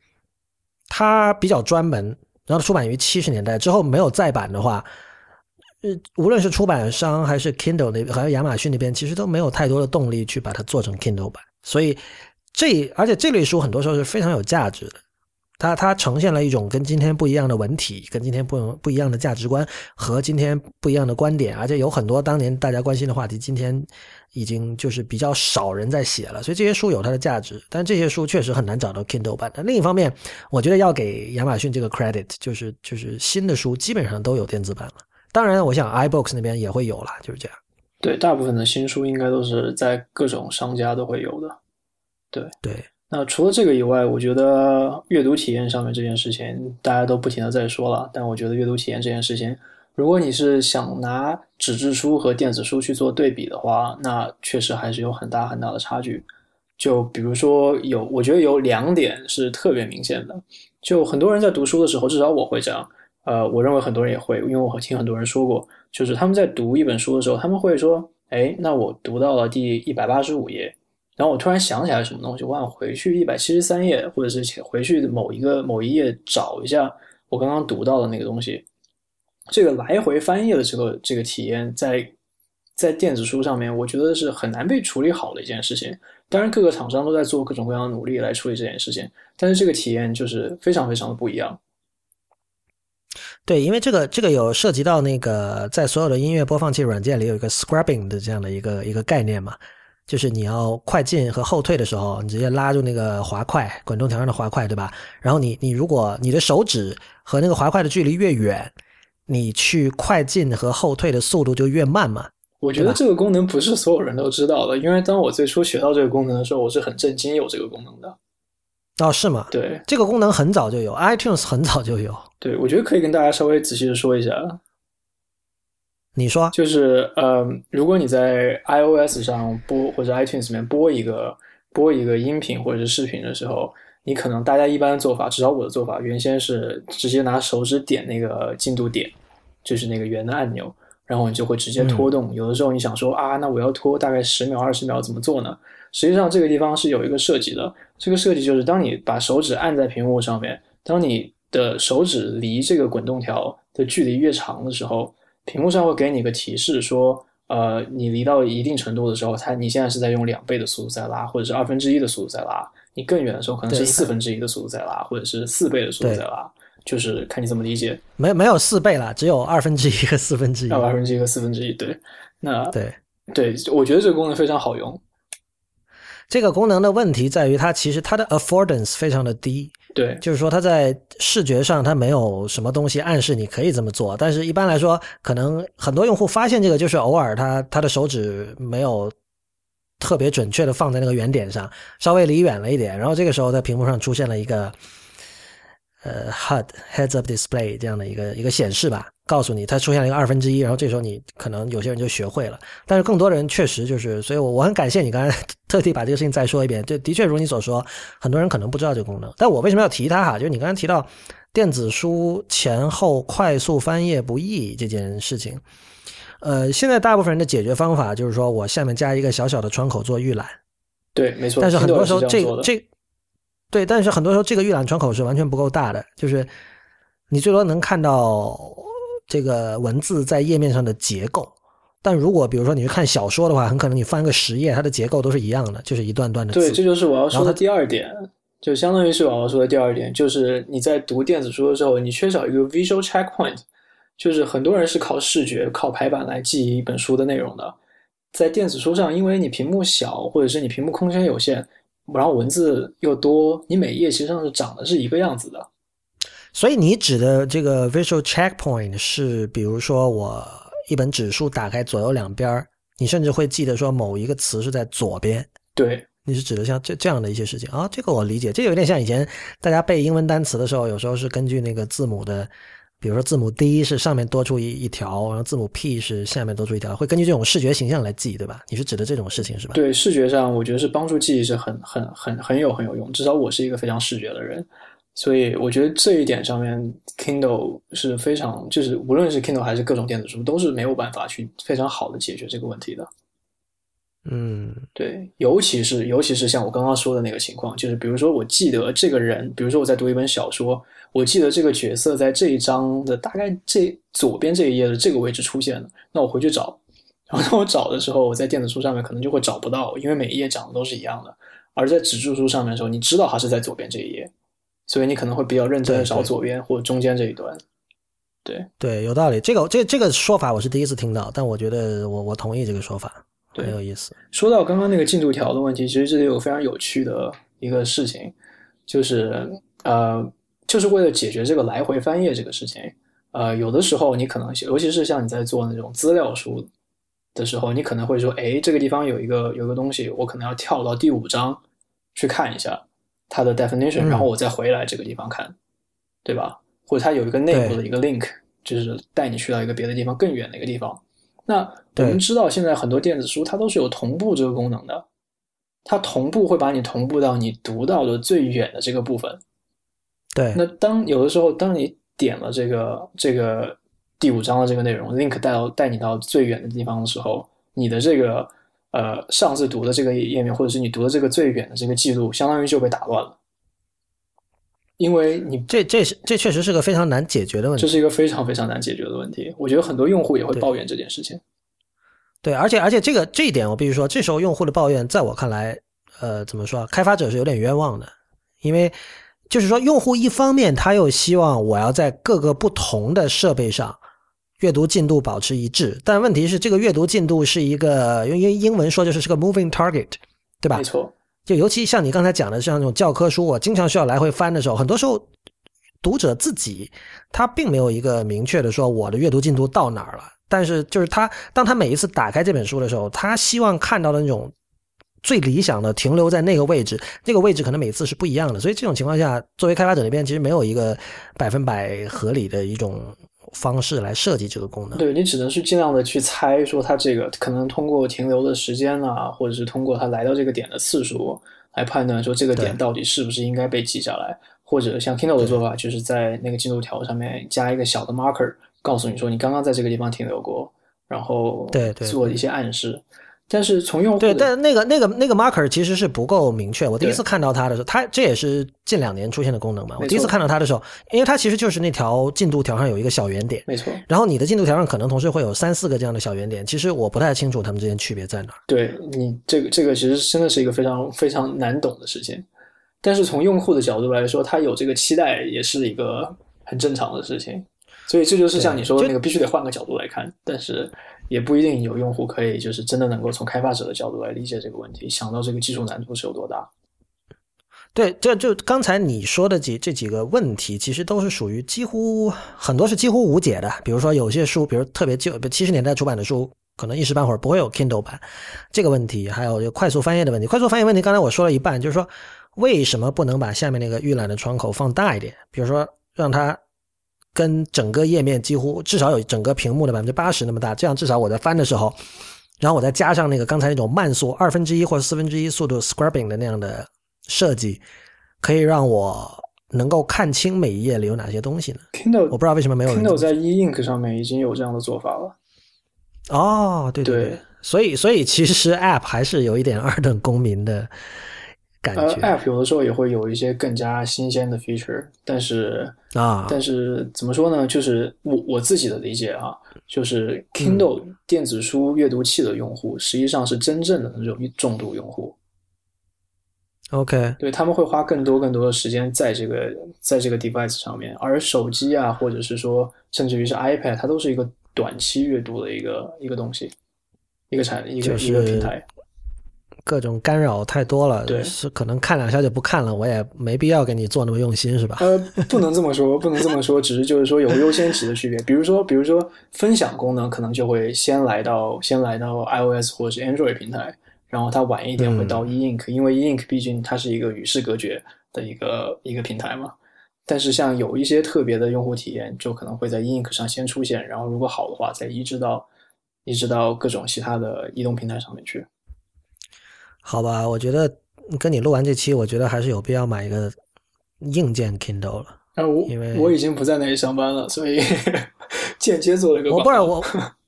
它比较专门，然后出版于七十年代之后没有再版的话，呃，无论是出版商还是 Kindle 那还有亚马逊那边，其实都没有太多的动力去把它做成 Kindle 版。所以这而且这类书很多时候是非常有价值的，它它呈现了一种跟今天不一样的文体，跟今天不不一样的价值观和今天不一样的观点，而且有很多当年大家关心的话题，今天。已经就是比较少人在写了，所以这些书有它的价值，但这些书确实很难找到 Kindle 版。但另一方面，我觉得要给亚马逊这个 credit，就是就是新的书基本上都有电子版了。当然，我想 iBooks 那边也会有了，就是这样。对，大部分的新书应该都是在各种商家都会有的。对对。那除了这个以外，我觉得阅读体验上面这件事情，大家都不停的在说了，但我觉得阅读体验这件事情。如果你是想拿纸质书和电子书去做对比的话，那确实还是有很大很大的差距。就比如说有，我觉得有两点是特别明显的。就很多人在读书的时候，至少我会这样。呃，我认为很多人也会，因为我听很多人说过，就是他们在读一本书的时候，他们会说：“哎，那我读到了第一百八十五页，然后我突然想起来什么东西，我想回去一百七十三页，或者是回去某一个某一页找一下我刚刚读到的那个东西。这个来回翻页的这个这个体验，在在电子书上面，我觉得是很难被处理好的一件事情。当然，各个厂商都在做各种各样的努力来处理这件事情，但是这个体验就是非常非常的不一样。对，因为这个这个有涉及到那个在所有的音乐播放器软件里有一个 scrubbing 的这样的一个一个概念嘛，就是你要快进和后退的时候，你直接拉住那个滑块滚动条上的滑块，对吧？然后你你如果你的手指和那个滑块的距离越远，你去快进和后退的速度就越慢嘛。我觉得这个功能不是所有人都知道的，因为当我最初学到这个功能的时候，我是很震惊有这个功能的。哦，是吗？对，这个功能很早就有，iTunes 很早就有。对，我觉得可以跟大家稍微仔细的说一下。你说，就是呃，如果你在 iOS 上播或者 iTunes 里面播一个播一个音频或者是视频的时候，你可能大家一般的做法，至少我的做法，原先是直接拿手指点那个进度点，就是那个圆的按钮，然后你就会直接拖动。有的时候你想说啊，那我要拖大概十秒、二十秒，怎么做呢？实际上这个地方是有一个设计的。这个设计就是，当你把手指按在屏幕上面，当你的手指离这个滚动条的距离越长的时候，屏幕上会给你个提示说，呃，你离到一定程度的时候，它你现在是在用两倍的速度在拉，或者是二分之一的速度在拉。你更远的时候，可能是四分之一的速度在拉，或者是四倍的速度在拉，就是看你怎么理解。没没有四倍了，只有二分之一和四分之一。二分之一和四分之一，对。那对对，我觉得这个功能非常好用。这个功能的问题在于，它其实它的 affordance 非常的低。对，就是说它在视觉上它没有什么东西暗示你可以这么做。但是一般来说，可能很多用户发现这个，就是偶尔他他的手指没有特别准确的放在那个原点上，稍微离远了一点，然后这个时候在屏幕上出现了一个呃 HUD heads up display 这样的一个一个显示吧。告诉你，它出现了一个二分之一，然后这时候你可能有些人就学会了，但是更多的人确实就是，所以我我很感谢你刚才 特地把这个事情再说一遍。就的确如你所说，很多人可能不知道这个功能，但我为什么要提它哈？就是你刚才提到电子书前后快速翻页不易这件事情，呃，现在大部分人的解决方法就是说我下面加一个小小的窗口做预览，对，没错。但是很多时候这这对，但是很多时候这个预览窗口是完全不够大的，就是你最多能看到。这个文字在页面上的结构，但如果比如说你去看小说的话，很可能你翻个十页，它的结构都是一样的，就是一段段的字。对，这就是我要说的第二点，就相当于是我要说的第二点，就是你在读电子书的时候，你缺少一个 visual checkpoint，就是很多人是靠视觉、靠排版来记忆一本书的内容的，在电子书上，因为你屏幕小，或者是你屏幕空间有限，然后文字又多，你每页其实上是长得是一个样子的。所以你指的这个 visual checkpoint 是，比如说我一本指数打开左右两边你甚至会记得说某一个词是在左边。对，你是指的像这这样的一些事情啊？这个我理解，这有点像以前大家背英文单词的时候，有时候是根据那个字母的，比如说字母 D 是上面多出一一条，然后字母 P 是下面多出一条，会根据这种视觉形象来记，对吧？你是指的这种事情是吧？对，视觉上我觉得是帮助记忆是很很很很有很有用，至少我是一个非常视觉的人。所以我觉得这一点上面，Kindle 是非常，就是无论是 Kindle 还是各种电子书，都是没有办法去非常好的解决这个问题的。嗯，对，尤其是尤其是像我刚刚说的那个情况，就是比如说我记得这个人，比如说我在读一本小说，我记得这个角色在这一章的大概这左边这一页的这个位置出现了，那我回去找，然后当我找的时候，我在电子书上面可能就会找不到，因为每一页长得都是一样的，而在纸质书上面的时候，你知道它是在左边这一页。所以你可能会比较认真的找左边或者中间这一端，对对，有道理。这个这这个说法我是第一次听到，但我觉得我我同意这个说法，很有意思。说到刚刚那个进度条的问题，其实这里有非常有趣的一个事情，就是呃，就是为了解决这个来回翻页这个事情，呃，有的时候你可能尤其是像你在做那种资料书的时候，你可能会说，哎，这个地方有一个有个东西，我可能要跳到第五章去看一下。它的 definition，然后我再回来这个地方看，对吧？或者它有一个内部的一个 link，就是带你去到一个别的地方更远的一个地方。那我们知道现在很多电子书它都是有同步这个功能的，它同步会把你同步到你读到的最远的这个部分。对。那当有的时候，当你点了这个这个第五章的这个内容 link 带到带你到最远的地方的时候，你的这个。呃上次读的这个页面，或者是你读的这个最远的这个记录，相当于就被打乱了。因为你这这是这确实是个非常难解决的问题，这是一个非常非常难解决的问题。我觉得很多用户也会抱怨这件事情。对，而且而且这个这一点，我必须说，这时候用户的抱怨，在我看来，呃，怎么说？开发者是有点冤枉的，因为就是说，用户一方面他又希望我要在各个不同的设备上阅读进度保持一致，但问题是，这个阅读进度是一个用英英文说就是是个 moving target，对吧？没错。就尤其像你刚才讲的，像那种教科书，我经常需要来回翻的时候，很多时候读者自己他并没有一个明确的说我的阅读进度到哪儿了。但是就是他，当他每一次打开这本书的时候，他希望看到的那种最理想的停留在那个位置，那个位置可能每次是不一样的。所以这种情况下，作为开发者那边，其实没有一个百分百合理的一种方式来设计这个功能。对你只能是尽量的去猜，说它这个可能通过停留的时间啊，或者是通过它来到这个点的次数来判断，说这个点到底是不是应该被记下来，或者像 Kindle 的做法，就是在那个进度条上面加一个小的 marker。告诉你说，你刚刚在这个地方停留过，然后对对做一些暗示。但是从用户对，但那个那个那个 marker 其实是不够明确。我第一次看到它的时候，它这也是近两年出现的功能嘛。我第一次看到它的时候，因为它其实就是那条进度条上有一个小圆点，没错。然后你的进度条上可能同时会有三四个这样的小圆点，其实我不太清楚它们之间区别在哪。对你这个这个其实真的是一个非常非常难懂的事情。但是从用户的角度来说，他有这个期待也是一个很正常的事情。所以这就是像你说的那个，必须得换个角度来看，但是也不一定有用户可以就是真的能够从开发者的角度来理解这个问题，想到这个技术难度是有多大。对，这就刚才你说的几这几个问题，其实都是属于几乎很多是几乎无解的。比如说有些书，比如特别旧，七十年代出版的书，可能一时半会儿不会有 Kindle 版这个问题，还有就快速翻页的问题。快速翻页问题，刚才我说了一半，就是说为什么不能把下面那个预览的窗口放大一点？比如说让它。跟整个页面几乎至少有整个屏幕的百分之八十那么大，这样至少我在翻的时候，然后我再加上那个刚才那种慢速二分之一或者四分之一速度 scrubbing 的那样的设计，可以让我能够看清每一页里有哪些东西呢？Kindle 我不知道为什么没有 Kindle 在 E Ink 上面已经有这样的做法了。哦，对对对，所以所以其实 App 还是有一点二等公民的。呃，App 有的时候也会有一些更加新鲜的 feature，但是啊，但是怎么说呢？就是我我自己的理解啊，就是 Kindle 电子书阅读器的用户实际上是真正的那种重度用户。OK，对他们会花更多更多的时间在这个在这个 device 上面，而手机啊，或者是说甚至于是 iPad，它都是一个短期阅读的一个一个东西，一个产一个一个平台。各种干扰太多了，对，是可能看两下就不看了，我也没必要给你做那么用心，是吧？呃，不能这么说，不能这么说，只是就是说有个优先级的区别。比如说，比如说分享功能可能就会先来到先来到 iOS 或者是 Android 平台，然后它晚一点会到 E Ink，因为 E Ink 毕竟它是一个与世隔绝的一个一个平台嘛。但是像有一些特别的用户体验，就可能会在 E Ink 上先出现，然后如果好的话，再移植到移植到各种其他的移动平台上面去。好吧，我觉得跟你录完这期，我觉得还是有必要买一个硬件 Kindle 了。啊，我因为我已经不在那里上班了，所以 间接做了个。我不是我，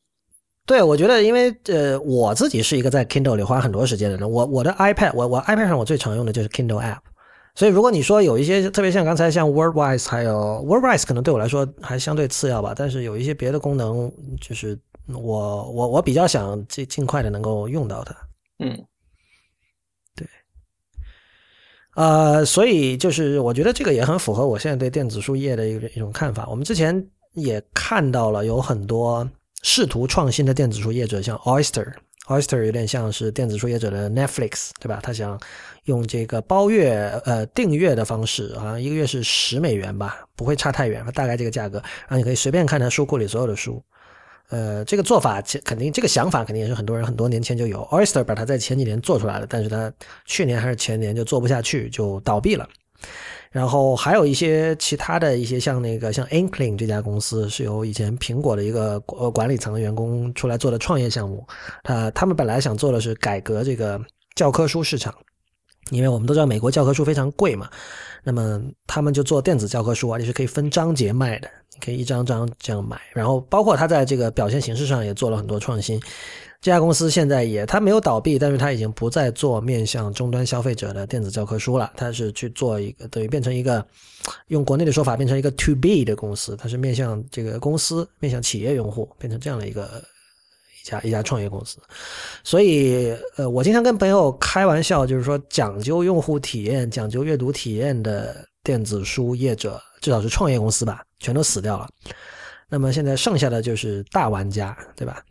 对，我觉得因为呃，我自己是一个在 Kindle 里花很多时间的人。我我的 iPad，我我 iPad 上我最常用的就是 Kindle App。所以如果你说有一些特别像刚才像 Wordwise，还有 Wordwise，可能对我来说还相对次要吧。但是有一些别的功能，就是我我我比较想尽尽快的能够用到它。嗯。呃，所以就是我觉得这个也很符合我现在对电子书业的一个一种看法。我们之前也看到了有很多试图创新的电子书业者，像 Oyster，Oyster 有点像是电子书业者的 Netflix，对吧？他想用这个包月呃订阅的方式，好像一个月是十美元吧，不会差太远，大概这个价格，然后你可以随便看他书库里所有的书。呃，这个做法肯定，这个想法肯定也是很多人很多年前就有。Oyster 把它在前几年做出来了，但是它去年还是前年就做不下去，就倒闭了。然后还有一些其他的一些像那个像 Inkling 这家公司，是由以前苹果的一个呃管理层的员工出来做的创业项目。他他们本来想做的是改革这个教科书市场，因为我们都知道美国教科书非常贵嘛，那么他们就做电子教科书啊，你是可以分章节卖的，你可以一张张这样买。然后包括它在这个表现形式上也做了很多创新。这家公司现在也它没有倒闭，但是它已经不再做面向终端消费者的电子教科书了，它是去做一个等于变成一个用国内的说法变成一个 to B 的公司，它是面向这个公司面向企业用户变成这样的一个。家一家创业公司，所以呃，我经常跟朋友开玩笑，就是说讲究用户体验、讲究阅读体验的电子书业者，至少是创业公司吧，全都死掉了。那么现在剩下的就是大玩家，对吧？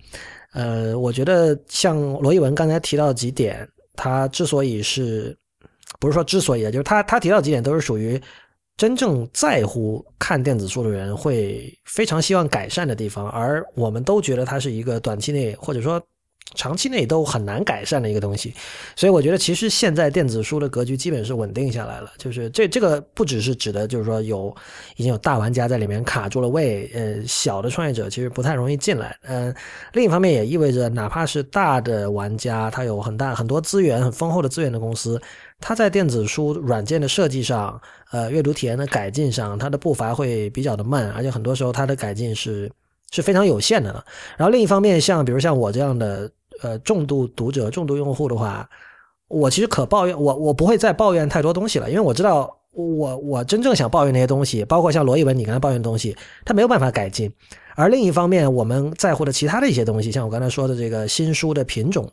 呃，我觉得像罗一文刚才提到几点，他之所以是，不是说之所以，就是他他提到几点都是属于。真正在乎看电子书的人会非常希望改善的地方，而我们都觉得它是一个短期内或者说长期内都很难改善的一个东西。所以我觉得，其实现在电子书的格局基本是稳定下来了。就是这这个不只是指的，就是说有已经有大玩家在里面卡住了位，呃，小的创业者其实不太容易进来。嗯，另一方面也意味着，哪怕是大的玩家，他有很大很多资源、很丰厚的资源的公司。它在电子书软件的设计上，呃，阅读体验的改进上，它的步伐会比较的慢，而且很多时候它的改进是是非常有限的。然后另一方面，像比如像我这样的呃重度读者、重度用户的话，我其实可抱怨，我我不会再抱怨太多东西了，因为我知道我我真正想抱怨那些东西，包括像罗一文你刚才抱怨的东西，它没有办法改进。而另一方面，我们在乎的其他的一些东西，像我刚才说的这个新书的品种。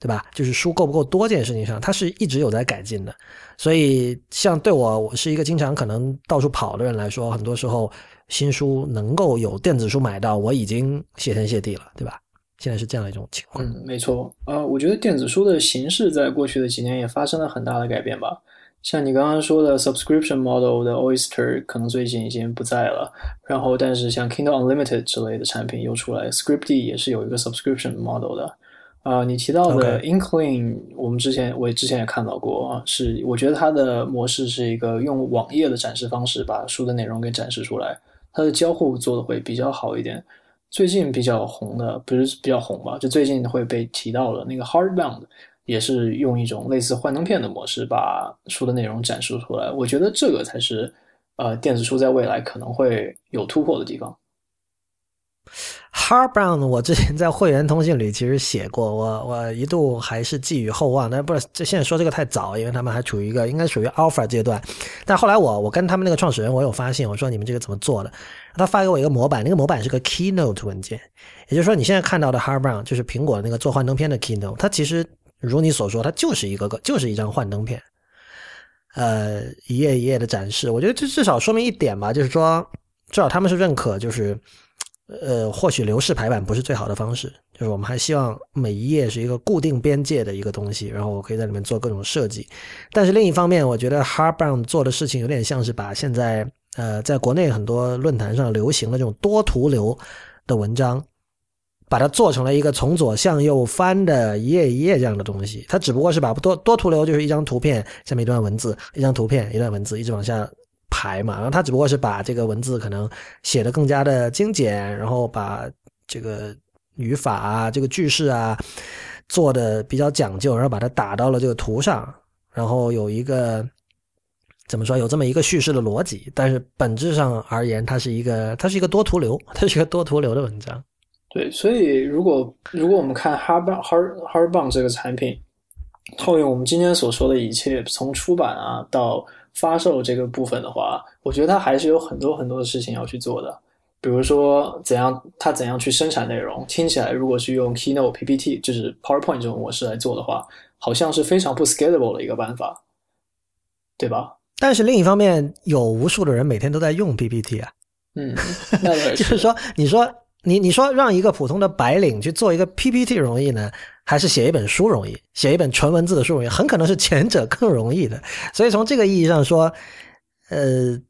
对吧？就是书够不够多这件事情上，它是一直有在改进的。所以，像对我，我是一个经常可能到处跑的人来说，很多时候新书能够有电子书买到，我已经谢天谢地了，对吧？现在是这样一种情况。嗯，没错。呃，我觉得电子书的形式在过去的几年也发生了很大的改变吧。像你刚刚说的 subscription model 的 Oyster 可能最近已经不在了。然后，但是像 Kindle Unlimited 之类的产品又出来，Scripty 也是有一个 subscription model 的。啊，你提到的 Inkling，我们之前我之前也看到过啊，是我觉得它的模式是一个用网页的展示方式把书的内容给展示出来，它的交互做的会比较好一点。最近比较红的不是比较红吧，就最近会被提到的那个 Hardbound，也是用一种类似幻灯片的模式把书的内容展示出来。我觉得这个才是呃电子书在未来可能会有突破的地方。Hardbound，我之前在会员通信里其实写过，我我一度还是寄予厚望，但不是这现在说这个太早，因为他们还处于一个应该属于 alpha 阶段。但后来我我跟他们那个创始人，我有发现，我说你们这个怎么做的？他发给我一个模板，那个模板是个 Keynote 文件，也就是说你现在看到的 Hardbound 就是苹果那个做幻灯片的 Keynote，它其实如你所说，它就是一个个就是一张幻灯片，呃，一页一页的展示。我觉得这至少说明一点吧，就是说至少他们是认可，就是。呃，或许流式排版不是最好的方式，就是我们还希望每一页是一个固定边界的一个东西，然后我可以在里面做各种设计。但是另一方面，我觉得 Hardbound 做的事情有点像是把现在呃在国内很多论坛上流行的这种多图流的文章，把它做成了一个从左向右翻的一页一页这样的东西。它只不过是把多多图流就是一张图片下面一段文字，一张图片一段文字一直往下。排嘛，然后他只不过是把这个文字可能写的更加的精简，然后把这个语法啊、这个句式啊做的比较讲究，然后把它打到了这个图上，然后有一个怎么说，有这么一个叙事的逻辑。但是本质上而言，它是一个它是一个多图流，它是一个多图流的文章。对，所以如果如果我们看 Hard Hard Hardbound 这个产品，套用我们今天所说的一切，从出版啊到发售这个部分的话，我觉得它还是有很多很多的事情要去做的。比如说，怎样它怎样去生产内容？听起来，如果是用 Keynote PPT，就是 PowerPoint 这种模式来做的话，好像是非常不 scalable 的一个办法，对吧？但是另一方面，有无数的人每天都在用 PPT 啊。嗯，那就是说，你说你你说让一个普通的白领去做一个 PPT 容易呢？还是写一本书容易，写一本纯文字的书容易，很可能是前者更容易的。所以从这个意义上说，呃，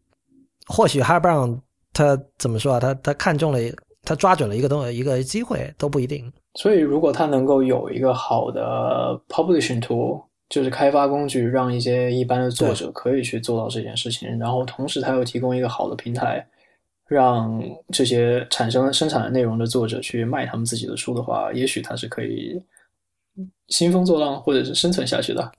或许 Hardbound 他怎么说啊？他他看中了，他抓准了一个东一个机会都不一定。所以如果他能够有一个好的 publishing tool，就是开发工具，让一些一般的作者可以去做到这件事情，然后同时他又提供一个好的平台，让这些产生生产的内容的作者去卖他们自己的书的话，也许他是可以。兴风作浪，或者是生存下去的。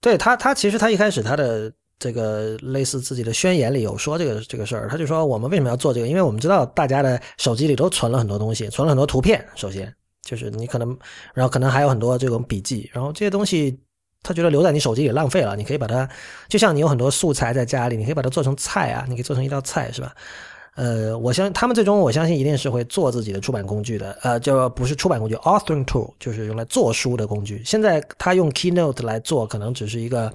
对他，他其实他一开始他的这个类似自己的宣言里有说这个这个事儿，他就说我们为什么要做这个？因为我们知道大家的手机里都存了很多东西，存了很多图片。首先就是你可能，然后可能还有很多这种笔记，然后这些东西他觉得留在你手机里浪费了，你可以把它，就像你有很多素材在家里，你可以把它做成菜啊，你可以做成一道菜，是吧？呃，我相他们最终我相信一定是会做自己的出版工具的，呃，就不是出版工具，authoring tool 就是用来做书的工具。现在他用 Keynote 来做，可能只是一个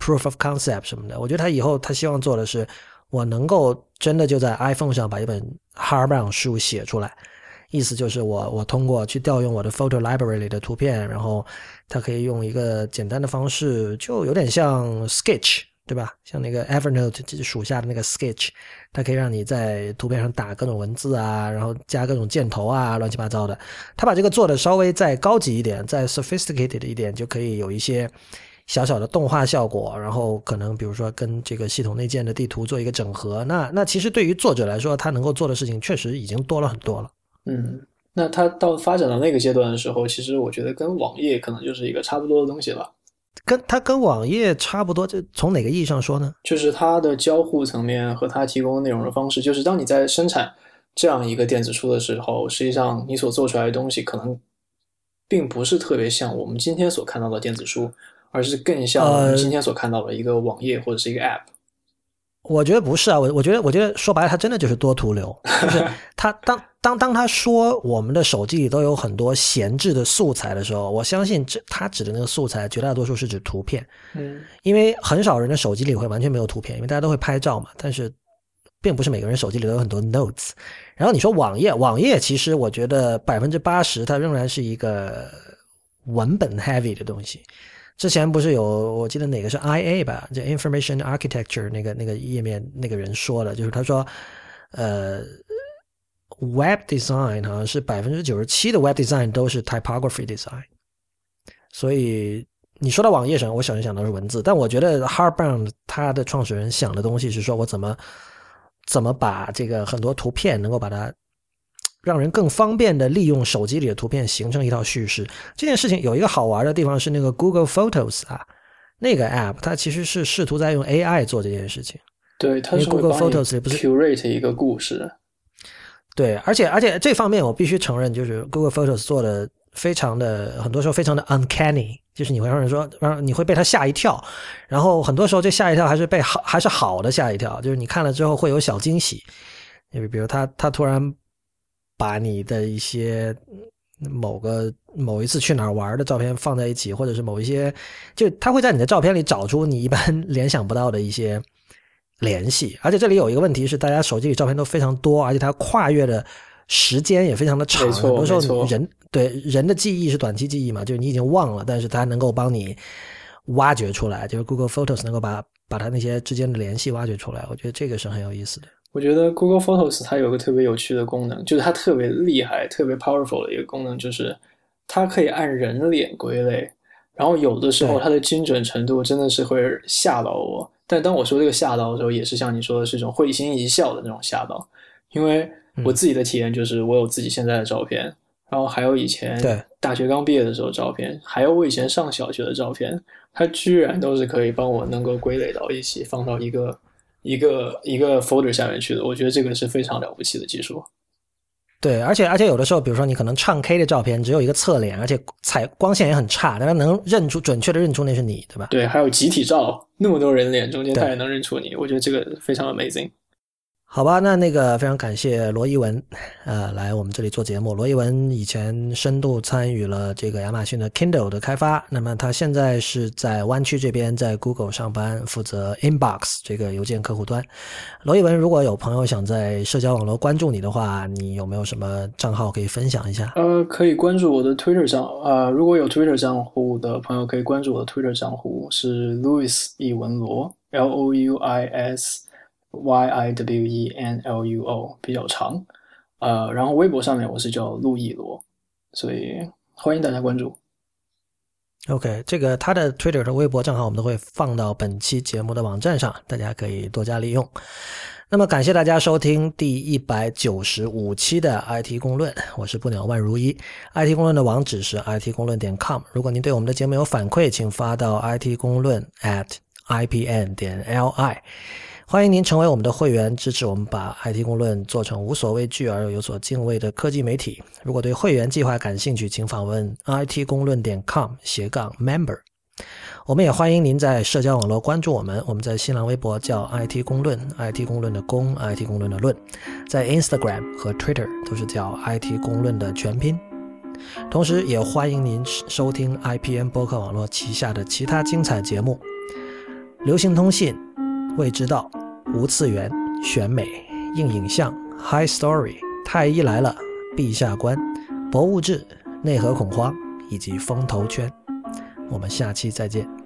proof of concept 什么的。我觉得他以后他希望做的是，我能够真的就在 iPhone 上把一本 hardbound 书写出来，意思就是我我通过去调用我的 photo library 里的图片，然后它可以用一个简单的方式，就有点像 Sketch。对吧？像那个 Evernote 属下的那个 Sketch，它可以让你在图片上打各种文字啊，然后加各种箭头啊，乱七八糟的。它把这个做的稍微再高级一点，再 sophisticated 一点，就可以有一些小小的动画效果。然后可能比如说跟这个系统内建的地图做一个整合。那那其实对于作者来说，他能够做的事情确实已经多了很多了。嗯，那他到发展到那个阶段的时候，其实我觉得跟网页可能就是一个差不多的东西了。跟它跟网页差不多，这从哪个意义上说呢？就是它的交互层面和它提供的内容的方式，就是当你在生产这样一个电子书的时候，实际上你所做出来的东西可能并不是特别像我们今天所看到的电子书，而是更像我们今天所看到的一个网页或者是一个 App。我觉得不是啊，我我觉得我觉得说白了，他真的就是多图流，就是他当当当他说我们的手机里都有很多闲置的素材的时候，我相信这他指的那个素材绝大多数是指图片，嗯，因为很少人的手机里会完全没有图片，因为大家都会拍照嘛，但是并不是每个人手机里都有很多 notes。然后你说网页，网页其实我觉得百分之八十它仍然是一个文本 heavy 的东西。之前不是有，我记得哪个是 IA 吧？这 Information Architecture 那个那个页面那个人说的，就是他说，呃，Web Design 好像是百分之九十七的 Web Design 都是 Typography Design。所以你说到网页上，我首先想到是文字，但我觉得 Hardbound 它的创始人想的东西是说我怎么怎么把这个很多图片能够把它。让人更方便的利用手机里的图片形成一套叙事。这件事情有一个好玩的地方是那个 Google Photos 啊，那个 App 它其实是试图在用 AI 做这件事情。对，它是 Google Photos 不是 curate 一个故事。对，而且而且这方面我必须承认，就是 Google Photos 做的非常的，很多时候非常的 uncanny，就是你会让人说，让你会被它吓一跳。然后很多时候这吓一跳还是被好还是好的吓一跳，就是你看了之后会有小惊喜。因为比如他他突然。把你的一些某个某一次去哪儿玩的照片放在一起，或者是某一些，就他会在你的照片里找出你一般联想不到的一些 联系。而且这里有一个问题是，大家手机里照片都非常多，而且它跨越的时间也非常的长。很多时候人对人的记忆是短期记忆嘛，就是你已经忘了，但是它能够帮你挖掘出来，就是 Google Photos 能够把把它那些之间的联系挖掘出来。我觉得这个是很有意思的。我觉得 Google Photos 它有个特别有趣的功能，就是它特别厉害、特别 powerful 的一个功能，就是它可以按人脸归类。然后有的时候它的精准程度真的是会吓到我。但当我说这个吓到的时候，也是像你说的是一种会心一笑的那种吓到。因为我自己的体验就是，我有自己现在的照片，然后还有以前大学刚毕业的时候照片，还有我以前上小学的照片，它居然都是可以帮我能够归类到一起，放到一个。一个一个 folder 下面去的，我觉得这个是非常了不起的技术。对，而且而且有的时候，比如说你可能唱 K 的照片只有一个侧脸，而且采光线也很差，但是能认出准确的认出那是你，对吧？对，还有集体照，那么多人脸中间，他也能认出你，我觉得这个非常 amazing。好吧，那那个非常感谢罗一文，呃，来我们这里做节目。罗一文以前深度参与了这个亚马逊的 Kindle 的开发，那么他现在是在湾区这边，在 Google 上班，负责 Inbox 这个邮件客户端。罗一文，如果有朋友想在社交网络关注你的话，你有没有什么账号可以分享一下？呃，可以关注我的 Twitter 账，啊，如果有 Twitter 账户的朋友可以关注我的 Twitter 账户，是 Louis 一文罗，L O U I S。Y I W E N L U O 比较长，呃，然后微博上面我是叫陆毅罗，所以欢迎大家关注。OK，这个他的 Twitter 和微博账号我们都会放到本期节目的网站上，大家可以多加利用。那么感谢大家收听第一百九十五期的 IT 公论，我是不鸟万如一。IT 公论的网址是 IT 公论点 com。如果您对我们的节目有反馈，请发到 IT 公论 at ipn 点 li。欢迎您成为我们的会员，支持我们把 IT 公论做成无所畏惧而又有所敬畏的科技媒体。如果对会员计划感兴趣，请访问 IT 公论点 com 斜杠 member。我们也欢迎您在社交网络关注我们。我们在新浪微博叫 IT 公论，IT 公论的公，IT 公论的论，在 Instagram 和 Twitter 都是叫 IT 公论的全拼。同时，也欢迎您收听 IPN 播客网络旗下的其他精彩节目：流行通信、未知道、无次元、选美、硬影像、High Story、太医来了、陛下观、博物志、内核恐慌以及风投圈。我们下期再见。